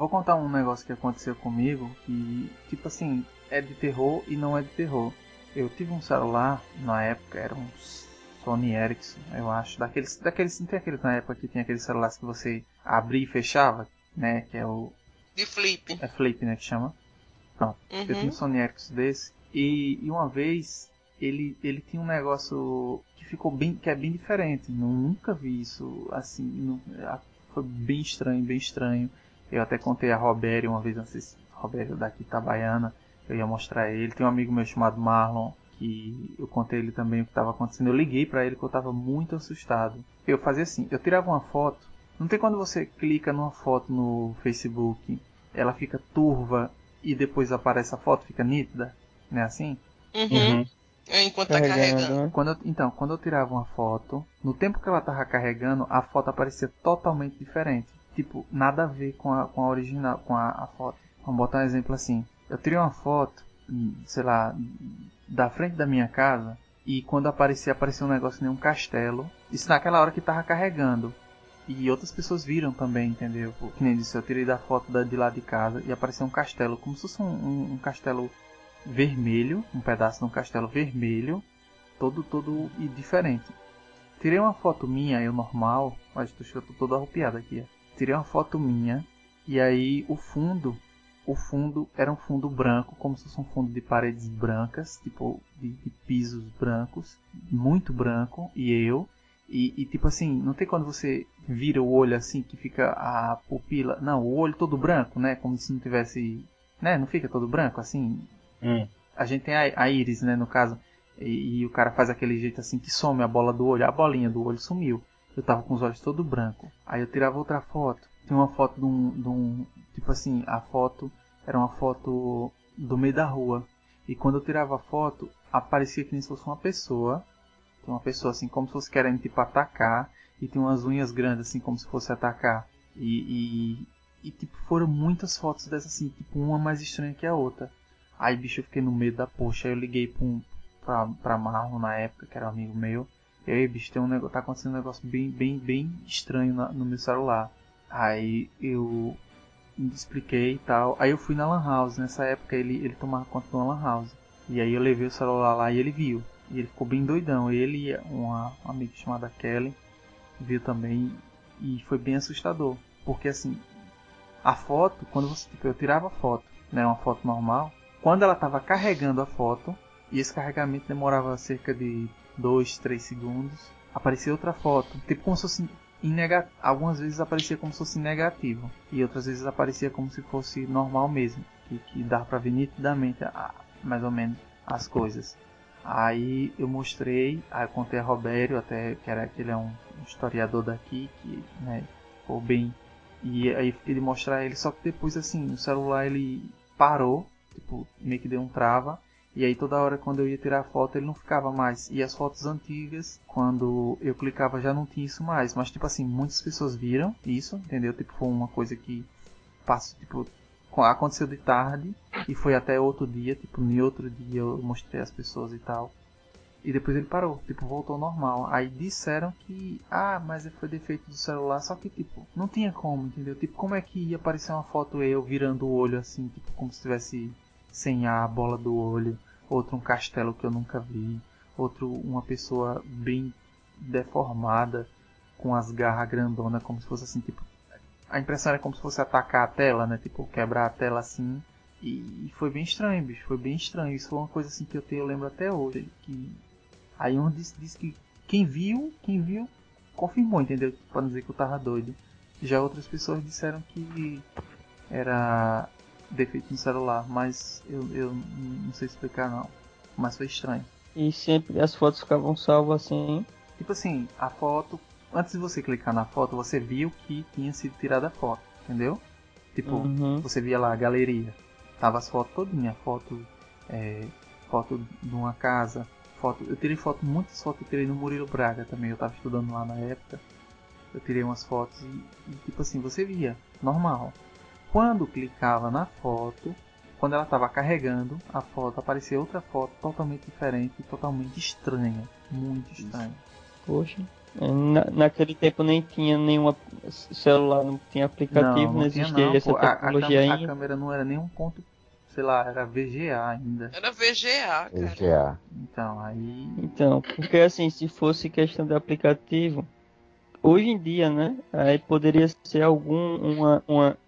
S2: Vou contar um negócio que aconteceu comigo que, tipo assim, é de terror e não é de terror. Eu tive um celular na época, era um Sony Ericsson, eu acho, daqueles, daqueles, não tem aqueles na época que tinha aqueles celulares que você abria e fechava, né, que é o
S4: De flip.
S2: é flip, né, que chama. Pronto. Eu tinha um
S4: Uhum.
S2: Sony Ericsson desse e, e uma vez ele ele tinha um negócio que ficou bem que é bem diferente. Nu- Nunca vi isso assim, nu- a- foi bem estranho, bem estranho. Eu até contei a Robério uma vez, não sei se Robério daqui Itabaiana, eu ia mostrar ele. Tem um amigo meu chamado Marlon que eu contei ele também o que estava acontecendo. Eu liguei para ele que eu estava muito assustado. Eu fazia assim, eu tirava uma foto. Não tem quando você clica numa foto no Facebook, ela fica turva e depois aparece a foto, fica nítida, não é assim?
S4: Uhum. É, Enquanto tá carregando.
S5: né?
S2: Quando eu- então, quando eu tirava uma foto, no tempo que ela tava carregando, a foto aparecia totalmente diferente. Tipo, nada a ver com a, com a original, com a, a foto. Vamos botar um exemplo assim. Eu tirei uma foto, hum, sei lá, da frente da minha casa, e quando aparecia, aparecia um negócio nem um castelo. Isso naquela hora que tava carregando. E outras pessoas viram também, entendeu? Que nem disse, eu tirei da foto da, de lá de casa e apareceu um castelo, como se fosse um, um- um castelo vermelho, um pedaço de um castelo vermelho, todo todo e diferente. Tirei uma foto minha, eu normal, mas tô, eu tô todo arrupiado aqui. Tirei uma foto minha e aí o fundo, o fundo era um fundo branco, como se fosse um fundo de paredes brancas, tipo de, de pisos brancos, muito branco e eu e, e, tipo assim, não tem quando você vira o olho assim que fica a pupila, não, o olho todo branco, né, como se não tivesse, né, não fica todo branco assim,
S6: Hum.
S2: a gente tem a, a íris, né, no caso, e, e o cara faz aquele jeito assim que some a bola do olho, a bolinha do olho sumiu. Eu tava com os olhos todo branco. Aí eu tirava outra foto. Tinha uma foto de um, de um, tipo assim, a foto era uma foto do meio da rua. E quando eu tirava a foto, aparecia que nem se fosse uma pessoa. Tinha uma pessoa assim, como se fosse querendo tipo atacar. E tinha umas unhas grandes assim, como se fosse atacar. E, e, e tipo, foram muitas fotos dessas assim, tipo, uma mais estranha que a outra. Aí, bicho, eu fiquei no medo da poxa. Aí eu liguei pra, um, pra, pra Marlon na época, que era um amigo meu. E aí, bicho, tem um negócio, tá acontecendo um negócio bem, bem, bem estranho na- no meu celular. Aí eu expliquei e tal. Aí eu fui na Lan House. Nessa época ele, ele tomava conta uma Lan House. E aí eu levei o celular lá e ele viu. E ele ficou bem doidão. Ele e uma, uma amiga chamada Kelly viu também. E foi bem assustador. Porque assim, a foto, quando você. Tipo, eu tirava a foto, né? Uma foto normal. Quando ela estava carregando a foto, e esse carregamento demorava cerca de 2, 3 segundos, aparecia outra foto. Tipo como se fosse em negativo. Algumas vezes aparecia como se fosse negativo. E outras vezes aparecia como se fosse normal mesmo. Que, que dá pra ver nitidamente a, mais ou menos as coisas. Aí eu mostrei, aí eu contei a Robério, até que era que ele é um historiador daqui, que né, ficou bem. E aí ele mostrar ele, só que depois assim, o celular ele parou, tipo, meio que deu um trava. E aí toda hora quando eu ia tirar a foto ele não ficava mais. E as fotos antigas, quando eu clicava já não tinha isso mais. Mas tipo assim, muitas pessoas viram isso, entendeu? Tipo, foi uma coisa que passou, tipo, aconteceu de tarde e foi até outro dia, tipo, no outro dia eu mostrei as pessoas e tal. E depois ele parou, tipo, voltou ao normal. Aí disseram que, ah, mas foi defeito do celular, só que, tipo, não tinha como, entendeu? Tipo, como é que ia aparecer uma foto eu virando o olho assim, tipo, como se estivesse sem a bola do olho, outro um castelo que eu nunca vi, outro uma pessoa bem deformada, com as garras grandonas, como se fosse assim, tipo, a impressão era como se fosse atacar a tela, né? Tipo, quebrar a tela assim. E foi bem estranho, bicho. Foi bem estranho. Isso foi uma coisa assim que eu, tenho, eu lembro até hoje. Que aí um disse, disse que quem viu, quem viu, confirmou, entendeu? Para dizer que eu tava doido. Já outras pessoas disseram que era defeito no celular, mas eu, eu não sei explicar não. Mas foi estranho.
S5: E sempre as fotos ficavam salvas assim.
S2: Tipo assim, a foto antes de você clicar na foto, você viu que tinha sido tirada a foto, entendeu? Tipo, uhum. você via lá a galeria, tava as fotos todinha, foto, é, foto de uma casa, foto, eu tirei foto, muitas fotos eu tirei no Murilo Braga também, eu tava estudando lá na época, eu tirei umas fotos e, e tipo assim, você via, normal. Quando clicava na foto, quando ela estava carregando a foto, aparecia outra foto totalmente diferente, totalmente estranha, muito estranha.
S5: Poxa. Na, naquele tempo nem tinha nenhum celular, não tinha aplicativo, não, não, não existia não, essa tecnologia
S2: a,
S5: a, ainda.
S2: A câmera não era nem um ponto, sei lá, era VGA ainda.
S4: Era VGA, cara.
S3: VGA.
S2: Então, aí.
S5: Então, porque assim, se fosse questão de aplicativo, hoje em dia, né? Aí poderia ser algum, uma, uma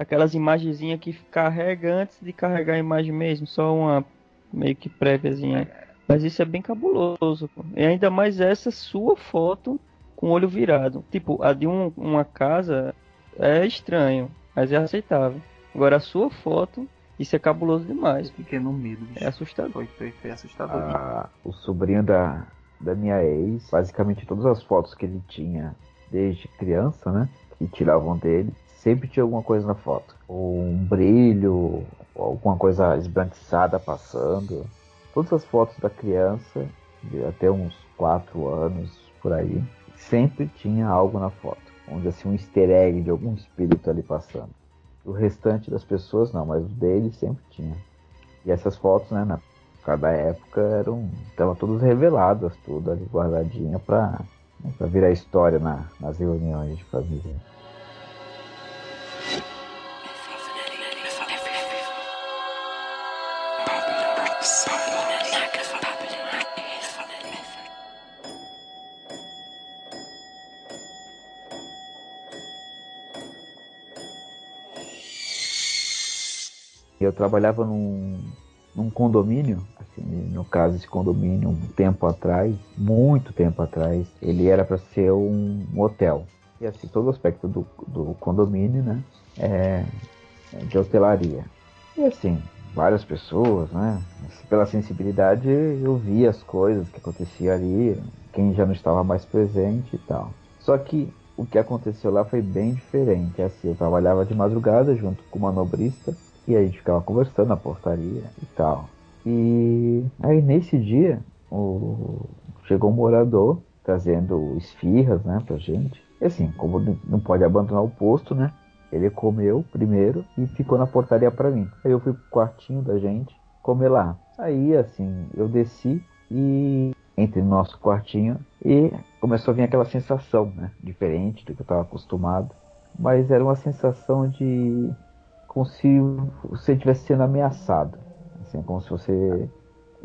S5: aquelas imagenzinhas que carrega antes de carregar a imagem mesmo, só uma meio que préviazinha. Mas isso é bem cabuloso. Pô. E ainda mais essa sua foto com o olho virado. Tipo, a de um, uma casa é estranho, mas é aceitável. Agora a sua foto, isso é cabuloso demais.
S2: Fiquei no medo.
S5: É assustador.
S2: Foi, foi, foi assustador.
S3: Ah, o sobrinho da, da minha ex, basicamente todas as fotos que ele tinha desde criança, né? Que tiravam dele, sempre tinha alguma coisa na foto. Ou um brilho, ou alguma coisa esbranquiçada passando todas as fotos da criança, de até uns 4 anos por aí, sempre tinha algo na foto. Onde assim, um easter egg de algum espírito ali passando. O restante das pessoas não, mas o dele sempre tinha. E essas fotos, né, na cada época eram. Estavam todas reveladas, tudo ali guardadinha pra, né, virar história na, nas reuniões de família. Trabalhava num, num condomínio, assim, no caso esse condomínio, um tempo atrás, muito tempo atrás, ele era para ser um, hotel. E assim, todo o aspecto do, do condomínio, né, é, é de hotelaria. E assim, várias pessoas, né, pela sensibilidade eu via as coisas que aconteciam ali, quem já não estava mais presente e tal. Só que o que aconteceu lá foi bem diferente. Assim, eu trabalhava de madrugada junto com uma nobrista e a gente ficava conversando na portaria e tal. E aí nesse dia o... chegou um morador trazendo esfirras, né, pra gente. E assim, como não pode abandonar o posto, né? Ele comeu primeiro e ficou na portaria para mim. Aí eu fui pro quartinho da gente comer lá. Aí assim, eu desci e entre no nosso quartinho e começou a vir aquela sensação, né, diferente do que eu estava acostumado, mas era uma sensação de como se você estivesse sendo ameaçado. Assim, como se você.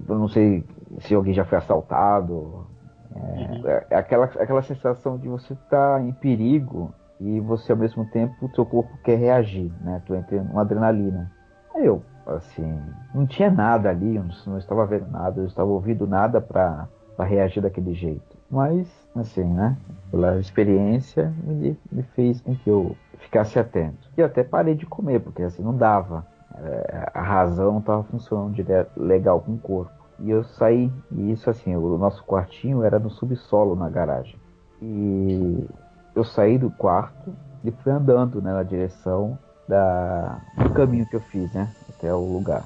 S3: Eu não sei se alguém já foi assaltado. É, uhum. é aquela, aquela sensação de você estar tá em perigo e você ao mesmo tempo o seu corpo quer reagir, né? Tu entra uma adrenalina. Aí eu, assim, não tinha nada ali, eu não estava vendo nada, eu estava ouvindo nada para reagir daquele jeito. Mas, assim, né? Pela experiência, me, me fez com que eu ficasse atento. E até parei de comer, porque assim, não dava. É, a razão não estava funcionando legal com o corpo. E eu saí, e isso assim, o nosso quartinho era no subsolo na garagem. E eu saí do quarto e fui andando né, na direção da, do caminho que eu fiz, né? Até o lugar.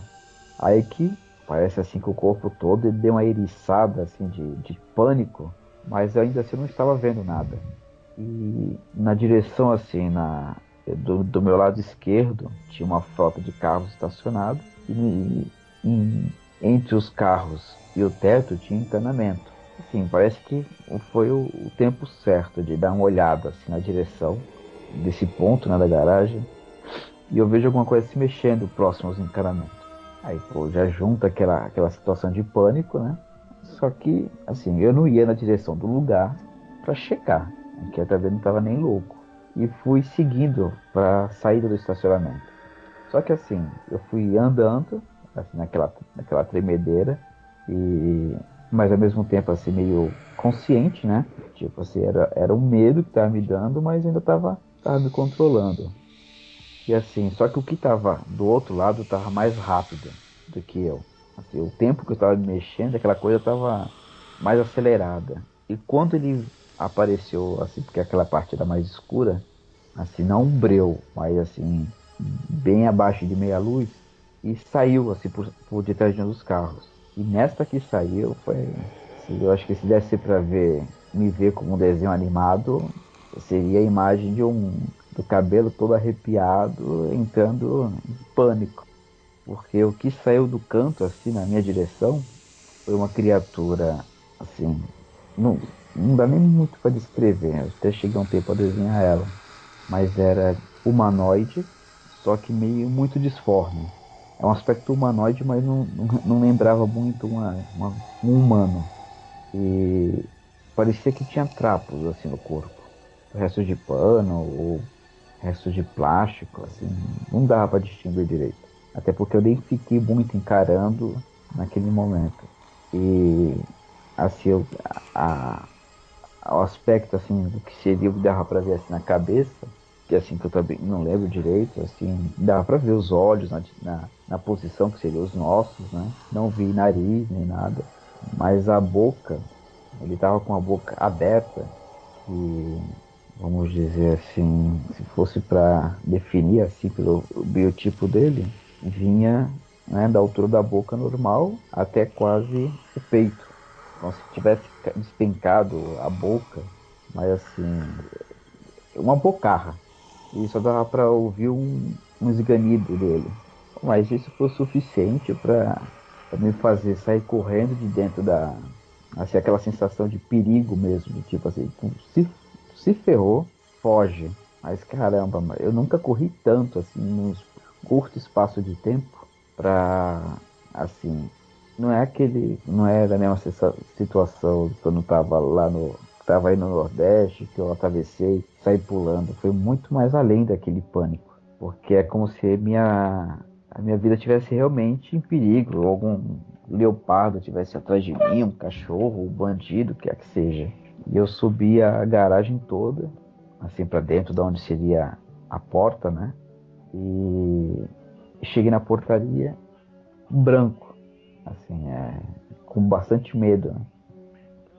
S3: Aí que parece assim que o corpo todo deu uma eriçada assim de, de pânico, mas ainda assim eu não estava vendo nada. E na direção assim, na, do, do meu lado esquerdo, tinha uma frota de carros estacionados e, e entre os carros e o teto tinha encanamento. Assim, parece que foi o, o, tempo certo de dar uma olhada assim, na direção desse ponto né, da garagem e eu vejo alguma coisa se mexendo próximo aos encanamentos. Aí, pô, já junta aquela, aquela situação de pânico, né? Só que, assim, eu não ia na direção do lugar para checar, que até não estava nem louco. E fui seguindo para a saída do estacionamento. Só que, assim, eu fui andando, assim, naquela, naquela tremedeira, e mas ao mesmo tempo, assim, meio consciente, né? Tipo assim, era, era um medo que estava me dando, mas ainda estava tava me controlando. E assim, só que o que estava do outro lado estava mais rápido do que eu. Assim, o tempo que eu estava mexendo, aquela coisa estava mais acelerada. E quando ele apareceu, assim, porque aquela parte era mais escura, assim, não breu, mas assim, bem abaixo de meia luz, e saiu assim por, por detrás de um dos carros. E nesta que saiu, foi. Assim, eu acho que se desse para ver, me ver como um desenho animado, seria a imagem de um do cabelo todo arrepiado, entrando em pânico. Porque o que saiu do canto, assim, na minha direção, foi uma criatura, assim, não, não dá nem muito para descrever, eu até cheguei um tempo a desenhar ela. Mas era humanoide, só que meio muito disforme. É um aspecto humanoide, mas não, não, não lembrava muito uma, uma, um humano. E parecia que tinha trapos assim no corpo. Restos de pano ou restos de plástico, assim, não dava para distinguir direito. Até porque eu nem fiquei muito encarando naquele momento. E assim, eu, a, a, o aspecto assim do que seria que dava para ver assim na cabeça, que assim que eu também não lembro direito, assim, dava para ver os olhos na, na, na, posição que seriam os nossos, né? Não vi nariz nem nada, mas a boca, ele tava com a boca aberta e vamos dizer assim, se fosse para definir assim pelo biotipo dele, vinha né, da altura da boca normal até quase o peito. Como se tivesse despencado a boca, mas assim, uma bocarra. E só dava para ouvir um, um esganido dele. Mas isso foi suficiente para me fazer sair correndo de dentro da. Assim, aquela sensação de perigo mesmo, tipo assim, se se ferrou, foge. Mas caramba, eu nunca corri tanto assim num curto espaço de tempo pra assim. Não é aquele. Não é da mesma situação quando eu tava lá no. Tava aí no Nordeste, que eu atravessei, saí pulando. Foi muito mais além daquele pânico. Porque é como se minha, a minha vida tivesse realmente em perigo. Algum leopardo tivesse atrás de mim, um cachorro, um bandido, o que é que seja. E eu subi a garagem toda, assim para dentro de onde seria a porta, né? E cheguei na portaria branco, assim, é, com bastante medo. Né?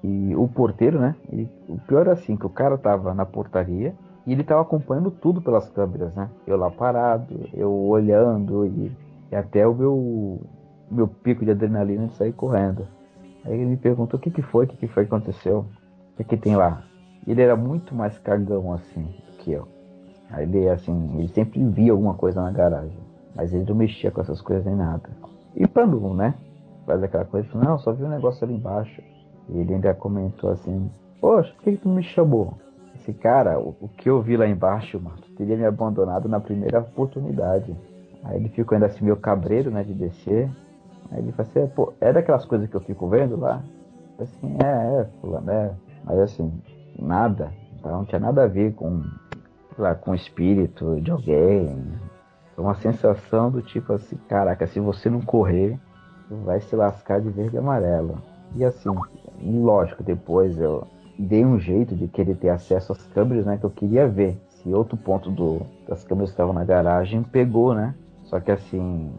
S3: E o porteiro, né? Ele, o pior é assim, que o cara tava na portaria e ele tava acompanhando tudo pelas câmeras, né? Eu lá parado, eu olhando e, e até o meu, meu pico de adrenalina de sair correndo. Aí ele me perguntou o que, que foi, o que, que foi que aconteceu que, que tem lá? Ele era muito mais cagão assim que eu. Aí ele assim, ele sempre via alguma coisa na garagem, mas ele não mexia com essas coisas nem nada. E pra não, né? Faz aquela coisa, não, só vi um negócio ali embaixo. E ele ainda comentou assim, poxa, por que, que tu me chamou? Esse cara, o, o, que eu vi lá embaixo, mano, teria me abandonado na primeira oportunidade. Aí ele ficou ainda assim meio cabreiro, né, de descer. Aí ele falou assim, pô, é daquelas coisas que eu fico vendo lá? Assim, é, é, fulano, é. Mas assim, nada. Então, não tinha nada a ver com, lá, com o espírito de alguém. Foi uma sensação do tipo assim, caraca, se você não correr, vai se lascar de verde e amarelo. E assim, lógico, depois eu dei um jeito de querer ter acesso às câmeras, né, que eu queria ver se outro ponto do, das câmeras que estavam na garagem pegou, né? Só que assim,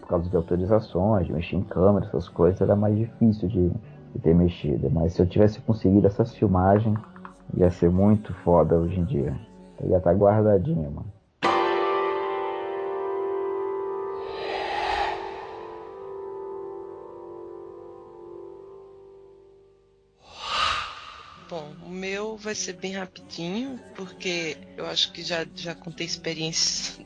S3: por causa de autorizações, de mexer em câmera, essas coisas, era mais difícil de, de ter mexido. Mas se eu tivesse conseguido essas filmagens, ia ser muito foda hoje em dia. Eu ia estar guardadinho, mano.
S4: Bom, o meu vai ser bem rapidinho, porque eu acho que já, já contei experiências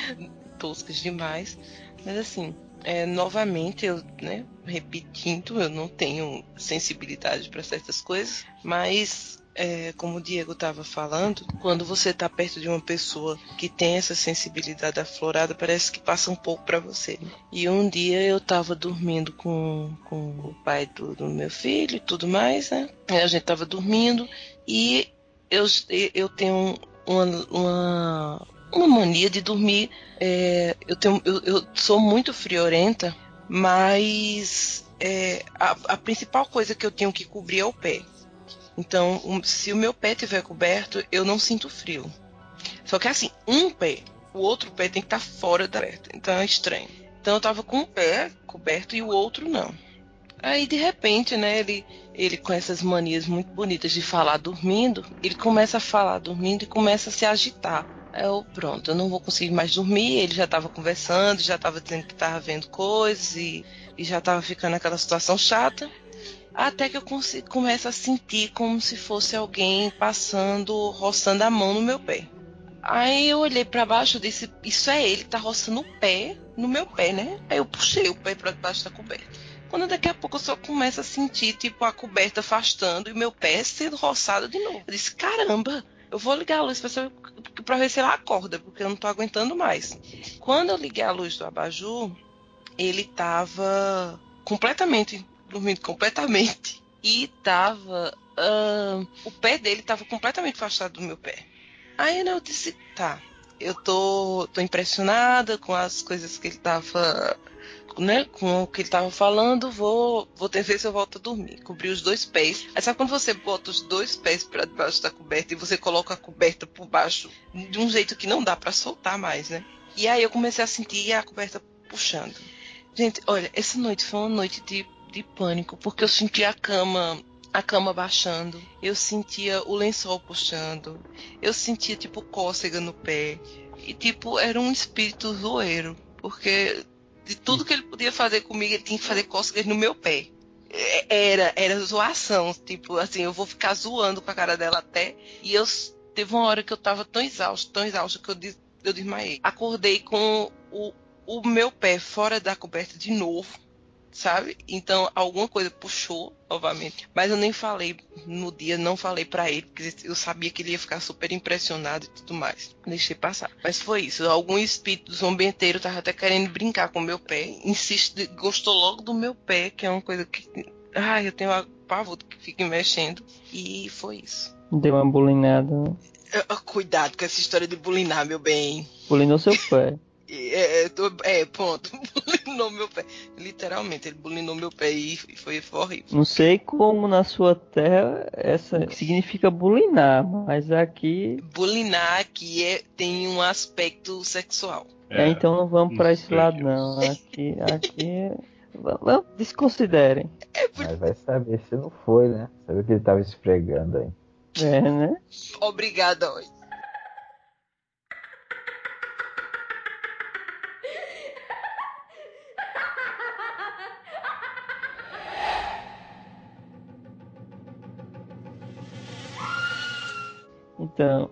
S4: toscas demais. Mas assim, é, novamente, eu, né, repetindo, eu não tenho sensibilidade para certas coisas, mas é, como o Diego estava falando, quando você está perto de uma pessoa que tem essa sensibilidade aflorada, parece que passa um pouco para você. E um dia eu estava dormindo com, com o pai do, do meu filho e tudo mais, né? A gente estava dormindo e eu, eu tenho uma, uma, uma mania de dormir. É, eu, tenho, eu, eu sou muito friorenta, mas é, a, a principal coisa que eu tenho que cobrir é o pé. Então, um, se o meu pé tiver coberto, eu não sinto frio. Só que assim, um pé, o outro pé tem que estar tá fora da coberta. Então é estranho. Então eu tava com um pé coberto e o outro não. Aí de repente, né, ele, ele com essas manias muito bonitas de falar dormindo, ele começa a falar dormindo e começa a se agitar. Eu, pronto, eu não vou conseguir mais dormir. Ele já estava conversando, já estava dizendo que estava vendo coisas e, e já estava ficando aquela situação chata. Até que eu começo a sentir como se fosse alguém passando, roçando a mão no meu pé. Aí eu olhei para baixo e disse: Isso é ele, tá roçando o pé no meu pé, né? Aí eu puxei o pé para debaixo da coberta. Quando daqui a pouco eu só começo a sentir, tipo, a coberta afastando e meu pé sendo roçado de novo. Eu disse: Caramba, eu vou ligar a luz para ver se ela acorda, porque eu não tô aguentando mais. Quando eu liguei a luz do abajur, ele tava completamente dormindo completamente. E tava. Uh, o pé dele tava completamente afastado do meu pé. Aí eu disse, tá, eu tô, tô impressionada com as coisas que ele tava. Né, com o que ele tava falando, vou, vou ter ver se eu volto a dormir. Cobri os dois pés. Aí sabe quando você bota os dois pés para debaixo da coberta e você coloca a coberta por baixo de um jeito que não dá para soltar mais, né? E aí eu comecei a sentir a coberta puxando. Gente, olha, essa noite foi uma noite de de pânico, porque eu sentia a cama, a cama baixando, eu sentia o lençol puxando, eu sentia tipo cócega no pé. E tipo, era um espírito zoeiro, porque de tudo que ele podia fazer comigo, ele tinha que fazer cócegas no meu pé. É, era, era zoação, tipo, assim, eu vou ficar zoando com a cara dela até. E eu teve uma hora que eu tava tão exausto, tão exausto que eu, eu desmaiei. Acordei com o, o meu pé fora da coberta de novo sabe? Então alguma coisa puxou novamente. Mas eu nem falei no dia, não falei para ele, porque eu sabia que ele ia ficar super impressionado e tudo mais. Deixei passar. Mas foi isso. Algum espírito do zombenteiro tava até querendo brincar com o meu pé. Insiste, gostou logo do meu pé, que é uma coisa que. Ai, eu tenho uma pavor que fica mexendo. E foi isso.
S5: Deu uma bulinada.
S4: Cuidado com essa história de bulinar, meu bem.
S5: Bulinou seu pé.
S4: É, é, é, ponto. Bulinou meu pé. Literalmente, ele bulinou meu pé e foi, foi horrível.
S5: Não sei como na sua terra essa significa bulinar, mas aqui.
S4: Bulinar aqui é, tem um aspecto sexual.
S5: É, então não vamos para esse lado, não. Aqui, aqui. Vamos, desconsiderem.
S3: É por... Mas vai saber se não foi, né? Sabe o que ele tava esfregando aí.
S5: É, né?
S4: Obrigada, hoje.
S5: Então,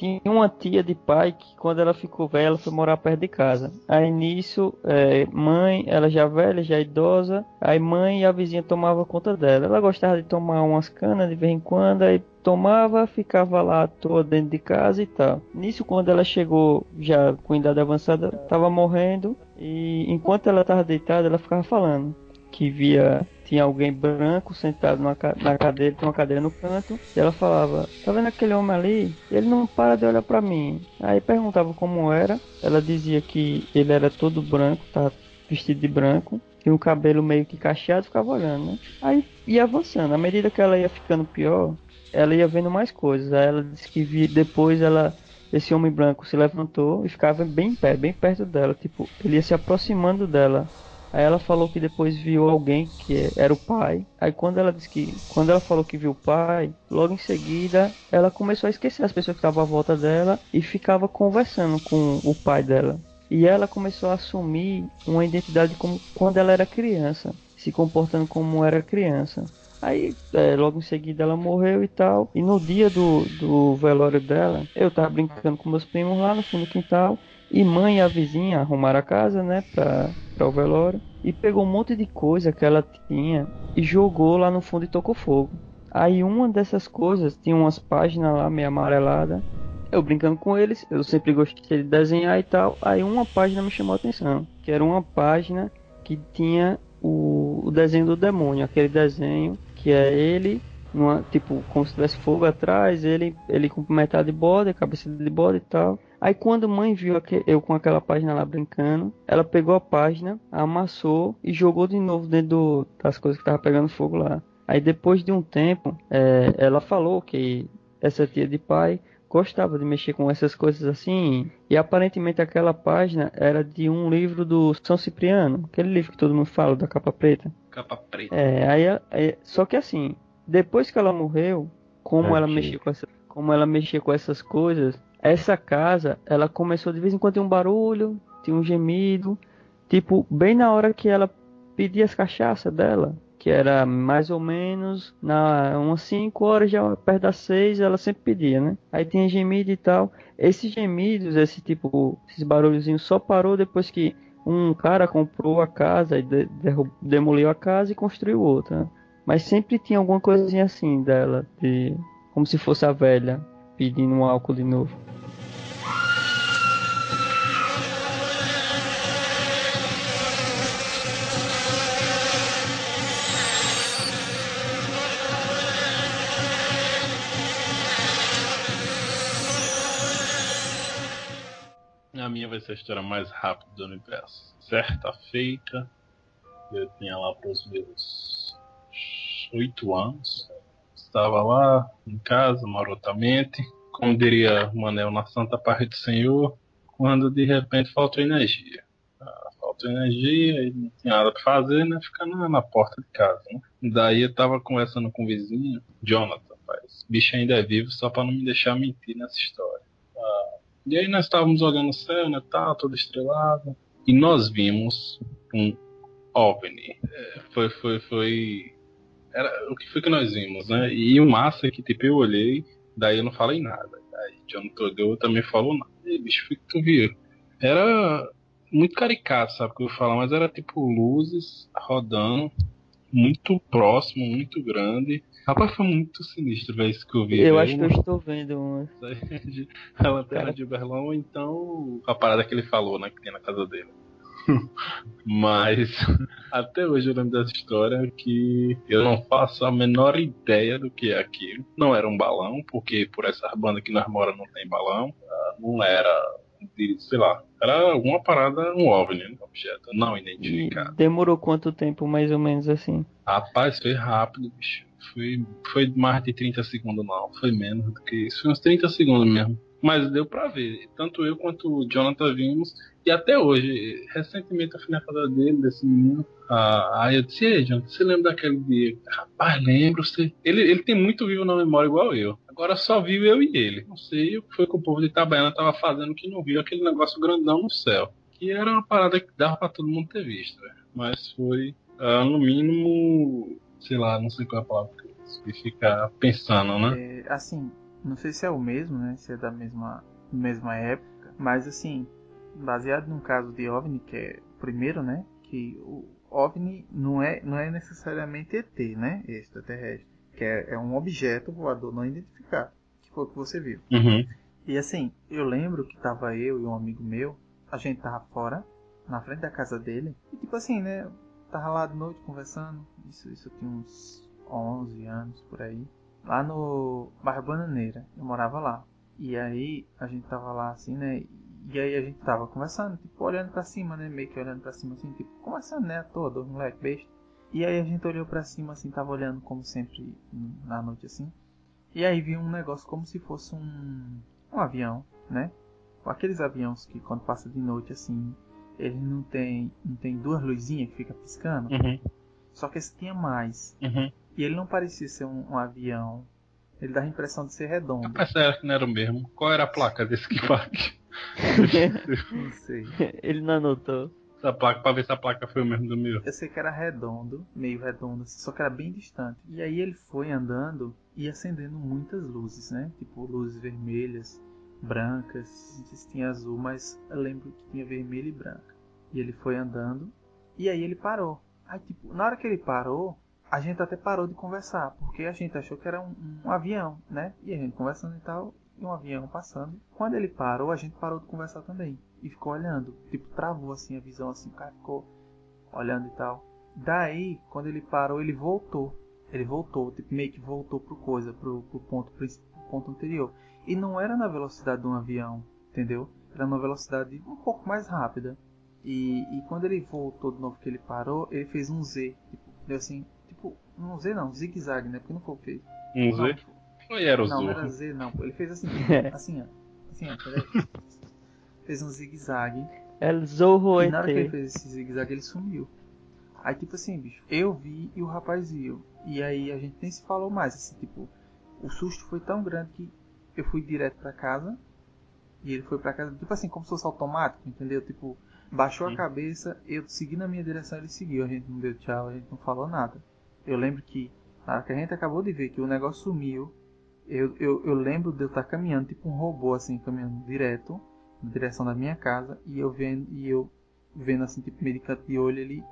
S5: tinha uma tia de pai que quando ela ficou velha, ela foi morar perto de casa. Aí nisso, é, mãe, ela já velha, já idosa, aí mãe e a vizinha tomava conta dela. Ela gostava de tomar umas canas de vez em quando, aí tomava, ficava lá à toa dentro de casa e tal. Nisso, quando ela chegou já com idade avançada, tava morrendo e enquanto ela tava deitada, ela ficava falando que via tinha alguém branco sentado na, na cadeira, tinha uma cadeira no canto, e ela falava: "Tá vendo aquele homem ali? Ele não para de olhar para mim". Aí perguntava como era. Ela dizia que ele era todo branco, tá vestido de branco, tinha um cabelo meio que cacheado, ficava olhando, né? Aí ia avançando. À medida que ela ia ficando pior, ela ia vendo mais coisas. Aí ela disse que vi, depois ela esse homem branco se levantou e ficava bem perto, bem perto dela, tipo, ele ia se aproximando dela. Aí ela falou que depois viu alguém que era o pai. Aí quando ela disse que quando ela falou que viu o pai, logo em seguida ela começou a esquecer as pessoas que estavam à volta dela e ficava conversando com o pai dela. E ela começou a assumir uma identidade como quando ela era criança, se comportando como era criança. Aí, é, logo em seguida, ela morreu e tal. E no dia do, do velório dela, eu tava brincando com meus primos lá no fundo do quintal. E mãe e a vizinha arrumaram a casa, né, pra, pra o velório. E pegou um monte de coisa que ela tinha e jogou lá no fundo e tocou fogo. Aí uma dessas coisas tinha umas páginas lá meio amarelada. Eu brincando com eles, eu sempre gostei de desenhar e tal. Aí uma página me chamou a atenção, que era uma página que tinha o, o desenho do demônio, aquele desenho que é ele numa, tipo, como se tivesse fogo atrás, ele, ele com metade de bode, cabeça de bode e tal. Aí quando a mãe viu eu com aquela página lá brincando, ela pegou a página, amassou e jogou de novo dentro do, das coisas que tava pegando fogo lá. Aí depois de um tempo, é, ela falou que essa tia de pai gostava de mexer com essas coisas assim. E aparentemente aquela página era de um livro do São Cipriano, aquele livro que todo mundo fala, da capa preta.
S6: Capa preta.
S5: É, aí, aí só que assim, depois que ela morreu, como ela mexia com essa, como ela mexia com essas coisas, essa casa, ela começou de vez em quando ter um barulho, tinha um gemido, tipo, bem na hora que ela pedia as cachaças dela, que era mais ou menos na umas 5 horas, já perto das 6, ela sempre pedia, né? Aí tinha gemido e tal. Esses gemidos, esse tipo, esses barulhozinhos só parou depois que um cara comprou a casa e de, demoliu a casa e construiu outra. Né? Mas sempre tinha alguma coisinha assim dela, de como se fosse a velha pedindo um álcool de novo.
S6: A minha vai ser a história mais rápida do universo. Certa feita, eu tinha lá para os meus oito anos. Estava lá em casa, marotamente, como diria Manel na Santa Paz do Senhor, quando de repente faltou energia. Ah, faltou energia e não tinha nada para fazer, né? Ficar na, na, porta de casa, né? Daí eu tava conversando com o vizinho, Jonathan, rapaz. Bicho ainda é vivo, só para não me deixar mentir nessa história. Ah, e aí nós estávamos olhando o céu, né? Tá, todo estrelado. E nós vimos um OVNI. É, foi, foi, foi era o que foi que nós vimos, né? E o massa é que tipo eu olhei, daí eu não falei nada. Aí John Todeu também falou nada. E bicho, foi que tu viu? Era muito caricato, sabe o que eu falar, mas era tipo luzes rodando, muito próximo, muito grande. Rapaz, foi muito sinistro ver isso que eu vi.
S5: Eu acho que eu estou vendo uma.
S6: a lanterna de Berlão, então a parada que ele falou, né, que tem na casa dele. Mas até hoje eu lembro dessa história que eu não faço a menor ideia do que é aquilo. Não era um balão, porque por essa banda que nós moramos não tem balão. Ah, não era, sei lá, era alguma parada, um OVNI, um objeto não identificado.
S5: Demorou quanto tempo mais ou menos assim?
S6: Rapaz, foi rápido, bicho. Foi, foi mais de 30 segundos, não. Foi menos do que isso. Foi uns 30 segundos mesmo. Mas deu pra ver. Tanto eu quanto o Jonathan vimos. E até hoje, recentemente eu fui na casa dele, desse menino. Ah, aí eu disse, ei, Jonathan, você lembra daquele dia? Rapaz, lembro. Você... Ele, ele tem muito vivo na memória igual eu. Agora só viu eu e ele. Não sei o que foi que o povo de Itabaiana tava fazendo que não viu aquele negócio grandão no céu. Que era uma parada que dava pra todo mundo ter visto. Véio. Mas foi, ah, no mínimo, sei lá, não sei qual é a palavra que ficar pensando, né?
S2: É, assim, não sei se é o mesmo, né? Se é da mesma, mesma época. Mas assim, baseado num caso de OVNI, que é o primeiro, né? Que o OVNI não é, não é necessariamente ET, né? Extraterrestre. Que é, é um objeto voador não identificado. Que foi o que você viu.
S6: Uhum.
S2: E assim, eu lembro que tava eu e um amigo meu, a gente tava fora, na frente da casa dele. E tipo assim, né? Tava lá de noite conversando. Isso, isso tinha uns 11 anos por aí. Lá no bairro Bananeira. Eu morava lá. E aí a gente tava lá assim, né? E aí a gente tava conversando, tipo, olhando pra cima, né? Meio que olhando pra cima assim, tipo, conversando, né? À toa, dois moleque besta. E aí a gente olhou pra cima assim, tava olhando como sempre na noite assim. E aí viu um negócio como se fosse um, um avião, né? Aqueles aviões que quando passa de noite assim, ele não tem, não tem duas luzinhas que fica piscando.
S6: Uhum.
S2: Só que esse tinha mais.
S6: Uhum.
S2: E ele não parecia ser um, um avião. Ele dava a impressão de ser redondo.
S6: Rapaz, será que não era o mesmo? Qual era a placa desse que parque?
S2: Não sei.
S5: Ele não anotou.
S6: Essa placa, pra ver se a placa foi o mesmo do meu.
S2: Eu sei que era redondo, meio redondo, assim, só que era bem distante. E aí ele foi andando e acendendo muitas luzes, né? Tipo luzes vermelhas, brancas, não sei se tinha azul, mas eu lembro que tinha vermelho e branca. E ele foi andando e aí ele parou. Aí tipo, na hora que ele parou, a gente até parou de conversar, porque a gente achou que era um, um avião, né? E a gente conversando e tal, e um avião passando. Quando ele parou, a gente parou de conversar também. E ficou olhando. Tipo, travou assim a visão, assim, o cara ficou olhando e tal. Daí, quando ele parou, ele voltou. Ele voltou, tipo, meio que voltou pro coisa, pro, pro ponto, pro ponto anterior. E não era na velocidade de um avião, entendeu? Era numa velocidade um pouco mais rápida. E, e quando ele voltou de novo que ele parou, ele fez um Z. Tipo, deu assim, um Z não, zigue-zague, né? Porque não foi o que fez.
S6: Um
S2: Não,
S6: Z? Ou era o
S2: não, não era Z, não. Ele fez assim, assim, ó. Assim, ó, peraí. Fez um zigue-zague.
S5: El Zorro
S2: E na hora que ele fez esse zigue-zague, ele sumiu. Aí, tipo assim, bicho, eu vi e o rapaz viu. E aí a gente nem se falou mais, assim, tipo, o susto foi tão grande que eu fui direto pra casa. E ele foi pra casa, tipo assim, como se fosse automático, entendeu? Tipo, baixou a
S6: Sim.
S2: cabeça, eu segui na minha direção, ele seguiu. A gente não deu tchau, a gente não falou nada. Eu lembro que, na hora que a gente acabou de ver que o negócio sumiu, eu, eu, eu lembro de eu estar caminhando, tipo um robô, assim, caminhando direto, na direção da minha casa, e eu vendo, e eu vendo, assim, tipo, meio de canto de olho ele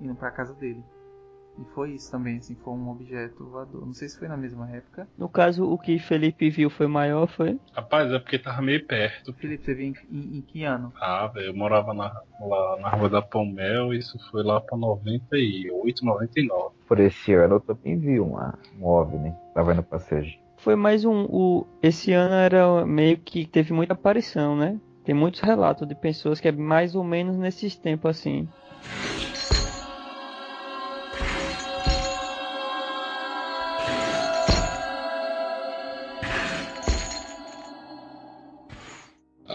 S2: indo pra casa dele. E foi isso também, assim, foi um objeto voador. Não sei se foi na mesma época.
S5: No caso, o que Felipe viu foi maior, foi?
S6: Rapaz, é porque tava meio perto.
S2: Felipe, você veio em, em, em que ano?
S6: Ah, velho, eu morava na, lá na rua da Palmel, isso foi lá pra 98, 99.
S3: Por esse ano eu também vi uma, um OVNI. Tava indo Sergipe.
S5: Foi mais um. O, esse ano era meio que teve muita aparição, né? Tem muitos relatos de pessoas que é mais ou menos nesses tempos assim.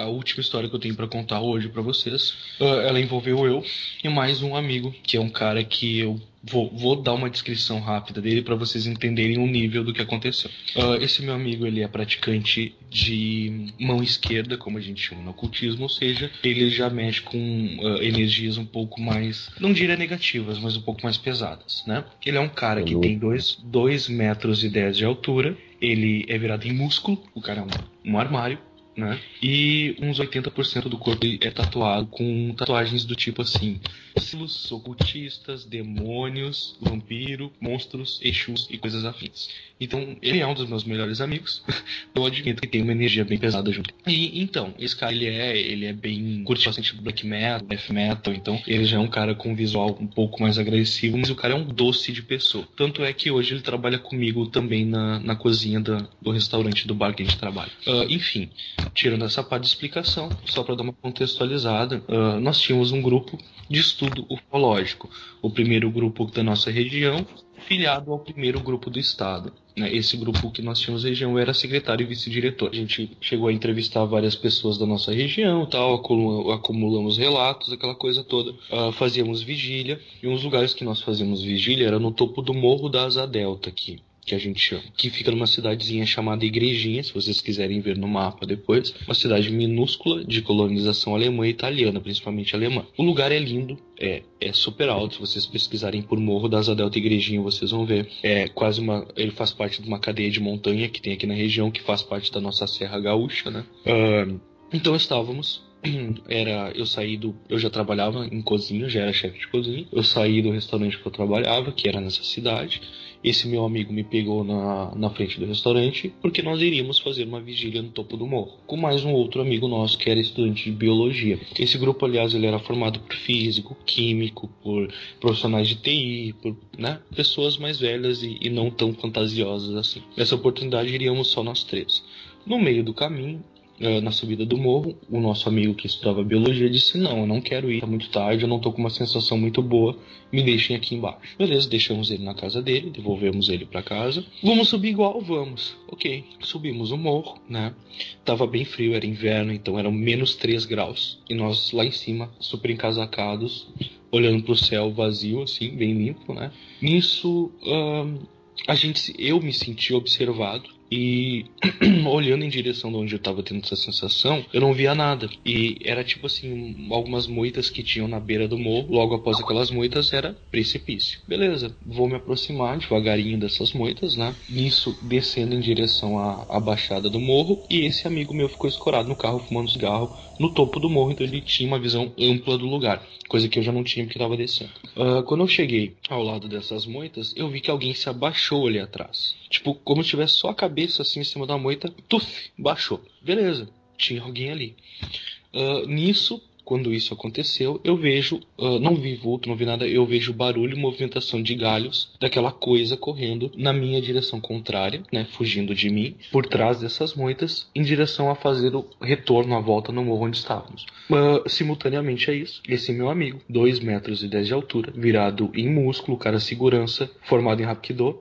S7: A última história que eu tenho pra contar hoje pra vocês, ah, ela envolveu eu e mais um amigo, que é um cara que eu vou, vou dar uma descrição rápida dele pra vocês entenderem o nível do que aconteceu. Ah, esse meu amigo, ele é praticante de mão esquerda, como a gente chama no ocultismo, ou seja, ele já mexe com ah, energias um pouco mais, não diria negativas, mas um pouco mais pesadas, né? Ele é um cara que tem 2 metros e 10 de altura, ele é virado em músculo, o cara é um, um armário, né? E uns 80% do corpo é tatuado com tatuagens do tipo assim: símbolos ocultistas, demônios, vampiro, monstros, exus e coisas afins. Então, ele é um dos meus melhores amigos. Eu admito que tem uma energia bem pesada junto. E então, esse cara ele é, ele é bem curte bastante black metal, death metal, então ele já é um cara com um visual um pouco mais agressivo, mas o cara é um doce de pessoa. Tanto é que hoje ele trabalha comigo também na, na cozinha da, do restaurante do bar que a gente trabalha. Ah, enfim, tirando essa parte de explicação, só para dar uma contextualizada, ah, nós tínhamos um grupo de estudo ufológico. O primeiro grupo da nossa região, filiado ao primeiro grupo do estado. né? Esse grupo que nós tínhamos região era secretário e vice-diretor. A gente chegou a entrevistar várias pessoas da nossa região, tal, acumula- acumulamos relatos, aquela coisa toda. Ah, fazíamos vigília e um dos lugares que nós fazíamos vigília era no topo do morro da Asa Delta aqui. Que a gente chama, que fica numa cidadezinha chamada Igrejinha, se vocês quiserem ver no mapa depois. Uma cidade minúscula de colonização alemã e italiana, principalmente alemã. O lugar é lindo, é, é super alto. Se vocês pesquisarem por Morro da Asa Igrejinha, vocês vão ver. É quase uma. Ele faz parte de uma cadeia de montanha que tem aqui na região, que faz parte da nossa Serra Gaúcha, né? Ah, Então estávamos. Era, eu saí do, eu já trabalhava em cozinha, já era chefe de cozinha. Eu saí do restaurante que eu trabalhava, que era nessa cidade. Esse meu amigo me pegou na, na frente do restaurante porque nós iríamos fazer uma vigília no topo do morro com mais um outro amigo nosso que era estudante de biologia. Esse grupo, aliás, ele era formado por físico, químico, por profissionais de TI, por né, pessoas mais velhas e, e não tão fantasiosas assim. Nessa oportunidade iríamos só nós três. No meio do caminho, na subida do morro, o nosso amigo que estudava biologia disse: Não, eu não quero ir, tá muito tarde, eu não tô com uma sensação muito boa, me deixem aqui embaixo. Beleza, deixamos ele na casa dele, devolvemos ele para casa. Vamos subir igual? Vamos. Ok, subimos o morro, né? Tava bem frio, era inverno, então eram menos 3 graus. E nós lá em cima, super encasacados, olhando pro céu vazio, assim, bem limpo, né? Nisso, ahn, a gente, eu me senti observado e olhando em direção de onde eu tava tendo essa sensação, eu não via nada. E era tipo assim, algumas moitas que tinham na beira do morro. Logo após aquelas moitas era precipício. Beleza, vou me aproximar devagarinho dessas moitas, né? Nisso, descendo em direção à, à baixada do morro. E esse amigo meu ficou escorado no carro, fumando cigarro, no topo do morro. Então ele tinha uma visão ampla do lugar. Coisa que eu já não tinha porque tava descendo. Ah, quando eu cheguei ao lado dessas moitas, eu vi que alguém se abaixou ali atrás. Tipo, como se tivesse só a cabeça assim em cima da moita, tuf, baixou. Beleza, tinha alguém ali. Ah, nisso, quando isso aconteceu, eu vejo, ah, não vi vulto, não vi nada, eu vejo barulho e movimentação de galhos daquela coisa correndo na minha direção contrária, né, fugindo de mim, por trás dessas moitas, em direção a fazer o retorno, a volta no morro onde estávamos. Ah, simultaneamente a isso, esse meu amigo, 2 metros e 10 de altura, virado em músculo, cara segurança, formado em Hapkido,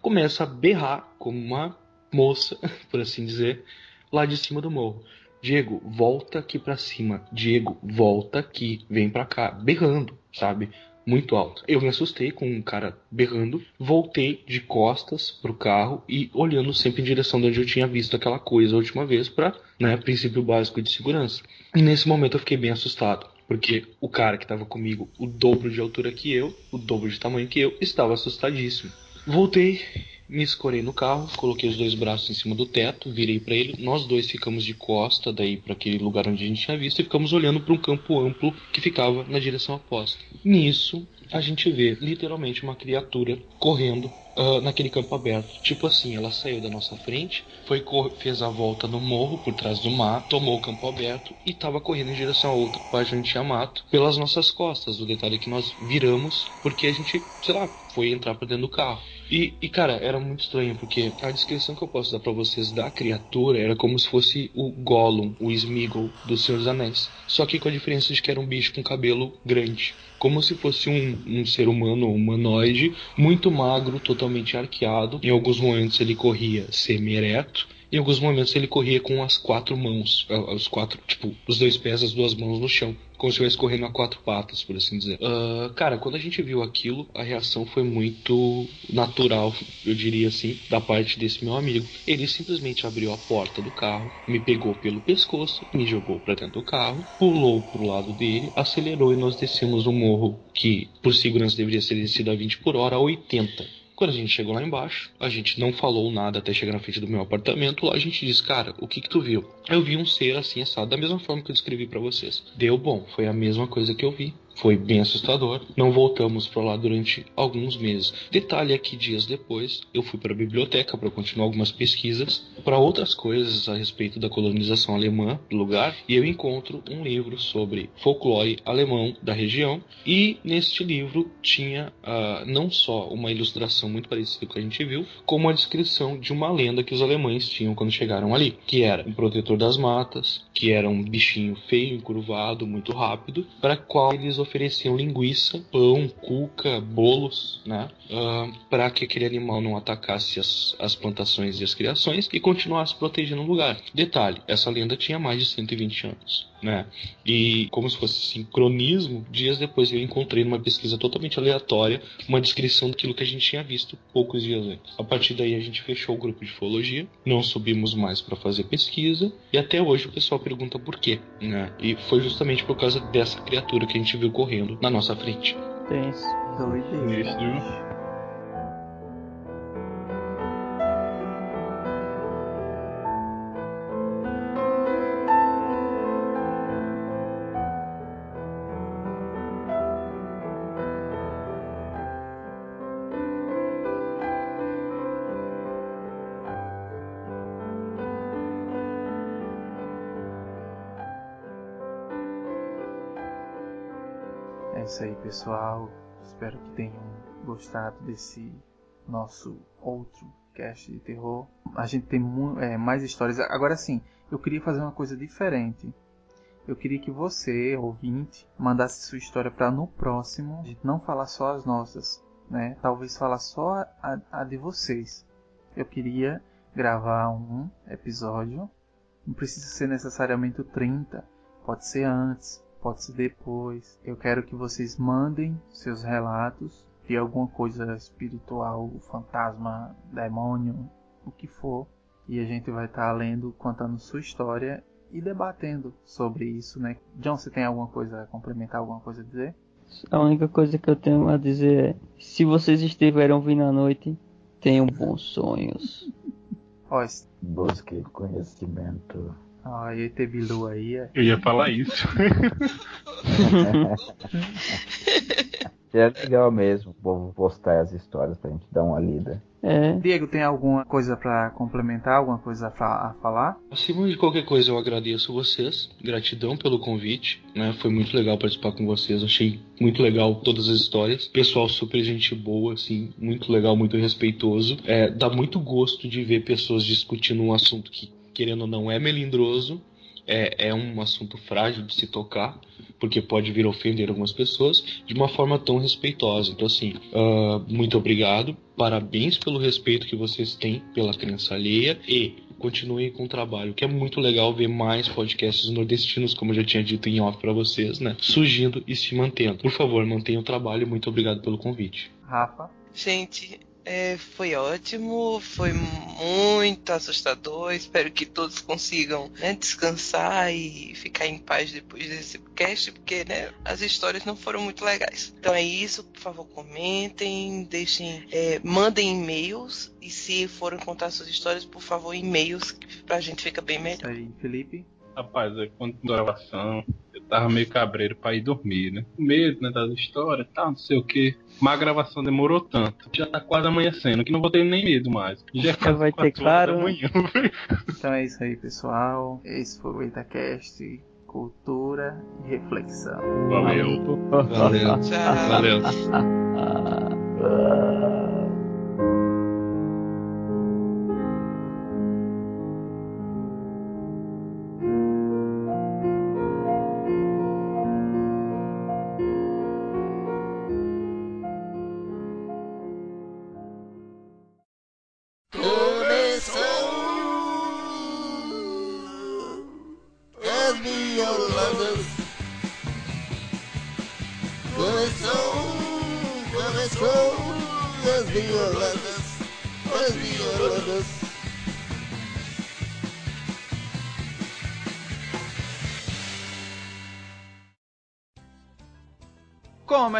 S7: começa a berrar como uma moça, por assim dizer, lá de cima do morro. Diego, volta aqui pra cima. Diego, volta aqui, vem pra cá, berrando, sabe? Muito alto. Eu me assustei com um cara berrando, voltei de costas pro carro e olhando sempre em direção de onde eu tinha visto aquela coisa a última vez pra, né, princípio básico de segurança. E nesse momento eu fiquei bem assustado. Porque o cara que estava comigo, o dobro de altura que eu, o dobro de tamanho que eu, estava assustadíssimo. Voltei, me escorei no carro, coloquei os dois braços em cima do teto, virei para ele. Nós dois ficamos de costa daí para aquele lugar onde a gente tinha visto e ficamos olhando para um campo amplo que ficava na direção oposta. Nisso, a gente vê literalmente uma criatura correndo ah, naquele campo aberto. Tipo assim, ela saiu da nossa frente, foi fez a volta no morro por trás do mar, tomou o campo aberto e estava correndo em direção a outra parte onde tinha mato pelas nossas costas. O detalhe é que nós viramos porque a gente, sei lá, foi entrar pra dentro do carro. E, e, cara, era muito estranho porque a descrição que eu posso dar pra vocês da criatura era como se fosse o Gollum, o Smeagol do Senhor dos Anéis. Só que com a diferença de que era um bicho com cabelo grande. Como se fosse um, um ser humano humanoide, muito magro, totalmente arqueado. Em alguns momentos ele corria semi-ereto. Em alguns momentos ele corria com as quatro mãos, os quatro, tipo, os dois pés, as duas mãos no chão, como se estivesse correndo a quatro patas, por assim dizer. Ah, cara, quando a gente viu aquilo, a reação foi muito natural, eu diria assim, da parte desse meu amigo. Ele simplesmente abriu a porta do carro, me pegou pelo pescoço, me jogou pra dentro do carro, pulou pro lado dele, acelerou e nós descemos um morro que, por segurança, deveria ser descido a 20 por hora a 80. Quando a gente chegou lá embaixo, a gente não falou nada até chegar na frente do meu apartamento. Lá a gente disse, cara, o que que tu viu? Eu vi um ser assim assado, da mesma forma que eu descrevi pra vocês. Deu bom, foi a mesma coisa que eu vi. Foi bem assustador. Não voltamos pra lá durante alguns meses. Detalhe é que dias depois eu fui para a biblioteca para continuar algumas pesquisas para outras coisas a respeito da colonização alemã do lugar e eu encontro um livro sobre folclore alemão da região e neste livro tinha ah, não só uma ilustração muito parecida com a gente viu, como a descrição de uma lenda que os alemães tinham quando chegaram ali, que era um protetor das matas, que era um bichinho feio, encurvado, muito rápido, para qual eles ofereciam linguiça, pão, cuca, bolos, né? para que aquele animal não atacasse as, as plantações e as criações e continuasse protegendo o lugar. Detalhe, essa lenda tinha mais de 120 anos. Né? E como se fosse sincronismo, dias depois eu encontrei numa pesquisa totalmente aleatória uma descrição daquilo que a gente tinha visto poucos dias antes. A partir daí a gente fechou o grupo de ufologia, não subimos mais para fazer pesquisa e até hoje o pessoal pergunta por quê, né? E foi justamente por causa dessa criatura que a gente viu correndo na nossa frente.
S5: Tenso.
S6: Sinistro.
S2: É isso aí, pessoal. Espero que tenham gostado desse nosso outro cast de terror. A gente tem é, mais histórias. Agora sim, eu queria fazer uma coisa diferente. Eu queria que você, ouvinte, mandasse sua história para no próximo a gente não falar só as nossas, né? Talvez falar só a, a de vocês. Eu queria gravar um episódio. Não precisa ser necessariamente o 30, pode ser antes, pode ser depois. Eu quero que vocês mandem seus relatos de alguma coisa espiritual, fantasma, demônio, o que for. E a gente vai estar tá lendo, contando sua história e debatendo sobre isso, né? John, você tem alguma coisa a complementar, alguma coisa a dizer?
S5: A única coisa que eu tenho a dizer é: se vocês estiverem ouvindo à noite, tenham bons sonhos.
S3: Busque conhecimento.
S2: Ah, e ET Bilu aí é.
S6: Eu ia falar isso.
S3: é legal mesmo, vou postar as histórias pra gente dar uma lida.
S5: É.
S2: Diego, tem alguma coisa para complementar, alguma coisa a, a, falar?
S7: Acima de qualquer coisa, eu agradeço vocês. Gratidão pelo convite. Né? Foi muito legal participar com vocês. Achei muito legal todas as histórias. Pessoal super gente boa, assim, muito legal, muito respeitoso. É, dá muito gosto de ver pessoas discutindo um assunto que, querendo ou não, é melindroso. É, é um assunto frágil de se tocar porque pode vir a ofender algumas pessoas, de uma forma tão respeitosa. Então, assim, uh, muito obrigado, parabéns pelo respeito que vocês têm pela crença alheia e continuem com o trabalho, que é muito legal ver mais podcasts nordestinos, como eu já tinha dito em off para vocês, né? Surgindo e se mantendo. Por favor, mantenha o trabalho. Muito obrigado pelo convite.
S2: Rafa?
S4: Gente, é, foi ótimo, foi muito assustador. Espero que todos consigam né, descansar e ficar em paz depois desse cast, porque né, as histórias não foram muito legais. Então é isso, por favor, comentem, deixem, é, mandem e-mails e se forem contar suas histórias, por favor, e-mails, que pra gente fica bem melhor.
S2: Isso aí, Felipe.
S6: Rapaz, é quando gravação, tava meio cabreiro pra ir dormir, né? Com medo, né, das histórias e tal, não sei o que. Mas a gravação demorou tanto. Já tá quase amanhecendo, que não vou ter nem medo mais. Já
S5: é vai ter claro.
S2: então é isso aí, pessoal. Esse foi o EitaCast. Cultura e reflexão.
S6: Valeu.
S7: Valeu.
S6: Valeu.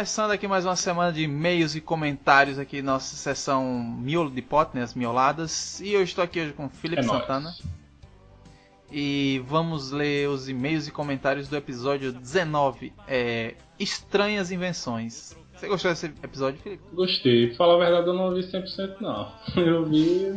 S2: Começando aqui mais uma semana de e-mails e comentários aqui nossa sessão miolo de pote, né, as mioladas. E eu estou aqui hoje com Felipe
S6: É
S2: Santana.
S6: nóis.
S2: E vamos ler os e-mails e comentários do episódio 19, é, Estranhas Invenções. Você gostou desse episódio, Felipe?
S6: Gostei. Pra falar a verdade, eu não vi 100% não. Eu vi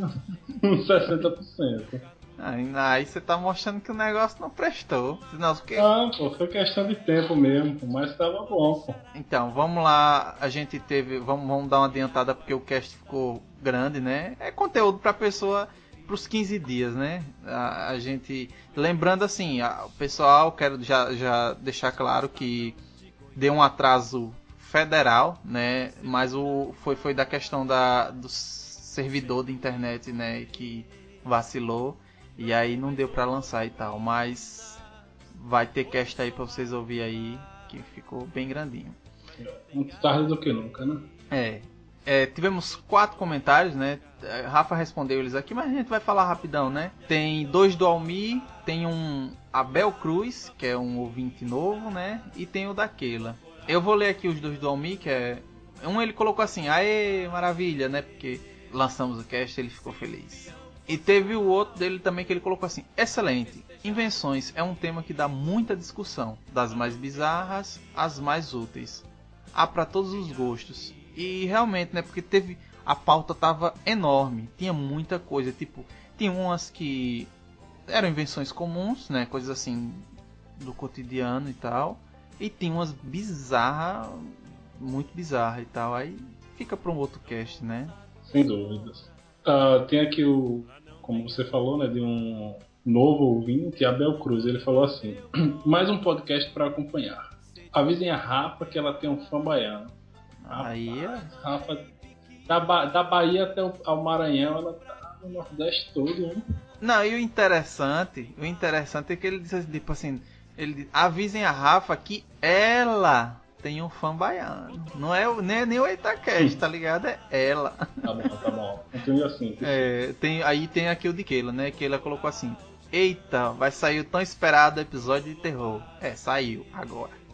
S6: uns 60%.
S2: Aí, você tá mostrando que o negócio não prestou. Não, porque...
S6: Ah, pô, foi questão de tempo mesmo, mas tava bom, pô.
S2: Então, vamos lá. A gente teve. Vamos, vamos dar uma adiantada porque o cast ficou grande, né? É conteúdo pra pessoa pros 15 dias, né? A, a gente. Lembrando assim, a- o pessoal, quero já, já deixar claro que deu um atraso federal, né? Mas o foi, foi da questão da, do servidor de internet, né? Que vacilou. E aí não deu pra lançar e tal. Mas vai ter cast aí pra vocês ouvir aí. Que ficou bem grandinho.
S6: Muito tarde do que nunca, né?
S2: É. É, tivemos quatro comentários, né? Rafa respondeu eles aqui, mas a gente vai falar rapidão, né? Tem dois do Almi, tem um Abel Cruz, que é um ouvinte novo, né? E tem o da Keila. Eu vou ler aqui os dois do Almi, que é. Um ele colocou assim, aê, maravilha, né? Porque lançamos o cast ele ficou feliz. E teve o outro dele também que ele colocou assim: excelente. Invenções é um tema que dá muita discussão, das mais bizarras às mais úteis. Há para todos os gostos. E realmente, né? Porque teve. A pauta tava enorme. Tinha muita coisa. Tipo, tinha umas que eram invenções comuns, né? Coisas assim do cotidiano e tal. E tem umas bizarras, muito bizarras e tal. Aí fica pra um outro cast, né?
S6: Sem dúvidas. Ah, tem aqui o, como você falou, né, de um novo ouvinte, Abel Cruz. Ele falou assim: mais um podcast para acompanhar. Avisem a Rafa que ela tem um fã baiano.
S2: Aí é-
S6: Rafa, da, Ba- da Bahia até o, ao Maranhão, ela tá no Nordeste todo, né?
S2: Não, e o interessante, o interessante é que ele disse assim, tipo assim, ele diz, avisem a Rafa que ela tem um fã baiano. Não é nem, nem o Itacast, tá ligado? É ela.
S6: Tá bom, tá bom. Assim.
S2: É, tem, aí tem aqui o de Keila, né? Que ela colocou assim: Eita, vai sair o tão esperado episódio de terror. É, saiu agora.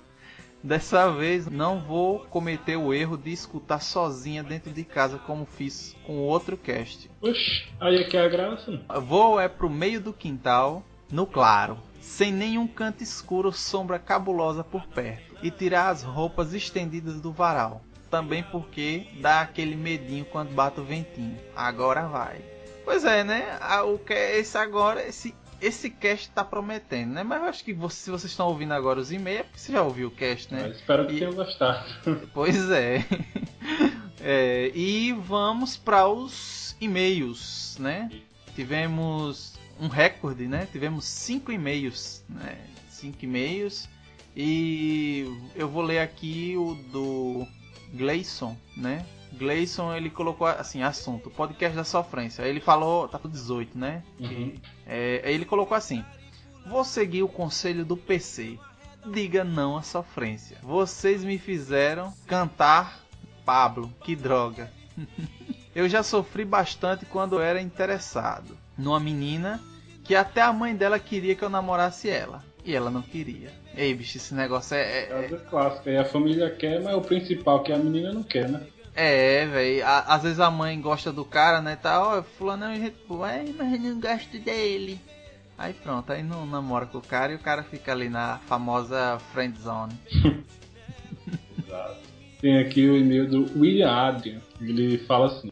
S2: Dessa vez não vou cometer o erro de escutar sozinha dentro de casa como fiz com outro cast.
S6: Oxi, aí é que é a graça.
S2: Vou é pro meio do quintal, no claro, sem nenhum canto escuro, sombra cabulosa por perto, e tirar as roupas estendidas do varal. Também porque dá aquele medinho quando bate o ventinho. Agora vai. Pois é, né? O que esse agora, esse esse cast tá prometendo, né? Mas eu acho que você- se vocês estão ouvindo agora os e-mails, é porque você já ouviu o cast, né?
S6: Mas espero que
S2: E-
S6: tenham gostado.
S2: Pois é. É, e vamos para os e-mails, né? Tivemos um recorde, né? Tivemos cinco e-mails, né? Cinco e-mails. E eu vou ler aqui o do Gleison, né? Gleison, ele colocou assim, assunto, podcast da sofrência. Ele falou, tá pro 18, né?
S6: Uhum.
S2: É, ele colocou assim: Vou seguir o conselho do PC. Diga não à sofrência. Vocês me fizeram cantar Pablo, que droga. eu já sofri bastante quando era interessado numa menina que até a mãe dela queria que eu namorasse ela. E ela não queria. Ei, bicho, esse negócio é. é-
S6: É. E a família quer, mas o principal que a menina não quer, né?
S2: É, velho. Às vezes a mãe gosta do cara, né? Tá, ó, fulano é um jeito. Ué, mas não gosto dele. Aí pronto, aí não namora com o cara e o cara fica ali na famosa friend zone.
S6: Tem aqui o e-mail do William Adrian. Ele fala assim: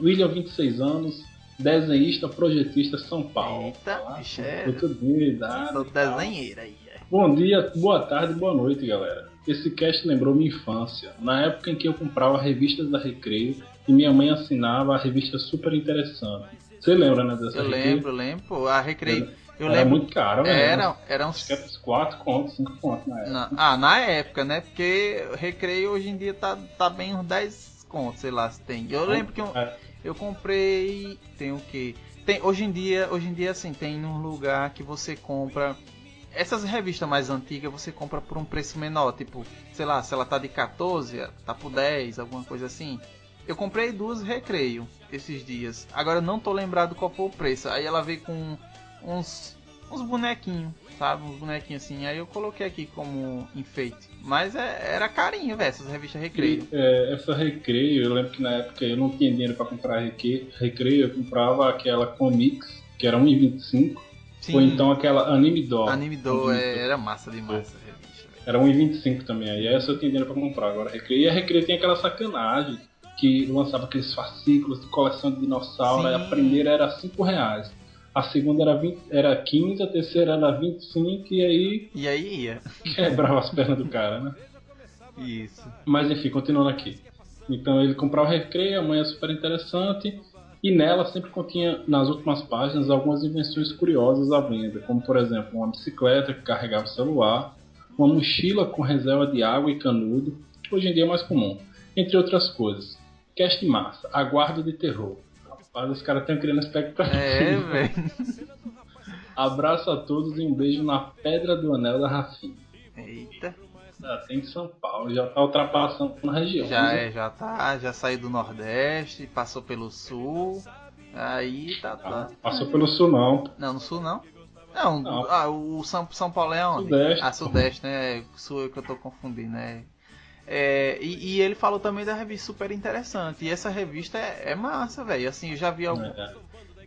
S6: William, 26 anos, desenhista, projetista, São Paulo.
S2: Eita, é.
S6: Muito bem, idade.
S2: Sou desenheira aí. é.
S6: Bom dia, boa tarde, boa noite, galera. Esse cast lembrou minha infância, na época em que eu comprava revistas da Recreio e minha mãe assinava a revista super interessante. Você lembra, né, dessa
S2: Eu
S6: Recreio?
S2: lembro, lembro. A recreio. Eu
S6: Era
S2: lembro.
S6: muito caro, velho.
S2: Era, era uns.
S6: Acho que era uns 4 contos, 5 contos na época.
S2: Na- ah, na época, né? Porque recreio hoje em dia tá, tá bem uns 10 contos, sei lá se tem. Eu lembro que eu,
S6: É.
S2: eu comprei. Tem o que? Tem, hoje em dia, hoje em dia assim, tem um lugar que você compra. Essas revistas mais antigas você compra por um preço menor, tipo, sei lá, se ela tá de 14, tá por 10, alguma coisa assim. Eu comprei duas recreio esses dias. Agora eu não tô lembrado qual foi o preço. Aí ela veio com uns uns bonequinhos, sabe? Uns bonequinhos assim. Aí eu coloquei aqui como enfeite. Mas é- era carinho, velho, essas revistas recreio.
S6: E, é, essa Recreio, eu lembro que na época eu não tinha dinheiro pra comprar Recre- Recreio, eu comprava aquela Comics, que era 1,25,
S2: Sim,
S6: ou então aquela Anime Doll.
S2: Anime do
S6: Anime
S2: é,
S6: Doll.
S2: era massa demais essa revista, velho.
S6: Era 1,25 também, aí essa eu tinha dinheiro pra comprar. Agora Recreio, e a Recreio tem aquela sacanagem, que lançava aqueles fascículos de coleção de dinossauro, a primeira era 5 reais. A segunda era, 20, era 15, a terceira era 25 e aí
S2: E aí ia.
S6: quebrava as pernas do cara, né?
S2: Isso.
S6: Mas enfim, continuando aqui. Então ele comprava o recreio, a mãe é super interessante, e nela sempre continha, nas últimas páginas, algumas invenções curiosas à venda, como por exemplo, uma bicicleta que carregava o celular, uma mochila com reserva de água e canudo, hoje em dia é mais comum, entre outras coisas. Cast massa, aguardo de terror. Os caras estão criando expectativa.
S2: É, velho.
S6: Abraço a todos e um beijo na Pedra do Anel da Rafinha.
S2: Eita.
S6: Já tem em São Paulo, já tá ultrapassando na região.
S2: Já
S6: né?
S2: é, já tá. Já saiu do Nordeste, passou pelo Sul. Aí tá. tá.
S6: Passou pelo sul não.
S2: Não, no Sul não? Não,
S6: Não.
S2: Ah, o São, São Paulo é onde?
S6: Sudeste.
S2: Ah, Sudeste, né? Sul é que eu tô confundindo, né? É, e, e ele falou também da revista super interessante. E essa revista é, é massa, velho. Assim, eu já vi algum,
S6: É.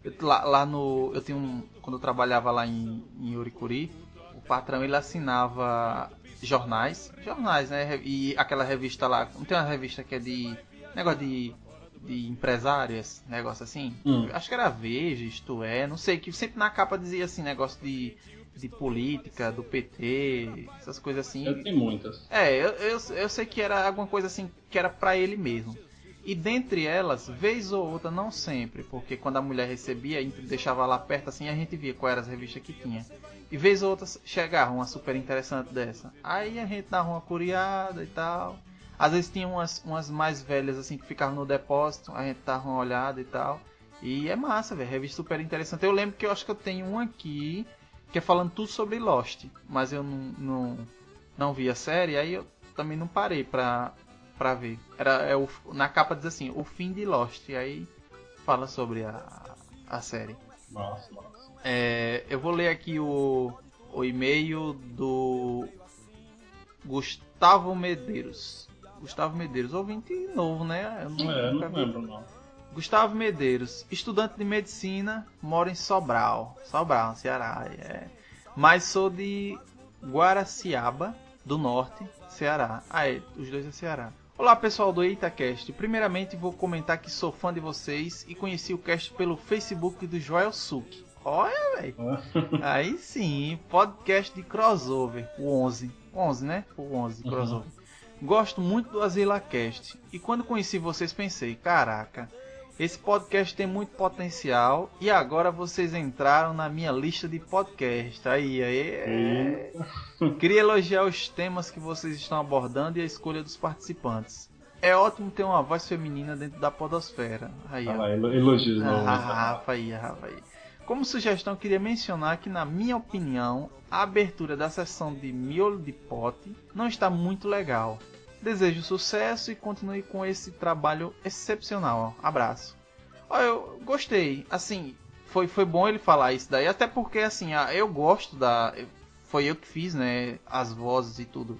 S2: eu- Lá, lá no. Eu tenho um. Quando eu trabalhava lá em, em Uricuri, o patrão ele assinava jornais. Jornais, né? E aquela revista lá. Não tem uma revista que é de. Negócio de. De empresárias, negócio assim.
S6: Hum.
S2: Acho que era Veja, isto é, não sei, que sempre na capa dizia assim, negócio de. De política, do PT, essas coisas assim.
S6: Eu tenho muitas.
S2: É, eu, eu, eu sei que era alguma coisa assim que era pra ele mesmo. E dentre elas, vez ou outra, não sempre, porque quando a mulher recebia, deixava lá perto assim, a gente via qual era as revistas que tinha. E vez ou outra chegava uma super interessante dessa. Aí a gente dava uma curiada e tal. Às vezes tinha umas, umas mais velhas assim que ficavam no depósito, a gente dava uma olhada e tal. E é massa, velho, revista super interessante. Eu lembro que eu acho que eu tenho um aqui que é falando tudo sobre Lost, mas eu não, não, não vi a série, aí eu também não parei pra, pra ver. Era, é o, na capa diz assim, o fim de Lost, e aí fala sobre a, a série.
S6: Nossa, nossa.
S2: É, eu vou ler aqui o, o e-mail do Gustavo Medeiros. Gustavo Medeiros, ouvinte novo, né? Eu
S6: Não é,
S2: nunca
S6: não lembro não.
S2: Gustavo Medeiros, estudante de medicina, mora em Sobral, Sobral, Ceará. É. Mas sou de Guaraciaba, do Norte, Ceará. Ah, é, os dois é Ceará. Olá pessoal do EitaCast. Primeiramente vou comentar que sou fã de vocês e conheci o cast pelo Facebook do Joel Suk. Olha, velho. Aí sim, podcast de crossover, o 11. 11, né? O 11
S6: Uhum.
S2: crossover. Gosto muito do AsilaCast. E quando conheci vocês pensei, caraca, esse podcast tem muito potencial e agora vocês entraram na minha lista de podcast. Aí, aí. é. Queria elogiar os temas que vocês estão abordando e a escolha dos participantes. É ótimo ter uma voz feminina dentro da podosfera. Aí, ó.
S6: lá, elo- elogios
S2: Ah,
S6: novos.
S2: Rafa aí, Rafa aí. Como sugestão, queria mencionar que, na minha opinião, a abertura da sessão de miolo de pote não está muito legal. Desejo sucesso e continue com esse trabalho excepcional. Abraço. Ó, eu gostei. Assim, foi, foi bom ele falar isso daí, até porque, assim, eu gosto da. Foi eu que fiz, né? As vozes e tudo.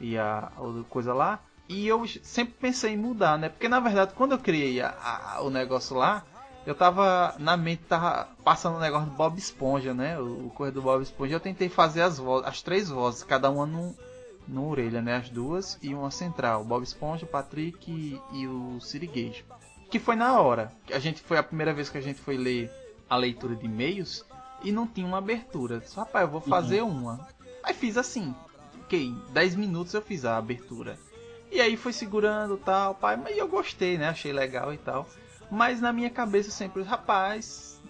S2: E a, a coisa lá. E eu sempre pensei em mudar, né? Porque na verdade, quando eu criei a- a- o negócio lá, eu tava. Na mente tava passando o negócio do Bob Esponja, né? O, o coisa do Bob Esponja. Eu tentei fazer as vozes, as três vozes, cada uma num, numa orelha, né? As duas e uma central. Bob Esponja, o Patrick e, e o Sirigueijo. Que foi na hora. A gente foi a primeira vez que a gente foi ler a leitura de e-mails e não tinha uma abertura. Disse, rapaz, eu vou fazer uma. Aí fiz assim. Fiquei 10 minutos eu fiz a abertura. E aí foi segurando tal, pai, mas eu gostei, né? Achei legal e tal. Mas na minha cabeça sempre, rapaz,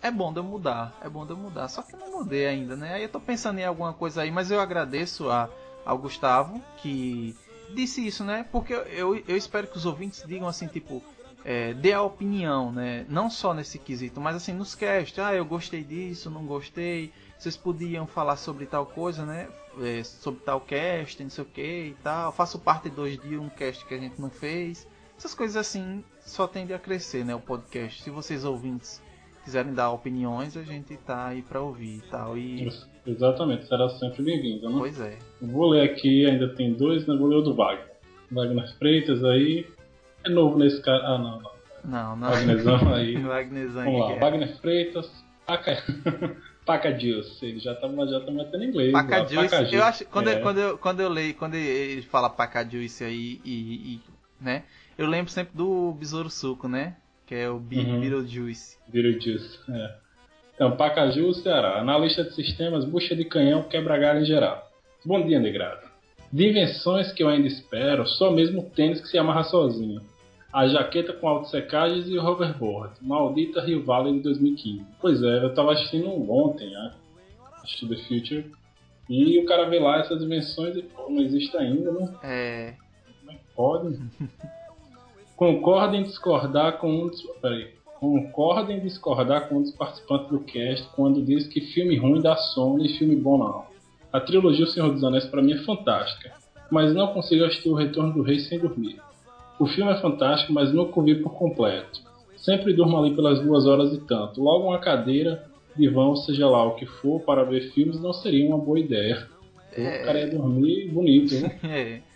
S2: é bom de eu mudar, é bom de eu mudar. Só que eu não mudei ainda, né? Aí eu tô pensando em alguma coisa aí, mas eu agradeço a, ao Gustavo que disse isso, né? Porque eu, eu, espero que os ouvintes digam assim, tipo, é, dê a opinião, né? Não só nesse quesito, mas assim nos cast. Ah, eu gostei disso, não gostei. Vocês podiam falar sobre tal coisa, né? É, sobre tal cast, não sei o que e tal. Faço parte 2 de um cast que a gente não fez. Essas coisas assim só tende a crescer, né? O podcast. Se vocês ouvintes quiserem dar opiniões, a gente tá aí pra ouvir e tal. E.
S6: Exatamente, será sempre bem-vindo, né?
S2: Pois é.
S6: Vou ler aqui, ainda tem dois, né? Vou ler o do Wagner. Wagner Freitas aí. É novo nesse cara. Ah, não, não.
S2: Não, não.
S6: Wagnerzão aí.
S2: Wagnerzão
S6: Vamos lá,
S2: é.
S6: Wagner Freitas. Paca... Pacadius. Ele já tá, já tá metendo inglês. lá,
S2: Pacadius,
S6: Pacadius.
S2: eu acho, quando,
S6: É.
S2: eu, quando, eu, quando eu leio, quando ele fala Pacadius aí e, e, né, eu lembro sempre do Besouro Suco, né, que é o Be
S6: Uhum.
S2: Beetlejuice.
S6: Beetlejuice, é. Então, Pacaju, Ceará. Analista de sistemas, bucha de canhão, quebra-galho em geral. Bom dia, Negrado. De invenções que eu ainda espero, só mesmo o tênis que se amarra sozinho. A jaqueta com autossecagens e o hoverboard. Maldita Rio Valley de 2015. Pois é, eu tava assistindo ontem, né? Assisti The Future. E o cara vê lá essas invenções e, pô, não existe ainda, né?
S2: É,
S6: Como é que pode? Concorda em discordar com um dos. Peraí. Concorda em discordar com um dos participantes do cast quando diz que filme ruim da Sony e filme bom não. A trilogia O Senhor dos Anéis para mim é fantástica, mas não consigo assistir O Retorno do Rei sem dormir. O filme é fantástico, mas nunca o vi por completo. Sempre durmo ali pelas duas horas e tanto. Logo uma cadeira, divã, seja lá o que for, para ver filmes não seria uma boa ideia. O cara ia dormir bonito, né?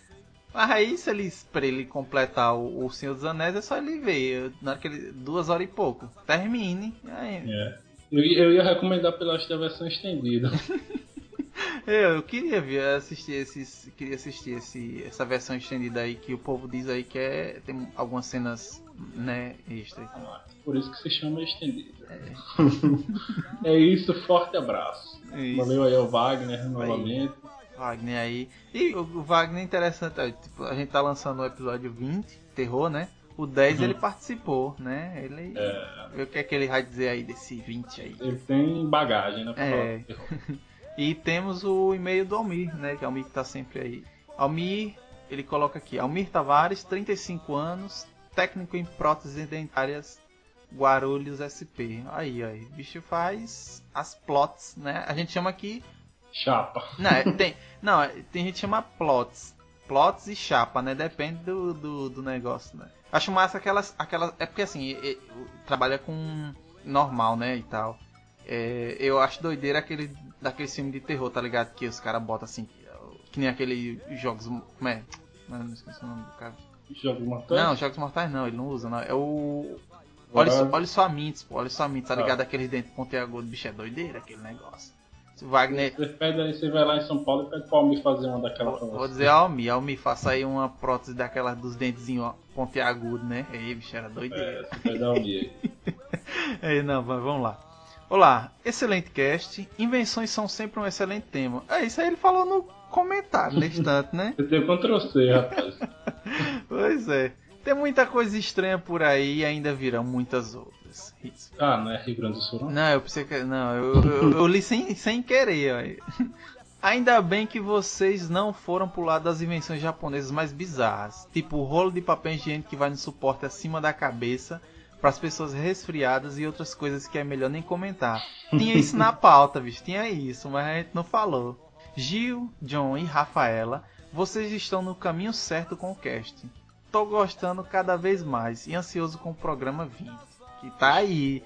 S2: é. Aí, se ele, pra ele completar o, o Senhor dos Anéis, é só ele ver. Na hora que ele, duas horas e pouco. Termine. Aí,
S6: É. Eu, eu ia recomendar pela versão estendida.
S2: eu, eu queria ver, assistir esses, queria assistir esse, essa versão estendida aí que o povo diz aí que é, tem algumas cenas né, extra.
S6: Por isso que se chama estendido. É, é isso, forte abraço.
S2: Isso.
S6: Valeu aí ao Wagner novamente.
S2: Wagner aí. E o Wagner é interessante, é, tipo, a gente tá lançando o episódio 20, terror, né? O 10
S6: Uhum.
S2: ele participou, né? Ele.
S6: É,
S2: O que é que ele vai dizer aí desse 20 aí?
S6: ele tem bagagem, né?
S2: É. E temos o e-mail do Almir, né? Que é o Almir que tá sempre aí. Almir, ele coloca aqui: Almir Tavares, 35 anos, técnico em próteses dentárias, Guarulhos SP. Aí, aí. O bicho faz as plots, né? A gente chama aqui.
S6: Chapa.
S2: Não, é- tem, não, é- tem gente que chama plots. Plots e chapa, né? Depende do, do, do negócio, né? Acho massa aquelas. aquelas é porque assim, trabalha com normal, né? E tal. É, eu acho doideira aquele daquele filme de terror, tá ligado? Que os caras botam assim. Que nem aquele jogos. Como é? Não, não esqueci o nome do cara.
S6: Jogos mortais?
S2: Não, jogos mortais não, ele não usa, não. É o. Olha só, olha só a Mints, pô, olha só a Mints, tá
S6: Ah.
S2: ligado? Aqueles dentes pontiagudos, bicho, é doideira aquele negócio. Wagner.
S6: Você, pede aí, você vai lá em São Paulo e pede pra me fazer uma daquela
S2: Vou
S6: você.
S2: dizer Almi, Almi, faça aí uma prótese daquelas dos dentezinhos pontiagudos, né? Aí, bicho, era
S6: É,
S2: doideira.
S6: você pede ao Mi aí.
S2: Não, va- vamos lá. Olá, excelente cast. Invenções são sempre um excelente tema. É isso aí ele falou no comentário, nesse tanto, né?
S6: Você deu Ctrl C, rapaz.
S2: Pois é. Tem muita coisa estranha por aí e ainda virão muitas outras. Isso.
S6: Ah, não é Rio Grande do Sul, não?
S2: Não, eu pensei que. Não, eu, eu, eu li sem, sem querer. Ainda bem que vocês não foram pro lado das invenções japonesas mais bizarras. Tipo o rolo de papel higiênico que vai no suporte acima da cabeça para as pessoas resfriadas e outras coisas que é melhor nem comentar. Tinha isso na pauta, bicho. Tinha isso, mas a gente não falou. Gil, John e Rafaela, vocês estão no caminho certo com o cast. Tô gostando cada vez mais e ansioso com o programa 20. Que tá aí.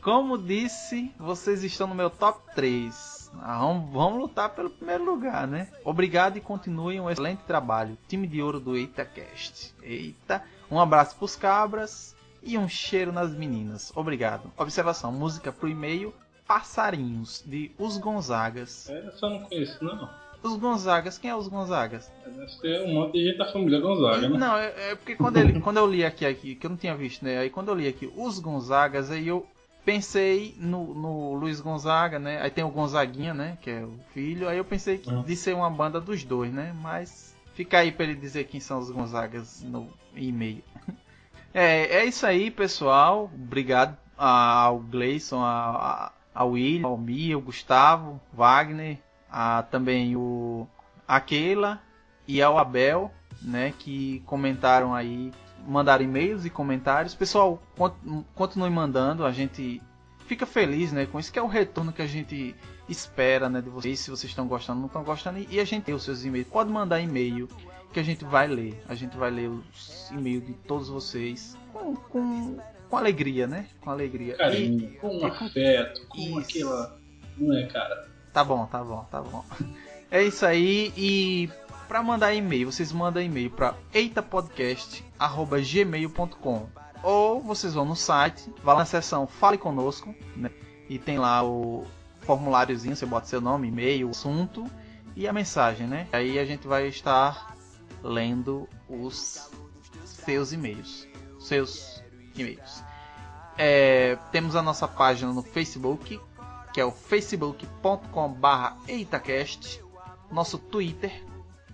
S2: Como disse, vocês estão no meu top 3. Ah, vamos, vamos lutar pelo primeiro lugar, né? Obrigado e continuem um excelente trabalho. Time de ouro do EitaCast. Eita. Um abraço pros cabras e um cheiro nas meninas. Obrigado. Observação: música pro e-mail Passarinhos, de Os Gonzagas.
S6: É, eu não conheço, não.
S2: Os Gonzagas, quem é os Gonzagas?
S6: Deve ser um monte de gente da família Gonzaga, né?
S2: Não, é, é porque quando, ele, quando eu li aqui, aqui, que eu não tinha visto, né? Aí quando eu li aqui os Gonzagas, aí eu pensei no, no Luiz Gonzaga, né? Aí tem o Gonzaguinha, né? Que é o filho. Aí eu pensei que
S6: Uhum.
S2: de ser uma banda dos dois, né? Mas fica aí pra ele dizer quem são os Gonzagas no e-mail. É, é isso aí, pessoal. Obrigado ao Gleison, a- a- ao William, ao Mia, ao Gustavo, Wagner, a, também o a Keila e ao Abel, né, que comentaram aí, mandaram e-mails e comentários. Pessoal, con- continue mandando, a gente fica feliz, né, com isso que é o retorno que a gente espera, né, de vocês, se vocês estão gostando, não estão gostando, e a gente tem os seus e-mails. Pode mandar e-mail que a gente vai ler. A gente vai ler os e-mails de todos vocês com, com, com alegria, né? Com alegria. E-
S6: Carinho, com um afeto, com
S2: Isso.
S6: aquela. Não é, cara?
S2: Tá bom, tá bom, tá bom. É isso aí e para mandar e-mail, vocês mandam e-mail para eitapodcast@gmail.com ou vocês vão no site, vá na seção Fale conosco, né? E tem lá o formuláriozinho, você bota seu nome, e-mail, assunto e a mensagem, né? Aí a gente vai estar lendo os seus e-mails, seus e-mails. É, temos a nossa página no Facebook, que é o facebook.com/barra Eitacast, nosso Twitter,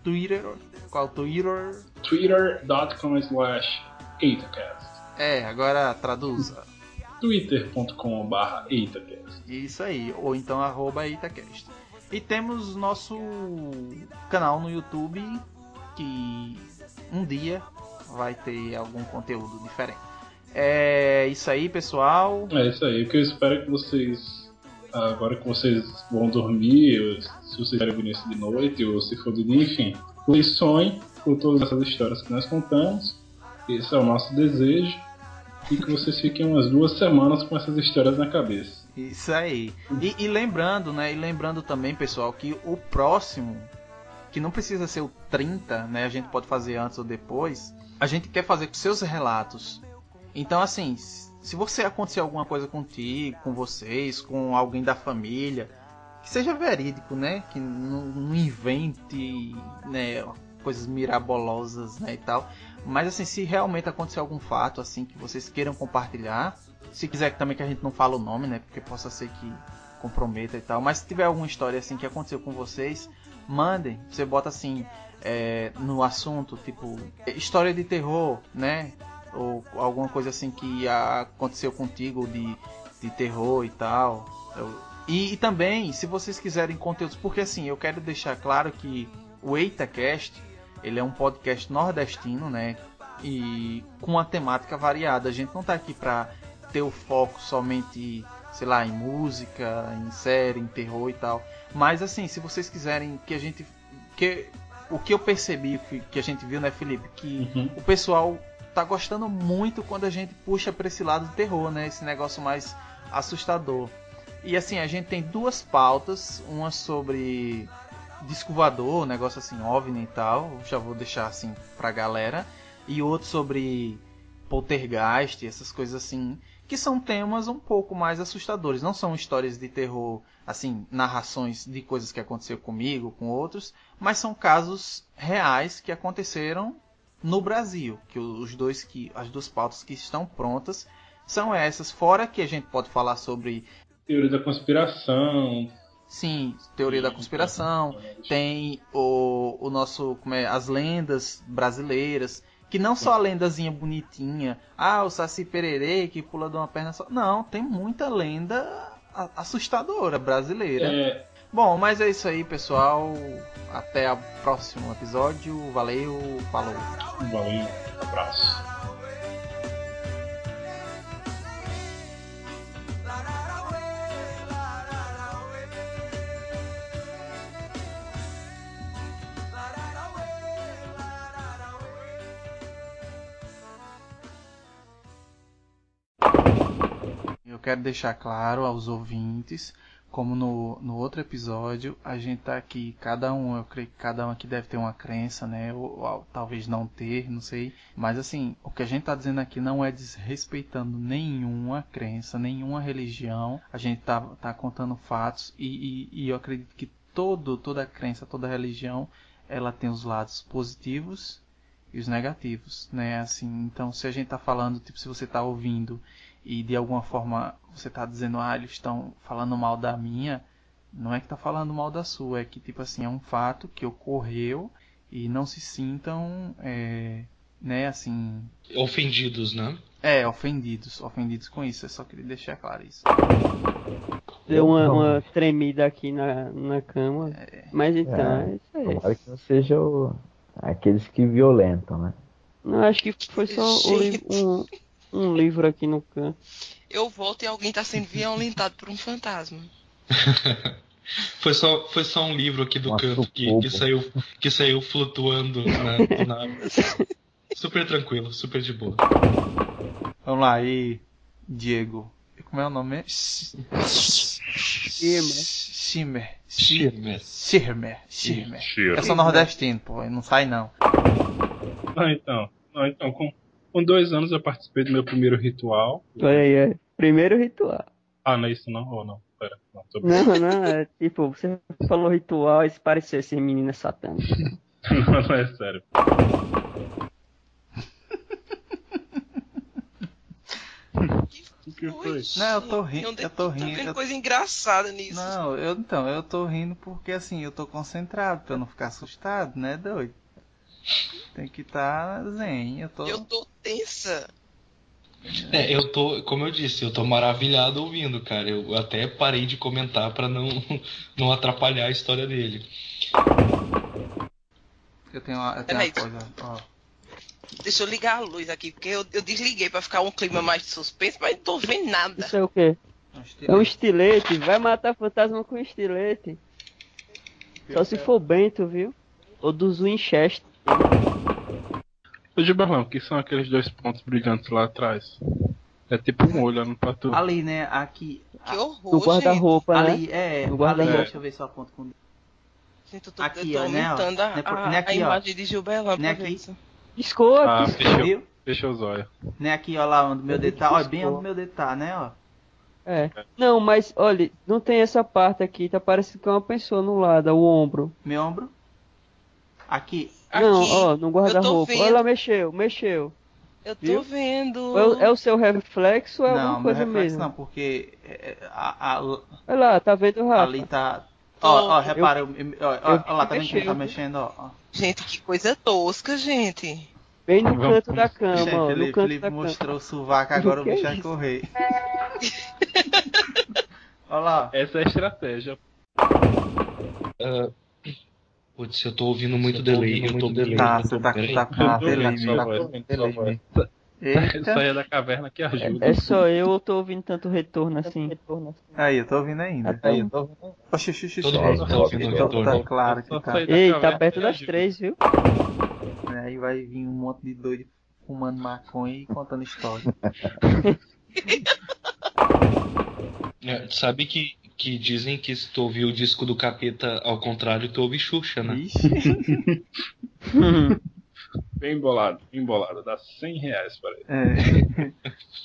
S2: Twitter, qual é o Twitter?
S6: twitter.com slash eitacast
S2: É, agora traduza.
S6: twitter.com barra eitacast
S2: Isso aí, ou então arroba Itacast. E temos nosso canal no YouTube que um dia vai ter algum conteúdo diferente. É isso aí, pessoal.
S6: É isso aí, o que eu espero é que vocês, agora que vocês vão dormir, se vocês ver isso de noite, ou se for de dia, enfim, sonhem com todas essas histórias que nós contamos. Esse é o nosso desejo. E que vocês fiquem umas duas semanas com essas histórias na cabeça.
S2: Isso aí. E, e lembrando, né? E lembrando também, pessoal, que o próximo, que não precisa ser o 30, né? A gente pode fazer antes ou depois. A gente quer fazer com seus relatos. Então, assim, se você acontecer alguma coisa contigo, com vocês, com alguém da família, que seja verídico, né? Que não, não invente, né? coisas mirabolosas, né, e tal. Mas assim, se realmente acontecer algum fato assim que vocês queiram compartilhar, se quiser também que a gente não fale o nome, né, porque possa ser que comprometa e tal. Mas se tiver alguma história assim que aconteceu com vocês, mandem. Você bota assim é, no assunto, tipo história de terror, né? Ou alguma coisa assim que aconteceu contigo de, de terror e tal. E, e também, se vocês quiserem conteúdos, porque assim, eu quero deixar claro que o EitaCast, ele é um podcast nordestino, né? E com uma temática variada. A gente não tá aqui pra ter o foco somente, sei lá, em música, em série, em terror e tal. Mas assim, se vocês quiserem que a gente. Que, o que eu percebi que, que a gente viu, né, Felipe? Que
S6: Uhum.
S2: o pessoal tá gostando muito quando a gente puxa pra esse lado do terror, né? Esse negócio mais assustador. E assim, a gente tem duas pautas, uma sobre disco voador, negócio assim, OVNI e tal, já vou deixar assim pra galera, e outro sobre poltergeist, essas coisas assim, que são temas um pouco mais assustadores, não são histórias de terror, assim, narrações de coisas que aconteceram comigo, com outros, mas são casos reais que aconteceram no Brasil, que os dois que as duas pautas que estão prontas são essas, fora que a gente pode falar sobre
S6: Teoria da conspiração.
S2: Sim, teoria da conspiração. Tem o, o nosso, como é, as lendas brasileiras, que não só a lendazinha bonitinha, ah, o Saci Pererê que pula de uma perna só. Não, tem muita lenda assustadora brasileira.
S6: É,
S2: Bom, mas é isso aí, pessoal. Até o próximo episódio. Valeu, falou.
S6: valeu, abraço.
S2: Eu quero deixar claro aos ouvintes, como no, no outro episódio, a gente tá aqui, cada um, eu creio que cada um aqui deve ter uma crença, né? Ou, ou talvez não ter, não sei. Mas assim, o que a gente tá dizendo aqui não é desrespeitando nenhuma crença, nenhuma religião. A gente tá, tá contando fatos e, e, e eu acredito que todo, toda crença, toda religião, ela tem os lados positivos e os negativos, né? Assim, então se a gente tá falando, tipo, se você tá ouvindo e de alguma forma você tá dizendo, ah, eles estão falando mal da minha, não é que tá falando mal da sua, é que tipo assim, é um fato que ocorreu e não se sintam, é, né, assim,
S7: Ofendidos, né?
S2: é, ofendidos, ofendidos com isso, eu só queria deixar claro isso.
S5: Deu uma, uma tremida aqui na, na cama. Mas então,
S3: É.
S5: é, isso aí.
S3: Tomara que não seja o- aqueles que violentam, né?
S5: Não, acho que foi só o um, um livro aqui no canto.
S4: Eu volto e alguém tá sendo violentado por um fantasma.
S7: Foi só, foi só um livro aqui do
S3: Um
S7: canto que, que saiu, que saiu flutuando na, nada. Super tranquilo, super de boa.
S2: Vamos lá, e Diego, como é o nome? Schimmer. Schimmer. Schirmer. Schirmer. Eu sou nordestino, pô, não sai não.
S6: Ah, então. Ah, então com, com dois anos eu participei do meu primeiro ritual.
S5: Olha aí, é. Primeiro ritual.
S6: Ah, não é isso não? Ou não? Pera, não, tô
S5: Não, não, é tipo, você falou ritual e pareceu ser menina satânica.
S6: não, não é sério. O que foi?
S2: Não, eu tô rindo, eu tô
S4: Tá
S2: rindo.
S4: vendo
S2: eu-
S4: coisa engraçada nisso.
S2: Não, eu então, eu tô rindo porque assim, eu tô concentrado pra eu não ficar assustado, né, doido? Tem que estar tá zen, eu tô.
S4: Eu tô tensa.
S7: É, eu tô, como eu disse, eu tô maravilhado ouvindo, cara. Eu até parei de comentar pra não, não atrapalhar a história dele.
S2: Eu tenho uma, eu tenho uma coisa, ó.
S4: Deixa eu ligar a luz aqui, porque eu, eu desliguei pra ficar um clima mais de suspense, mas não tô vendo nada.
S5: Isso é o quê? É um estilete. Vai matar fantasma com estilete. Só se for Bento, viu? Ou dos Winchester.
S6: Ô Gilberlão, o que são aqueles dois pontos brilhantes lá atrás? É tipo um olho olhando pra tu.
S2: Ali, né, aqui.
S4: Que horror,
S5: No guarda-roupa, né?
S2: Ali, é,
S5: No
S2: ali,
S5: guarda-roupa.
S2: deixa eu ver se eu aponto com
S4: Gente, eu tô,
S2: Aqui,
S4: eu tô
S2: ó, né, ó.
S4: aumentando a,
S2: Né, por-
S4: a-
S2: né, aqui,
S4: a
S2: ó.
S4: imagem de Gilberlan
S2: Né,
S4: pra
S2: aqui?
S5: Piscou,
S6: Ah,
S5: piscou.
S6: fechou.
S2: Viu?
S6: Fecha os olhos.
S2: Né, aqui, ó lá onde meu dedo tá, ó, bem onde meu dedo tá, né, ó.
S5: É. Não, mas olha, não tem essa parte aqui. Tá parecendo que é uma pessoa no lado, o ombro.
S2: Meu ombro. Aqui,
S5: Não,
S4: Aqui,
S5: ó, no guarda-roupa. Olha lá, mexeu, mexeu.
S4: Eu tô
S5: viu?
S4: vendo.
S5: É o, é o seu reflexo ou é
S2: não,
S5: alguma
S2: meu
S5: coisa
S2: reflexo
S5: mesmo?
S2: não, porque é, a, a-
S5: Olha lá, tá vendo o Rafa?
S2: ali tá. Ó, ó, repara, eu, eu- ó,
S5: eu
S2: ó,
S5: vi
S2: ó lá,
S5: que
S2: tá
S5: mexeu,
S2: tá mexendo, ó. ó.
S4: Gente, que coisa tosca, gente.
S5: Bem no
S6: Vamos-
S5: canto da cama,
S2: Gente,
S5: ó. No
S2: Felipe,
S5: canto
S2: Felipe
S5: da cama.
S2: mostrou o sovaco, agora o
S5: Que
S2: bicho
S5: é
S2: vai correr. Olha lá.
S6: Essa é a estratégia.
S7: Putz, eu tô ouvindo muito delay. Eu tô delay.
S2: Tá,
S7: eu
S2: você
S7: tô-
S2: tá, tá com
S6: tô
S2: delay
S6: ouvindo
S2: Tá com
S6: ouvindo
S2: delay.
S6: Saia da caverna que ajuda.
S5: É só eu ou tô ouvindo tanto retorno assim?
S2: Aí, eu tô ouvindo ainda.
S5: Aí, eu tô
S2: Oxi, oxi, oxi.
S7: Todo
S2: oxi.
S7: mundo tá ouvindo
S2: Então
S7: retorno.
S2: Tá claro que tá.
S5: Ei, tá perto das três, viu?
S2: Aí vai vir um monte de doido fumando maconha e contando história.
S7: É, sabe que, que dizem que se tu ouvir o disco do capeta ao contrário, tu ouve Xuxa, né?
S6: Bem bolado, bem bolado. Dá 100 reais para ele.
S2: É.